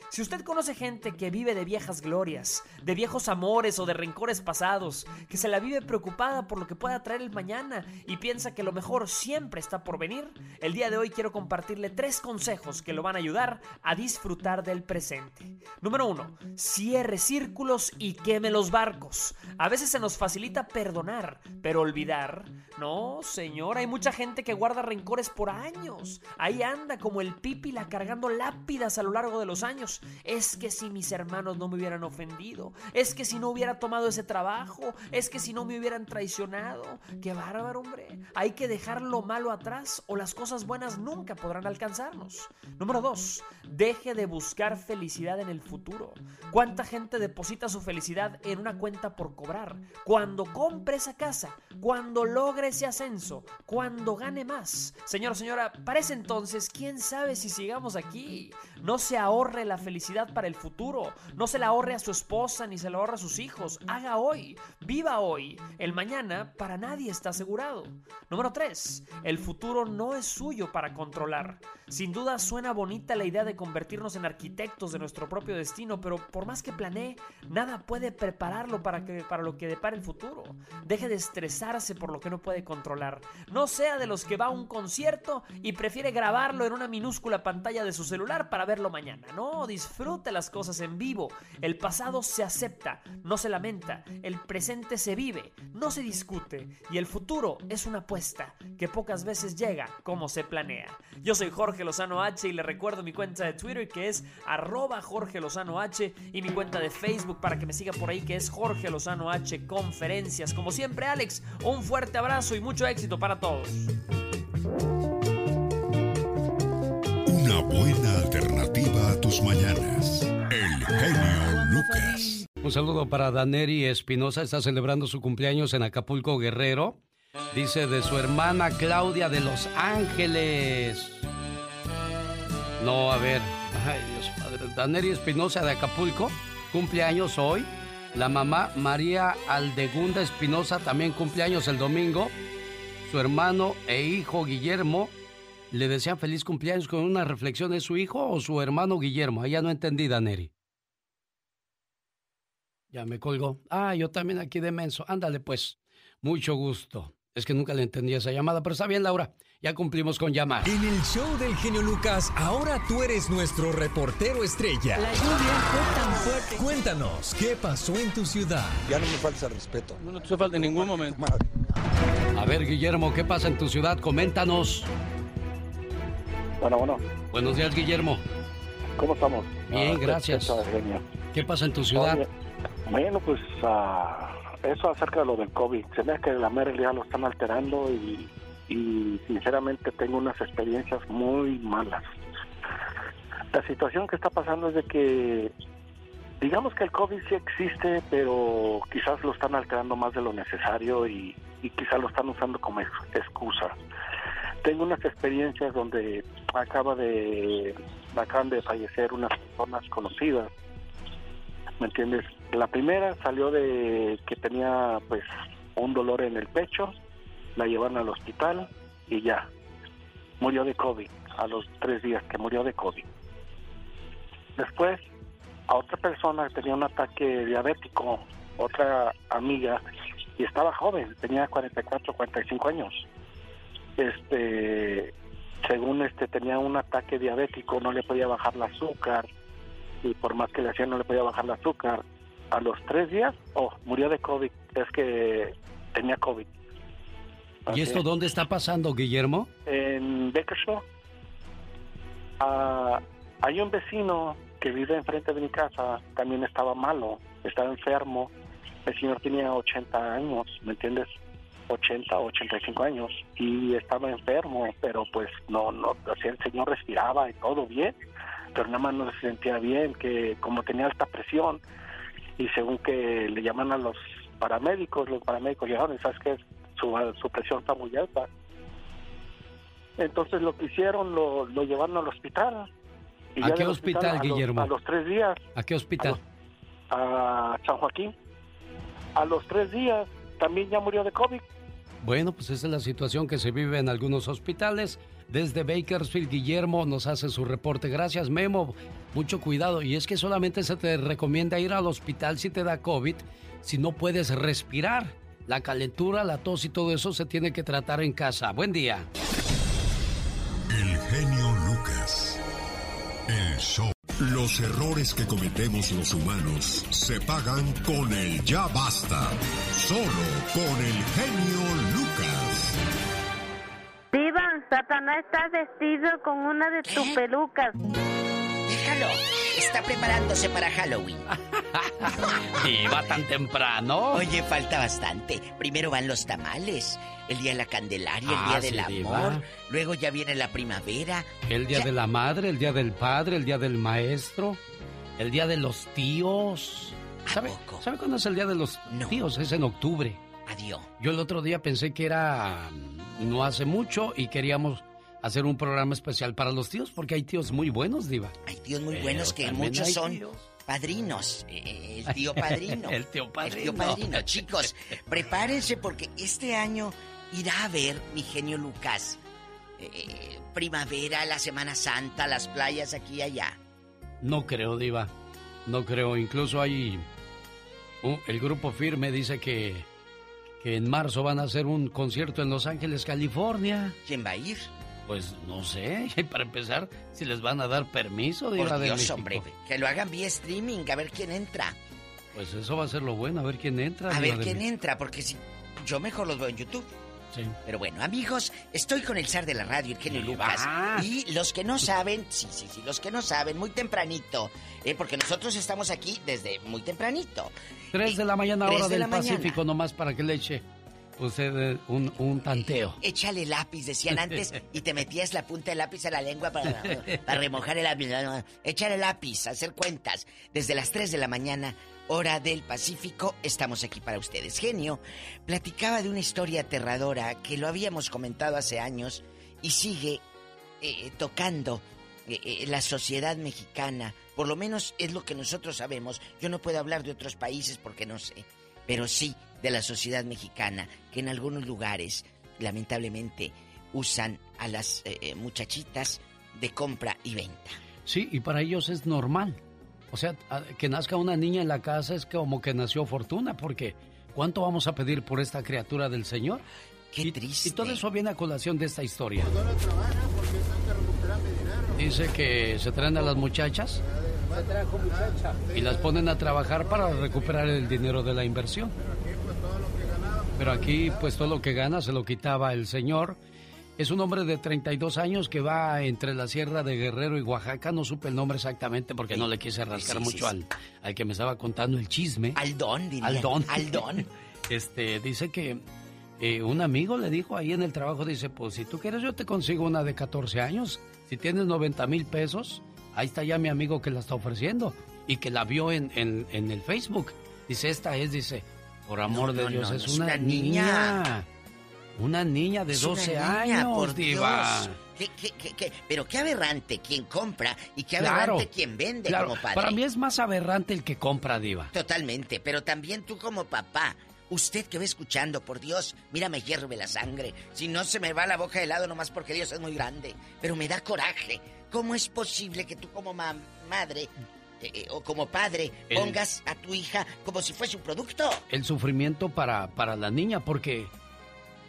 Si usted conoce gente que vive de viejas glorias, de viejos amores o de rencores pasados, que se la vive preocupada por lo que pueda traer el mañana y piensa que lo mejor siempre está por venir, el día de hoy quiero compartirle tres consejos que lo van a ayudar a disfrutar del presente. Número uno, cierre círculos y queme los barcos. A veces se nos facilita perdonar, pero olvidar, no, señor, hay mucha gente que guarda rencores por años. Ahí anda como el pípila cargando lápidas a lo largo de los años. Es que si mis hermanos no me hubieran ofendido, es que si no hubiera tomado ese trabajo, es que si no me hubieran traicionado. Qué bárbaro, hombre. Hay que dejar lo malo atrás o las cosas buenas nunca podrán alcanzarnos. Número 2. Deje de buscar felicidad en el futuro. ¿Cuánta gente deposita su felicidad en una cuenta por cobrar? Cuando compre esa casa, cuando logre ese ascenso, cuando gane más. Señor, señora, para ese entonces, quién sabe si sigamos aquí. No se ahorre la felicidad para el futuro. No se la ahorre a su esposa ni se la ahorre a sus hijos. Haga hoy. Viva hoy. El mañana para nadie está asegurado. Número 3. cosas. El futuro no es suyo para controlar. Sin duda suena bonita la idea de convertirnos en arquitectos de nuestro propio destino, pero por más que planee, nada puede prepararlo para, que, para lo que depara el futuro. Deje de estresarse por lo que no puede controlar. No sea de los que va a un concierto y prefiere grabarlo en una minúscula pantalla de su celular para verlo mañana. No, disfrute las cosas en vivo. El pasado se acepta, no se lamenta. El presente se vive, no se discute. Y el futuro es una apuesta que pocas veces llega como se planea. Yo soy Jorge Lozano H y le recuerdo mi cuenta de Twitter que es arroba Jorge Lozano H y mi cuenta de Facebook para que me siga por ahí que es Jorge Lozano H Conferencias. Como siempre, Alex, un fuerte abrazo y mucho éxito para todos.
Una buena alternativa a tus mañanas. El genio Lucas.
Un saludo para Daneri Espinosa, está celebrando su cumpleaños en Acapulco Guerrero. Dice de su hermana Claudia de Los Ángeles. No, a ver. Ay, Dios padre. Daneri Espinosa de Acapulco, cumpleaños hoy. La mamá María Aldegunda Espinosa también cumpleaños el domingo. Su hermano e hijo Guillermo le desean feliz cumpleaños con una reflexión de su hijo o su hermano Guillermo. Ya no entendí, Daneri. Ya me colgó. Ah, yo también aquí de menso. Ándale, pues. Mucho gusto. Es que nunca le entendí esa llamada, pero está bien, Laura. Ya cumplimos con llamar.
En el show del genio Lucas, ahora tú eres nuestro reportero estrella.
La lluvia fue tan fuerte.
Cuéntanos, ¿qué pasó en tu ciudad?
Ya no me falta el respeto.
No te falta en ningún momento.
A ver, Guillermo, ¿qué pasa en tu ciudad? Coméntanos.
Bueno, bueno.
Buenos días, Guillermo.
¿Cómo estamos?
Bien,
Ah,
gracias.
qué tal, genio.
¿Qué pasa en tu ciudad?
Oye, bueno, pues ah, eso acerca de lo del COVID. Se ve que la mera ya lo están alterando y, sinceramente tengo unas experiencias muy malas. La situación que está pasando es de que, digamos que el COVID sí existe, pero quizás lo están alterando más de lo necesario y, y quizás lo están usando como ex- excusa. Tengo unas experiencias donde acaba de acaban de fallecer unas personas conocidas ¿me entiendes? La primera salió de que tenía pues un dolor en el pecho, la llevaron al hospital y ya, murió de COVID a los tres días que murió de COVID. Después, a otra persona tenía un ataque diabético, otra amiga, y estaba joven, tenía 44, 45 años. Este, según este tenía un ataque diabético, no le podía bajar el azúcar, y por más que le hacían no le podía bajar el azúcar. A los tres días, oh, murió de COVID, es que tenía COVID.
¿Y esto dónde está pasando, Guillermo?
En Bakersfield, ah, hay un vecino que vive enfrente de mi casa, también estaba malo, estaba enfermo. El señor tenía 80 años, ¿me entiendes? 80, 85 años y estaba enfermo, pero pues no, no, o sea, el señor respiraba y todo bien, pero nada más no se sentía bien, que como tenía alta presión y según que le llaman a los paramédicos, los paramédicos llegaron y sabes que su, su presión está muy alta. Entonces lo que hicieron, lo, lo llevaron al hospital. Y
¿A qué hospital,
a los-
Guillermo?
a los tres días,
¿A qué hospital?
a San Joaquín. A los tres días también ya murió de COVID.
Bueno, pues esa es la situación que se vive en algunos hospitales. Desde Bakersfield, Guillermo nos hace su reporte. Gracias, Memo. Mucho cuidado. Y es que solamente se te recomienda ir al hospital si te da COVID, si no puedes respirar. La calentura, la tos y todo eso se tiene que tratar en casa. Buen día.
El genio Lucas. El show. Los errores que cometemos los humanos se pagan con el ya basta. Solo con el genio Lucas.
Diva, Satanás está vestido con una de tus pelucas.
Déjalo. Está preparándose para Halloween.
Diva tan temprano.
Oye, falta bastante. Primero van los tamales, el día de la Candelaria, el
Ah,
día
sí,
del
Diva.
amor. Luego ya viene la primavera.
El día de la madre, el día del padre, el día del maestro, el día de los tíos. ¿Sabe, ¿sabe cuándo es el día de los tíos? Es en octubre.
Adiós.
Yo el otro día pensé que era mm, no hace mucho y queríamos hacer un programa especial para los tíos porque hay tíos muy buenos, Diva.
Hay tíos muy
Pero
buenos que muchos son
tíos.
padrinos. Eh, El tío padrino.
El tío
El
padrino.
tío padrino. Chicos, prepárense porque este año irá a ver, mi genio Lucas, eh, primavera, la Semana Santa, las playas aquí y allá?
No creo, Diva. No creo. Incluso hay. uh, el grupo Firme dice que. que en marzo van a hacer un concierto en Los Ángeles, California.
¿Quién va a ir?
Pues no sé. Para empezar, si les van a dar permiso, Diva
Por
de
Dios,
México.
hombre, que lo hagan vía streaming, a ver quién entra.
Pues eso va a ser lo bueno, a ver quién entra.
A ver
de
quién entra, porque si yo mejor los veo en YouTube.
Sí.
Pero bueno, amigos, estoy con el zar de la radio, el genio. Lucas. Y los que no saben, sí, sí, sí, los que no saben, muy tempranito, eh, porque nosotros estamos aquí desde muy tempranito.
Tres de la mañana, hora
de
del
la mañana.
Pacífico, nomás para que le eche usted eh, un, un tanteo.
Échale lápiz, decían antes, y te metías la punta del lápiz a la lengua para, para remojar el lápiz. Échale lápiz, hacer cuentas. Desde las 3 de la mañana, hora del Pacífico, estamos aquí para ustedes. Genio platicaba de una historia aterradora que lo habíamos comentado hace años y sigue eh, tocando eh, eh, la sociedad mexicana. Por lo menos es lo que nosotros sabemos. Yo no puedo hablar de otros países porque no sé. Pero sí de la sociedad mexicana, que en algunos lugares, lamentablemente, usan a las eh, eh, muchachitas de compra y venta.
Sí, y para ellos es normal. O sea, que nazca una niña en la casa es como que nació fortuna, porque ¿cuánto vamos a pedir por esta criatura del Señor?
Qué
y,
triste.
Y todo eso viene a colación de esta historia.
Dinero.
Dice que se traen a las muchachas
Se trajo muchacha.
y las ponen a trabajar para recuperar el dinero de la inversión. Pero aquí, pues todo lo que gana se lo quitaba el señor. Es un hombre de 32 años que va entre la sierra de Guerrero y Oaxaca. No supe el nombre exactamente porque no le quise rascar
sí,
mucho. Al, al que me estaba contando el chisme.
Aldón, diría.
Aldón.
Aldón.
Este, dice que eh, un amigo le dijo ahí en el trabajo, dice, pues si tú quieres yo te consigo una de 14 años. Si tienes 90 mil pesos, ahí está ya mi amigo que la está ofreciendo y que la vio en, en, en el Facebook. Dice, esta es, dice, por amor
No,
de Dios, es, una,
una
niña.
niña.
Una niña de
Es una
12
niña,
años,
por
diva.
Dios. ¿Qué, qué, qué? Pero qué aberrante quien compra y qué
Claro,
aberrante quien vende
claro,
como padre.
Para mí es más aberrante el que compra, diva.
Totalmente, pero también tú como papá. Usted que va escuchando, por Dios, mira, me hierve la sangre. Si no se me va la boca de helado nomás porque Dios es muy grande. Pero me da coraje. ¿Cómo es posible que tú como ma- madre eh, eh, o como padre
El-
pongas a tu hija como si fuese un producto?
el sufrimiento para, para la niña, porque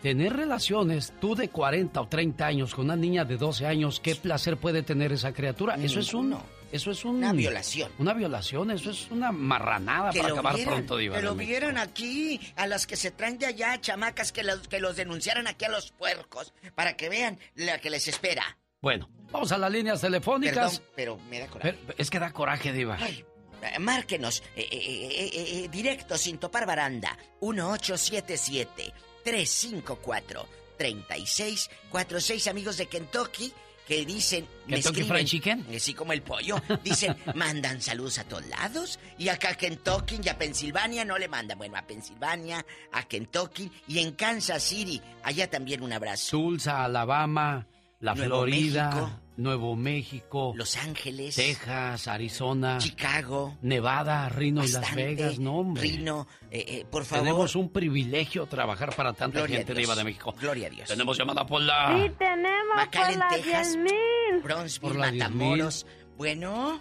tener relaciones, tú de 40 o 30 años con una niña de 12 años, ¿qué placer puede tener esa criatura? Eso es un...
Ninguno.
Eso es un-
Una violación.
Una violación, eso es una marranada
Que
para acabar
vieran,
pronto, Diva.
que lo vieran aquí, a las que se traen de allá, chamacas, que los, que los denunciaran aquí a los puercos, para que vean la que les espera.
Bueno, vamos a las líneas telefónicas.
Perdón, pero me da coraje.
Pero es que da coraje, Diva.
Ay, eh, márquenos, eh, eh, eh, eh, eh, directo sin topar baranda, 1877-354-3646, amigos de Kentucky, que dicen... me
¿Kentucky
escriben,
Fried Chicken?
eh, Sí, como el pollo. Dicen, mandan saludos a todos lados. Y acá a Kentucky y a Pensilvania no le mandan. Bueno, a Pensilvania, a Kentucky y en Kansas City. Allá también un abrazo.
Tulsa, Alabama, la
Nuevo
Florida,
México.
Nuevo México,
Los Ángeles.
Texas, Arizona,
Chicago.
Nevada, Reno y Las. Vegas, no hombre.
Rino, eh, eh, por favor.
Tenemos un privilegio trabajar para tanta
Gloria
gente. Diva de México.
Gloria a Dios.
Tenemos llamada por la...
Sí, tenemos
McAllen,
por las
Texas.
10,000.
Bronzeville,
Por la 10,000.
Matamoros. Bueno,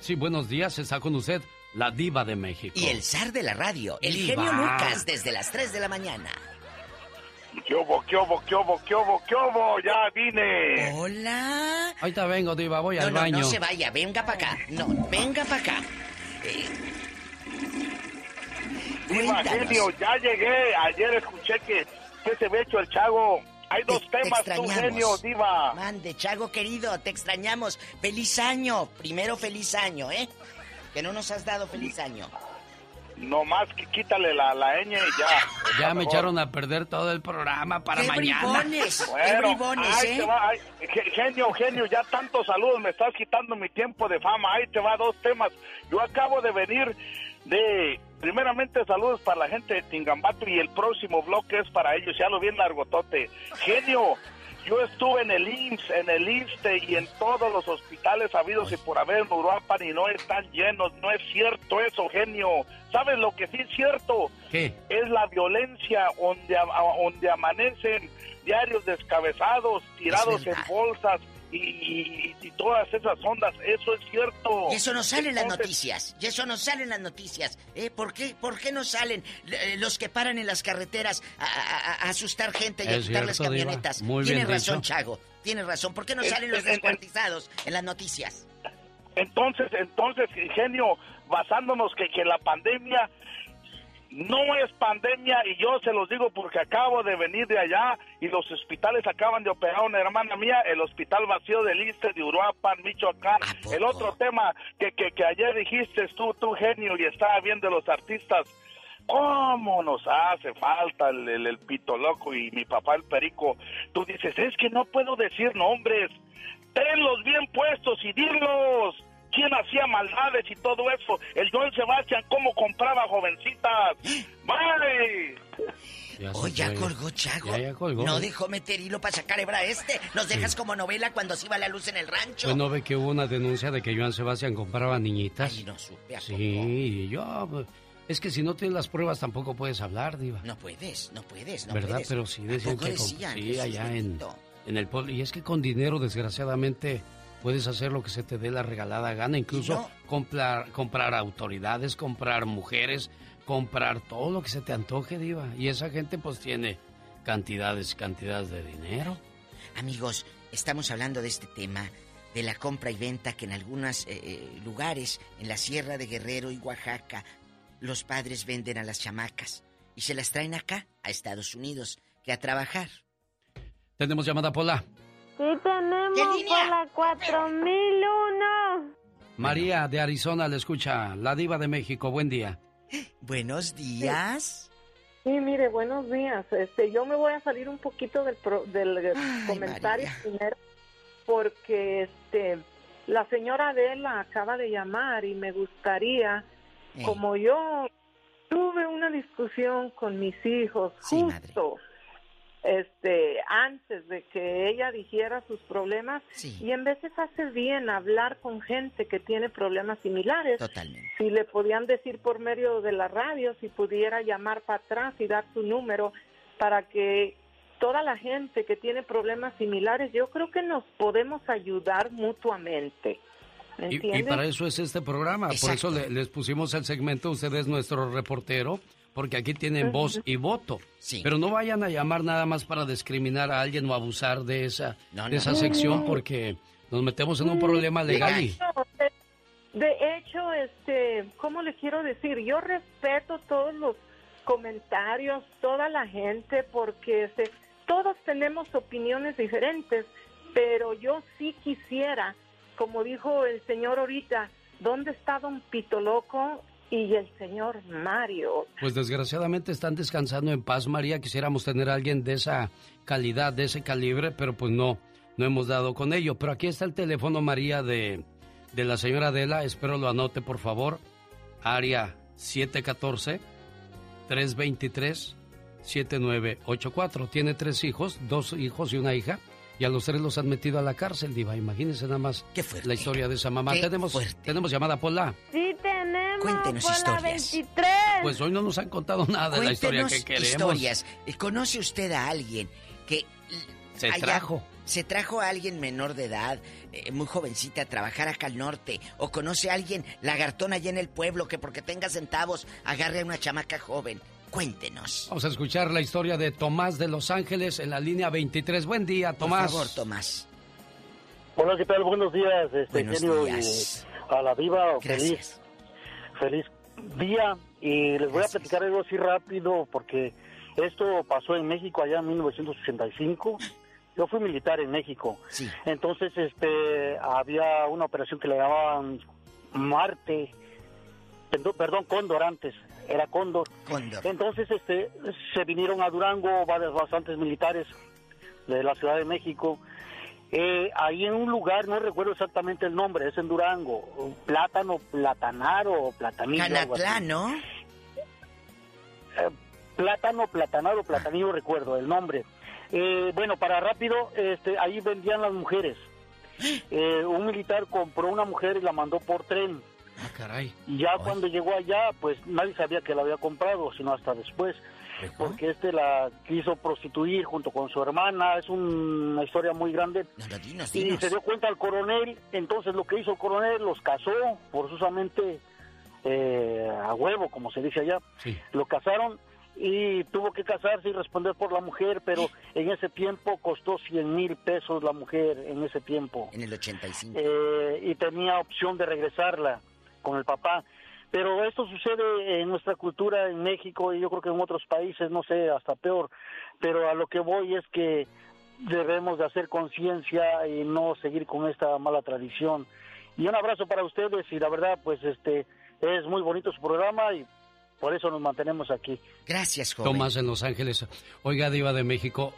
Sí, buenos días, está con usted la diva de México.
y el zar de la radio, el
Diva.
genio Lucas, desde las 3 de la mañana.
¿Qué hubo, qué hubo, qué hubo, qué hubo, qué hubo? Ya vine.
Hola.
Ahorita vengo, diva, voy
No,
al
no,
baño.
no se vaya, venga para acá. No, venga para acá. Eh,
Diva,
cuéntanos.
genio, ya llegué. Ayer escuché que, que se había hecho el chavo. Hay dos
Te
temas, tú,
extrañamos.
genio, diva.
Mande, Chago querido, te extrañamos. Feliz año. Primero feliz año, ¿eh? Que no nos has dado feliz año.
No más que quítale la, la ñ y ya.
Ya me
Mejor.
echaron a perder todo el programa para
¡Qué
mañana.
bribones! ¡Qué
Bueno,
bribones,
ahí
eh!
te va, ahí- ge- genio, genio, ya tantos saludos, me estás quitando mi tiempo de fama. Ahí te va dos temas. Yo acabo de venir de, primeramente saludos para la gente de Tingambato y el próximo bloque es para ellos, ya lo bien largotote. Genio,
Yo estuve en el IMSS, en el ISTE y en todos los hospitales habidos y por haber en Uruapan y no están llenos. No es cierto eso, genio. ¿Sabes lo que sí es cierto?
¿Qué?
Es la violencia donde, donde amanecen diarios descabezados, tirados en bolsas y, y- y todas esas ondas. Eso es cierto.
Y eso no sale en las noticias. Y eso no sale en las noticias. ¿Eh? ¿Por qué? ¿Por qué no salen eh, los que paran en las carreteras a, a- a asustar gente y a
Es
quitar las camionetas?
Muy
Tienes
bien
razón,
dicho.
Chago. Tienes razón. ¿Por qué no
En-
salen los
en-
descuartizados en las noticias?
Entonces, entonces, genio, basándonos que, que la pandemia no es pandemia y yo se los digo porque acabo de venir de allá y los hospitales acaban de operar a una hermana mía, el hospital vacío del Iste de Uruapan, Michoacán. El otro tema que, que, que ayer dijiste tú, tú genio, y estaba viendo los artistas, ¿cómo nos hace falta el, el, el pito loco y mi papá el perico? Tú dices, es que no puedo decir nombres, tenlos bien puestos y dilos. ¿Quién hacía maldades y todo eso? El Joan Sebastián, ¿cómo compraba jovencitas? ¡Vale!
Oh, ya colgó Chago.
Ya, ya colgó.
No dejó meter hilo para sacar hebra a este. Nos dejas como novela cuando se iba la luz en el rancho.
Pues no ve que hubo una denuncia de que Joan Sebastián compraba niñitas.
Ay, no supe, ¿a
Sí, y yo... pues, Es que si no tienes las pruebas tampoco puedes hablar, Diva.
No puedes, no puedes, no
¿Verdad?
puedes.
Pero sí
¿A
decían que... con-
decían?
sí, allá en, en el pueblo. Y es que con dinero, desgraciadamente, puedes hacer lo que se te dé la regalada gana. Incluso
no.
comprar, comprar autoridades, comprar mujeres, comprar todo lo que se te antoje, Diva. Y esa gente pues tiene cantidades y cantidades de dinero.
Amigos, estamos hablando de este tema, de la compra y venta que en algunos lugares, en la Sierra de Guerrero y Oaxaca, los padres venden a las chamacas y se las traen acá, a Estados Unidos, que a trabajar.
Tenemos llamada Pola.
Sí, tenemos por la 4001.
María de Arizona le escucha. La diva de México. Buen día.
Buenos días.
Sí, mire, buenos días. Este, yo me voy a salir un poquito del, pro- del comentario primero porque este la señora Adela acaba de llamar y me gustaría,
Eh.
como yo tuve una discusión con mis hijos justo este antes de que ella dijera sus problemas y en veces hace bien hablar con gente que tiene problemas similares.
Totalmente.
Si le podían decir por medio de la radio, si pudiera llamar para atrás y dar su número para que toda la gente que tiene problemas similares, yo creo que nos podemos ayudar mutuamente. ¿Me
Y, y para eso es este programa. Por eso le- les pusimos el segmento. Usted es nuestro reportero. Porque aquí tienen voz y voto. Pero no vayan a llamar nada más para discriminar a alguien o abusar de esa,
No,
de
no.
esa sección porque nos metemos en un problema legal.
de hecho, este, ¿cómo le quiero decir? Yo respeto todos los comentarios, toda la gente, porque este, todos tenemos opiniones diferentes, pero yo sí quisiera, como dijo el señor ahorita, ¿dónde está don Pito Loco y el señor Mario?
Pues desgraciadamente están descansando en paz, María. Quisiéramos tener a alguien de esa calidad, de ese calibre, pero pues no, no hemos dado con ello. Pero aquí está el teléfono, María, de, de la señora Adela. Espero lo anote, por favor. Área 714-323-7984. Tiene tres hijos, dos hijos y una hija. Y a los tres los han metido a la cárcel, Diva. Imagínense nada más la historia de esa mamá.
Qué
Tenemos, tenemos llamada Pola.
Sí, tenemos
Cuéntenos
por la
historias.
23.
Pues hoy no nos han contado nada de la historia que
Cuéntenos
queremos.
historias. ¿Conoce usted a alguien que
Se
haya-
trajo.
Se trajo a alguien menor de edad, eh, muy jovencita, a trabajar acá al norte. O conoce a alguien lagartón allá en el pueblo que porque tenga centavos agarre a una chamaca joven. Cuéntenos.
Vamos a escuchar la historia de Tomás de Los Ángeles en la línea 23. Buen día, Tomás.
Por favor, Tomás.
Hola, ¿qué tal? Buenos días, este
Buenos
genio
días.
y a la diva,
Gracias.
feliz, feliz día. Y les voy a platicar algo así rápido porque esto pasó en México allá en 1985. Yo fui militar en México. Entonces, este, había una operación que le llamaban Marte, perdón, Cóndor antes, era Cóndor. Entonces, este, se vinieron a Durango varios bastantes militares de la Ciudad de México. Eh, ahí en un lugar, no recuerdo exactamente el nombre, es en Durango, Plátano, Platanaro o Platanillo.
Canatlán, ¿no?
Eh, plátano, platanaro, platanillo, recuerdo el nombre. Eh, bueno, para rápido, este, ahí vendían las mujeres. Eh, un militar compró una mujer y la mandó por tren.
Ah, caray.
Y ya cuando llegó allá, pues nadie sabía que la había comprado, sino hasta después. Porque este la quiso prostituir junto con su hermana. Es un- una historia muy grande.
dinos,
y se dio cuenta el coronel. Entonces lo que hizo el coronel, los casó forzosamente eh, a huevo, como se dice allá. Lo casaron y tuvo que casarse y responder por la mujer, pero en ese tiempo costó 100 mil pesos la mujer, en ese tiempo.
En el 85.
Eh, y tenía opción de regresarla con el papá. Pero esto sucede en nuestra cultura en México y yo creo que en otros países, no sé, hasta peor. Pero a lo que voy es que debemos de hacer conciencia y no seguir con esta mala tradición. Y un abrazo para ustedes y la verdad, pues este es muy bonito su programa y por eso nos mantenemos aquí.
Gracias,
Tomás en Los Ángeles. Oiga, Diva de México.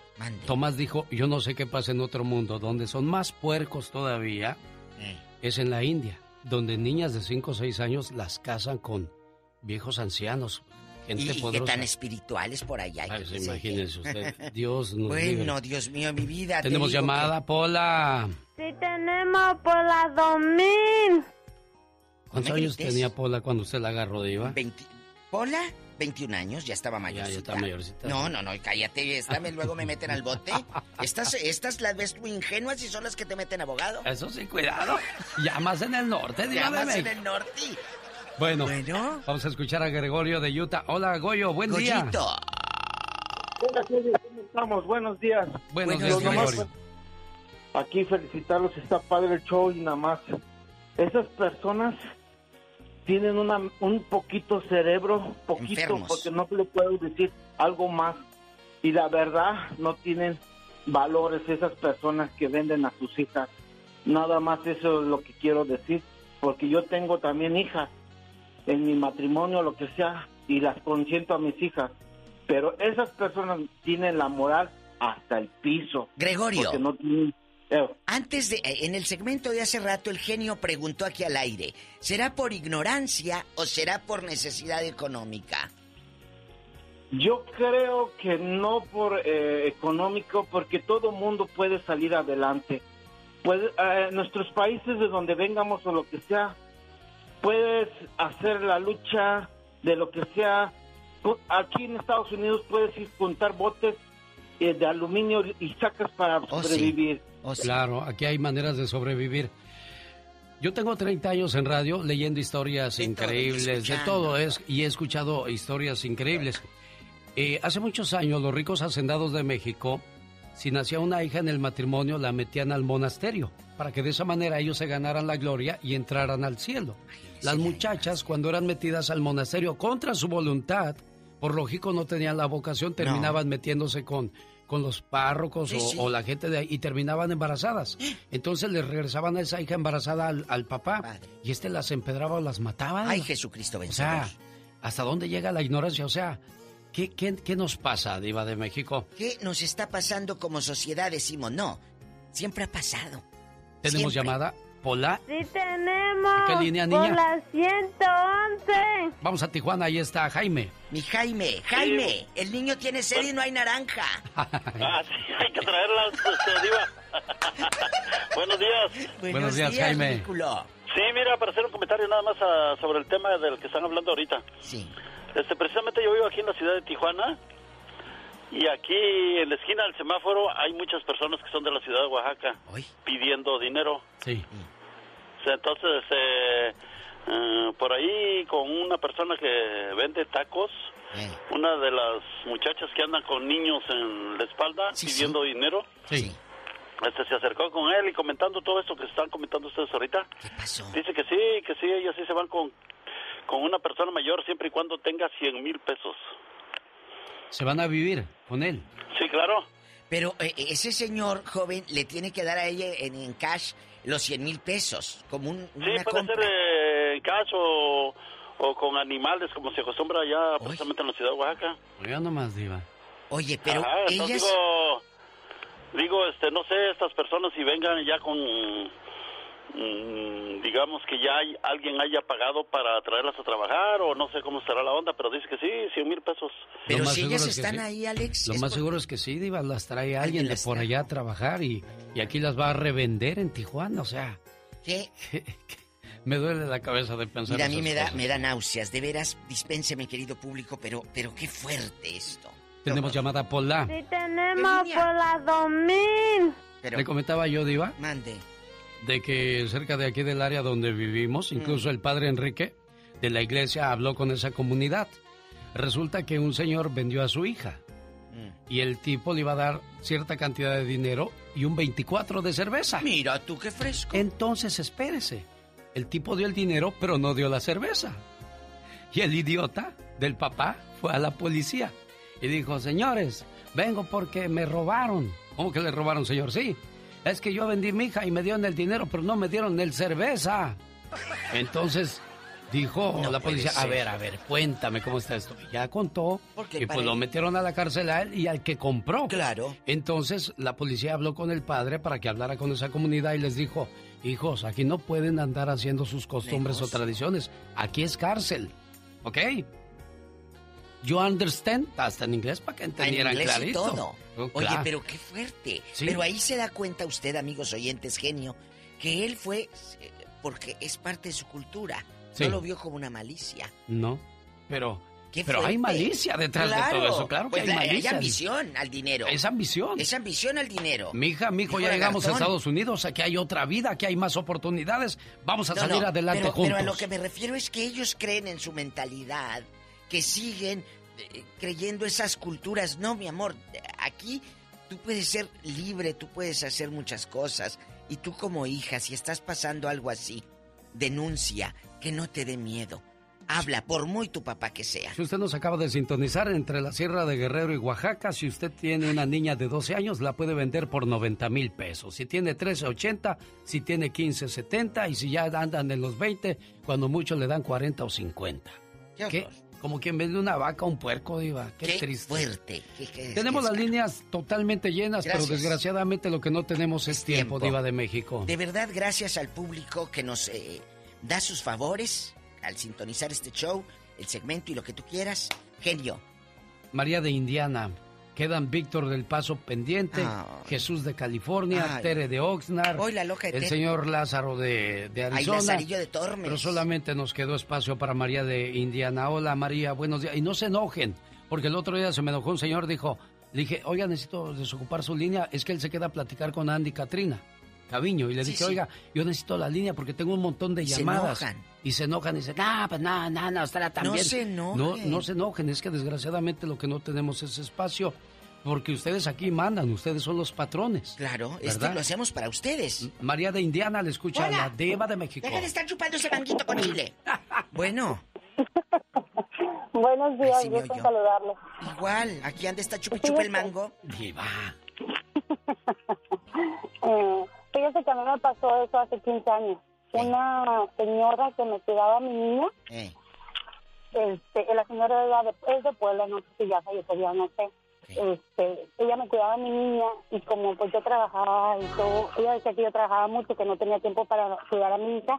Tomás dijo, yo no sé qué pasa en otro mundo, donde son más puercos todavía,
Eh.
es en la India, donde niñas de 5 o 6 años las casan con viejos ancianos, gente
Y,
poderosa.
tan espirituales por allá.
Ay, pues, imagínese usted, Dios nos
Bueno,
libre.
Dios mío, mi vida. te
Tenemos
digo
llamada, Pola.
Sí tenemos por la 2000.
¿Cuántos años tenía Pola cuando usted la agarró, Diva?
que- ¿Pola? 21 años, ya estaba mayorcita.
ya está mayorcita.
No, no, no, cállate, esta me, luego me meten al bote. Estas, estas las ves muy ingenuas y son las que te meten abogado.
Eso sí, cuidado. Llamas en el norte, Diva de
Llamas en el norte.
Bueno, vamos a escuchar a Gregorio de Utah. Hola, Goyo, buen día.
Hola, Julio, ¿cómo estamos? Buenos días.
Buenos días, Gregorio.
Aquí felicitarlos, está padre el show y nada más. Esas personas tienen una, un poquito cerebro, poquito,
Enfermos.
porque no le puedo decir algo más. Y la verdad, no tienen valores esas personas que venden a sus hijas. Nada más eso es lo que quiero decir, porque yo tengo también hijas en mi matrimonio, lo que sea, y las consiento a mis hijas. Pero esas personas tienen la moral hasta el piso.
Gregorio.
Porque no tienen...
Antes de, eh, en el segmento de hace rato, el genio preguntó aquí al aire, ¿será por ignorancia o será por necesidad económica?
Yo creo que no por eh, económico, porque todo mundo puede salir adelante. Puede, eh, nuestros países de donde vengamos o lo que sea, puedes hacer la lucha de lo que sea. Aquí en Estados Unidos puedes ir juntar botes eh, de aluminio y sacas para sobrevivir.
Claro, aquí hay maneras de sobrevivir. Yo tengo 30 años en radio leyendo historias increíbles, de todo es y he escuchado historias increíbles. Eh, hace muchos años los ricos hacendados de México, si nacía una hija en el matrimonio, la metían al monasterio para que de esa manera ellos se ganaran la gloria y entraran al cielo. Las muchachas, cuando eran metidas al monasterio contra su voluntad, por lógico no tenían la vocación, terminaban metiéndose con, con los párrocos
Sí,
o,
sí.
o la gente de ahí y terminaban embarazadas. Entonces les regresaban a esa hija embarazada al, al papá y este las empedraba o las mataba.
Ay, Jesucristo
O
vencedor.
sea, ¿hasta dónde llega la ignorancia? O sea, ¿qué, qué, qué nos pasa, Diva de México?
¿Qué nos está pasando como sociedad? Decimos, no, siempre ha pasado.
Tenemos
Siempre.
llamada. Pola,
Sí tenemos.
¿Qué línea,
Por
niña?
la 111.
vamos a Tijuana, ahí está Jaime.
Mi Jaime, Jaime, el niño tiene sed y no hay naranja.
Ah, sí, hay que Diva. Buenos días.
Buenos días, Jaime.
ridículo.
Sí, mira, para hacer un comentario nada más ah, sobre el tema del que están hablando ahorita.
Sí.
Este, precisamente yo vivo aquí en la ciudad de Tijuana y aquí en la esquina del semáforo hay muchas personas que son de la ciudad de Oaxaca pidiendo dinero.
Sí.
Entonces, eh, eh, por ahí con una persona que vende tacos, una de las muchachas que andan con niños en la espalda pidiendo dinero,
Sí.
este, se acercó con él y comentando todo esto que están comentando ustedes ahorita. Dice que sí, que sí, ellos sí se van con, con una persona mayor siempre y cuando tenga 100 mil pesos.
Se van a vivir con él.
Sí, claro.
Pero eh, ese señor joven le tiene que dar a ella en, en cash los 100 mil pesos, como un,
Sí,
una
puede
compra.
ser eh, en cash o, o con animales, como se acostumbra allá precisamente en la ciudad de Oaxaca.
Oiga nomás, Diva.
Oye,
Ajá, entonces digo, digo, este, no sé, estas personas si vengan ya con digamos que ya hay, alguien haya pagado para traerlas a trabajar o no sé cómo estará la onda, pero dice que sí, 100 mil pesos.
Pero si ellas
es que
están
sí.
ahí, Alex.
Lo más
por-
seguro es que sí, Diva, las trae alguien de por allá a trabajar y, y aquí las va a revender en Tijuana, o sea,
¿Qué?
me duele la cabeza de pensar
Mira, a mí me da,
cosas.
me da náuseas, de veras, dispénseme, querido público, pero, pero qué fuerte esto.
Tenemos llamada Pola.
Sí tenemos por la 2000.
Le comentaba yo, Diva,
Mande.
De que cerca de aquí del área donde vivimos, incluso el padre Enrique de la iglesia habló con esa comunidad. Resulta que un señor vendió a su hija
Mm.
y el tipo le iba a dar cierta cantidad de dinero y un 24 de cerveza.
Mira tú qué fresco.
Entonces espérese. El tipo dio el dinero, pero no dio la cerveza. Y el idiota del papá fue a la policía y dijo, señores, vengo porque me robaron. ¿Cómo que le robaron, señor? Sí. Es que yo vendí mi hija y me dieron el dinero, pero no me dieron el cerveza. Entonces dijo
No
la policía, a ver, a ver, cuéntame cómo está esto. Y Ya contó
Porque
y pues lo metieron a la cárcel a él y al que compró.
Claro.
Entonces la policía habló con el padre para que hablara con esa comunidad y les dijo, hijos, aquí no pueden andar haciendo sus costumbres o tradiciones, aquí es cárcel, ¿ok? You understand, hasta en inglés para que
En
entendieran
inglés y
clarito.
todo.
Oh,
Oye,
claro.
pero qué fuerte.
Sí.
Pero ahí se da cuenta usted, amigos oyentes, genio, que él fue eh, porque es parte de su cultura.
Sí.
No lo vio como una malicia.
No, pero,
Qué
pero hay malicia detrás
Claro,
de todo eso, claro que
pues
hay
hay
malicia.
ambición al dinero.
Es ambición.
Es ambición al dinero.
Mija, mijo, ya llegamos a. Estados Unidos, aquí hay otra vida, aquí hay más oportunidades, vamos a
No,
salir
no,
adelante
pero,
juntos.
Pero a lo que me refiero es que ellos creen en su mentalidad, que siguen eh, creyendo esas culturas. No, mi amor, aquí tú puedes ser libre, tú puedes hacer muchas cosas. Y tú como hija, si estás pasando algo así, denuncia, que no te dé miedo. Habla, por muy tu papá que sea.
Si usted nos acaba de sintonizar entre la Sierra de Guerrero y Oaxaca, si usted tiene una niña de 12 años, la puede vender por 90 mil pesos. Si tiene 13, 80, si tiene 15, 70 y si ya andan en los 20, cuando mucho le dan 40 o 50.
Qué
¿Qué? Como quien vende una vaca o un puerco, Diva. Qué,
Qué
triste.
fuerte. Qué- qué-
Tenemos las líneas totalmente llenas,
Gracias.
pero desgraciadamente lo que no tenemos es, tiempo,
tiempo.
Diva de México.
De verdad, gracias al público que nos eh, da sus favores al sintonizar este show, el segmento y lo que tú quieras. Genio.
María de Indiana. Quedan Víctor del Paso pendiente,
Ah.
Jesús de California,
Ay.
Tere de Oxnard,
Hoy la loca de
el señor Lázaro de, de
Ay,
Arizona.
Lazarillo de Tormes.
Pero solamente nos quedó espacio para María de Indiana. Hola María, buenos días. Y no se enojen, porque el otro día se me enojó un señor, dijo, le dije, oiga, necesito desocupar su línea. Es que él se queda a platicar con Andy Katrina, Caviño. Y le
Sí,
dije,
sí.
oiga, yo necesito la línea porque tengo un montón de
Y se
llamadas.
enojan.
Y se enojan y dicen, no, pues nada, nada, no, estará tan
No
bien".
se enojen.
No, no se enojen, es que desgraciadamente lo que no tenemos es espacio. Porque ustedes aquí mandan, ustedes son los patrones.
Claro, esto lo hacemos para ustedes.
María de Indiana le escucha
Hola.
la Deva de México.
Deja de estar chupando ese manguito con chile. Bueno,
Buenos días,
Ay, sí,
gusto
igual, aquí anda está chupi chupa el mango.
Diva.
Eh, fíjese que a mí me pasó eso hace 15 años. Una señora que me cuidaba a mi niña,
Eh,
este, la señora era de, es de Puebla, no sé si ya falleció, no sé. Este, ella me cuidaba a mi niña y como pues yo trabajaba y todo, ella decía que yo trabajaba mucho, que no tenía tiempo para cuidar a mi hija,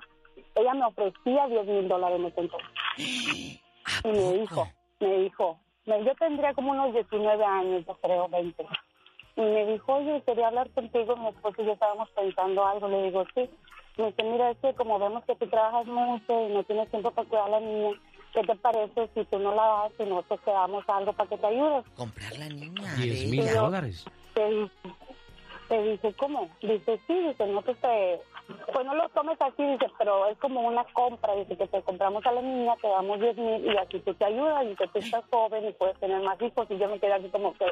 ella me ofrecía 10 mil dólares en ese entonces. Y me dijo, me dijo, yo tendría como unos 19 años, yo creo, 20. Y me dijo, oye, quería hablar contigo, mi esposo y yo estábamos pensando algo. Le digo, sí. Me dice, mira, es que como vemos que tú trabajas mucho y no tienes tiempo para cuidar a la niña, ¿qué te parece si tú no la das y nosotros te damos algo para que te ayudes?
comprar la niña.
10 mil dólares.
Te dice, te dice, ¿cómo? Dice, sí, dice, no te, te- pues no lo tomes así, dice, pero es como una compra, dice, que te compramos a la niña, te damos 10 mil y así tú te ayudas, dice, tú estás joven y puedes tener más hijos. Y yo me quedé así como que,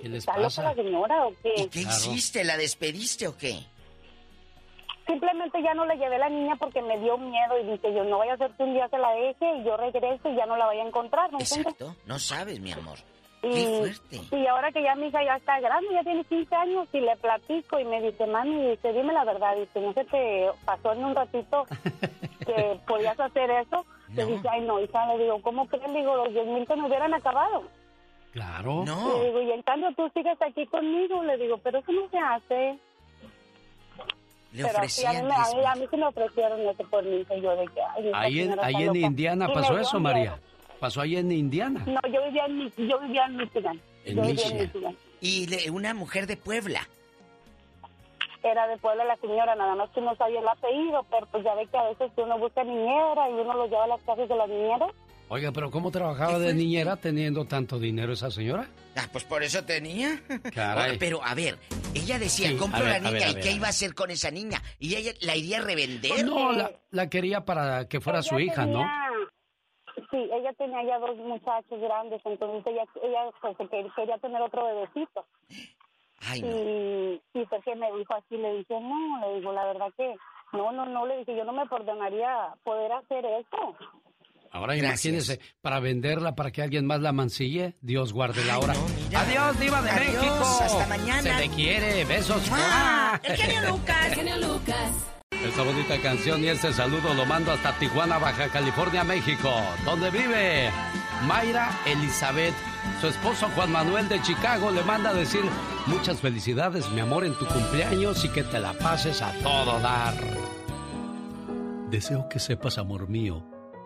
¿Qué les
¿está loca la señora o qué?
¿Y qué hiciste? ¿La despediste o qué?
Simplemente ya no le llevé la niña porque me dio miedo y dije yo, no vaya a ser que un día se la deje y yo regrese y ya no la vaya a encontrar, ¿me entiendes?
Exacto, no sabes, mi amor.
Y,
Qué fuerte.
y ahora que ya mi hija ya está grande, ya tiene 15 años y le platico y me dice, mami, dice, dime la verdad, dice, ¿no se te pasó en un ratito que podías hacer eso? Le dice, ay no, hija, le digo, ¿cómo crees? Le digo, los 10 mil se me hubieran acabado.
Claro.
Le digo, y en cambio tú sigues aquí conmigo, le digo, pero eso no se hace.
Le
Pero a mí, a, mí, a mí sí me ofrecieron eso por hijo y yo de que... ay,
Ahí en, ahí en. Indiana pasó eso,
miedo.
María. Pasó ahí en Indiana.
No, yo vivía en, Mi- yo vivía en Michigan.
En
yo vivía
Michigan.
en Michigan.
Y le- una mujer de Puebla.
Era de Puebla la señora, nada más que no sabía el apellido, pero pues ya ve que a veces uno busca niñera y uno lo lleva a las casas de las niñeras.
Oiga, pero ¿cómo trabajaba de niñera teniendo tanto dinero esa señora?
Ah, pues por eso tenía.
Caray.
Oye, Pero a ver, ella decía,
Sí,
compro
ver,
la
a
niña
ver, a
y
ver,
qué iba a hacer con esa niña. Y ella la iría a revender.
No, la, la quería para que fuera su hija, ¿no?
Sí, ella tenía ya dos muchachos grandes, entonces ella, ella pues, que- quería tener otro bebecito.
Ay,
y, y Sergio me dijo así, le dije, no, le digo, la verdad que, no, no, no, le dije, yo no me perdonaría poder hacer eso.
Ahora
Gracias.
imagínese, para venderla, para que alguien más la mancille, Dios guarde la hora. Adiós, Diva de
Adiós,
México.
hasta mañana.
Se le quiere, besos.
¡Ah!
¡Mua!
El genio Lucas.
El genio Lucas.
Esta bonita canción y este saludo lo mando hasta Tijuana, Baja California, México, donde vive Mayra Elizabeth. Su esposo Juan Manuel de Chicago le manda a decir muchas felicidades, mi amor, en tu cumpleaños y que te la pases a todo dar. Deseo que sepas, amor mío,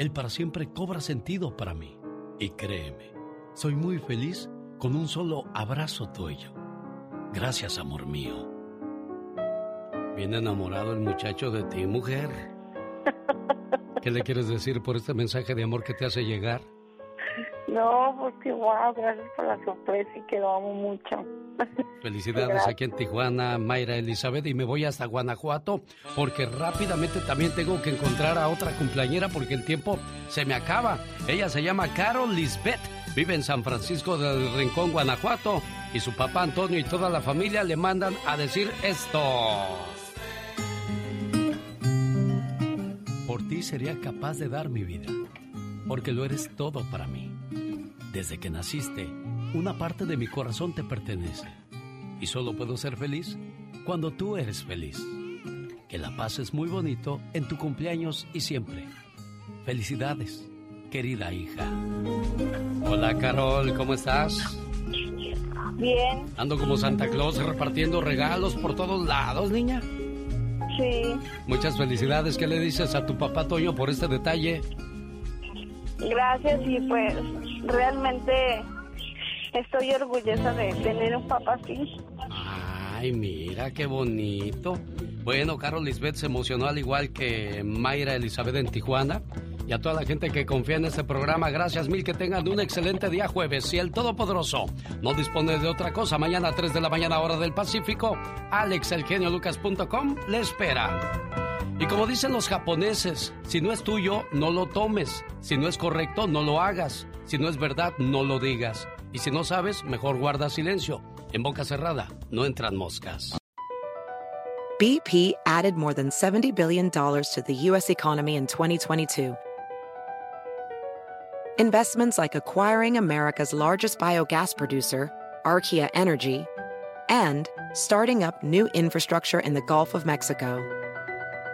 el para siempre cobra sentido para mí. Y créeme, soy muy feliz con un solo abrazo tuyo. Gracias, amor mío. Bien enamorado el muchacho de ti, mujer. ¿Qué le quieres decir por este mensaje de amor que te hace llegar?
No, pues que wow, gracias por la sorpresa y que lo amo mucho.
Felicidades aquí en Tijuana, Mayra Elizabeth, y me voy hasta Guanajuato porque rápidamente también tengo que encontrar a otra cumpleañera porque el tiempo se me acaba. Ella se llama Carol Lisbeth, vive en San Francisco del Rincón, Guanajuato, y su papá Antonio y toda la familia le mandan a decir esto. Por ti sería capaz de dar mi vida, porque lo eres todo para mí. Desde que naciste, una parte de mi corazón te pertenece. Y solo puedo ser feliz cuando tú eres feliz. Que la pases muy bonito en tu cumpleaños y siempre. Felicidades, querida hija. Hola Carol, ¿cómo estás?
Bien,
Ando como Santa Claus repartiendo regalos por todos lados, niña.
sí,
Muchas felicidades. ¿Qué le dices a tu papá Toño por este detalle?
gracias y pues realmente estoy orgullosa de tener un papá así.
Ay, mira qué bonito. Bueno, Carol Lisbeth se emocionó al igual que Mayra Elizabeth en Tijuana. Y a toda la gente que confía en este programa, gracias mil que tengan un excelente día jueves. Y el Todopoderoso no dispone de otra cosa. Mañana a 3 de la mañana, hora del Pacífico, alexelgeniolucas.com le espera. Y como dicen los japoneses, si no es tuyo, no lo tomes. Si no es correcto, no lo hagas. Si no es verdad, no lo digas. Y si no sabes, mejor guarda silencio. En boca cerrada, no entran moscas.
BP added more than $70 billion to the U.S. economy in 2022. Investments like acquiring America's largest biogas producer, Archaea Energy, and starting up new infrastructure in the Gulf of Mexico.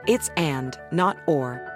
It's and, not or.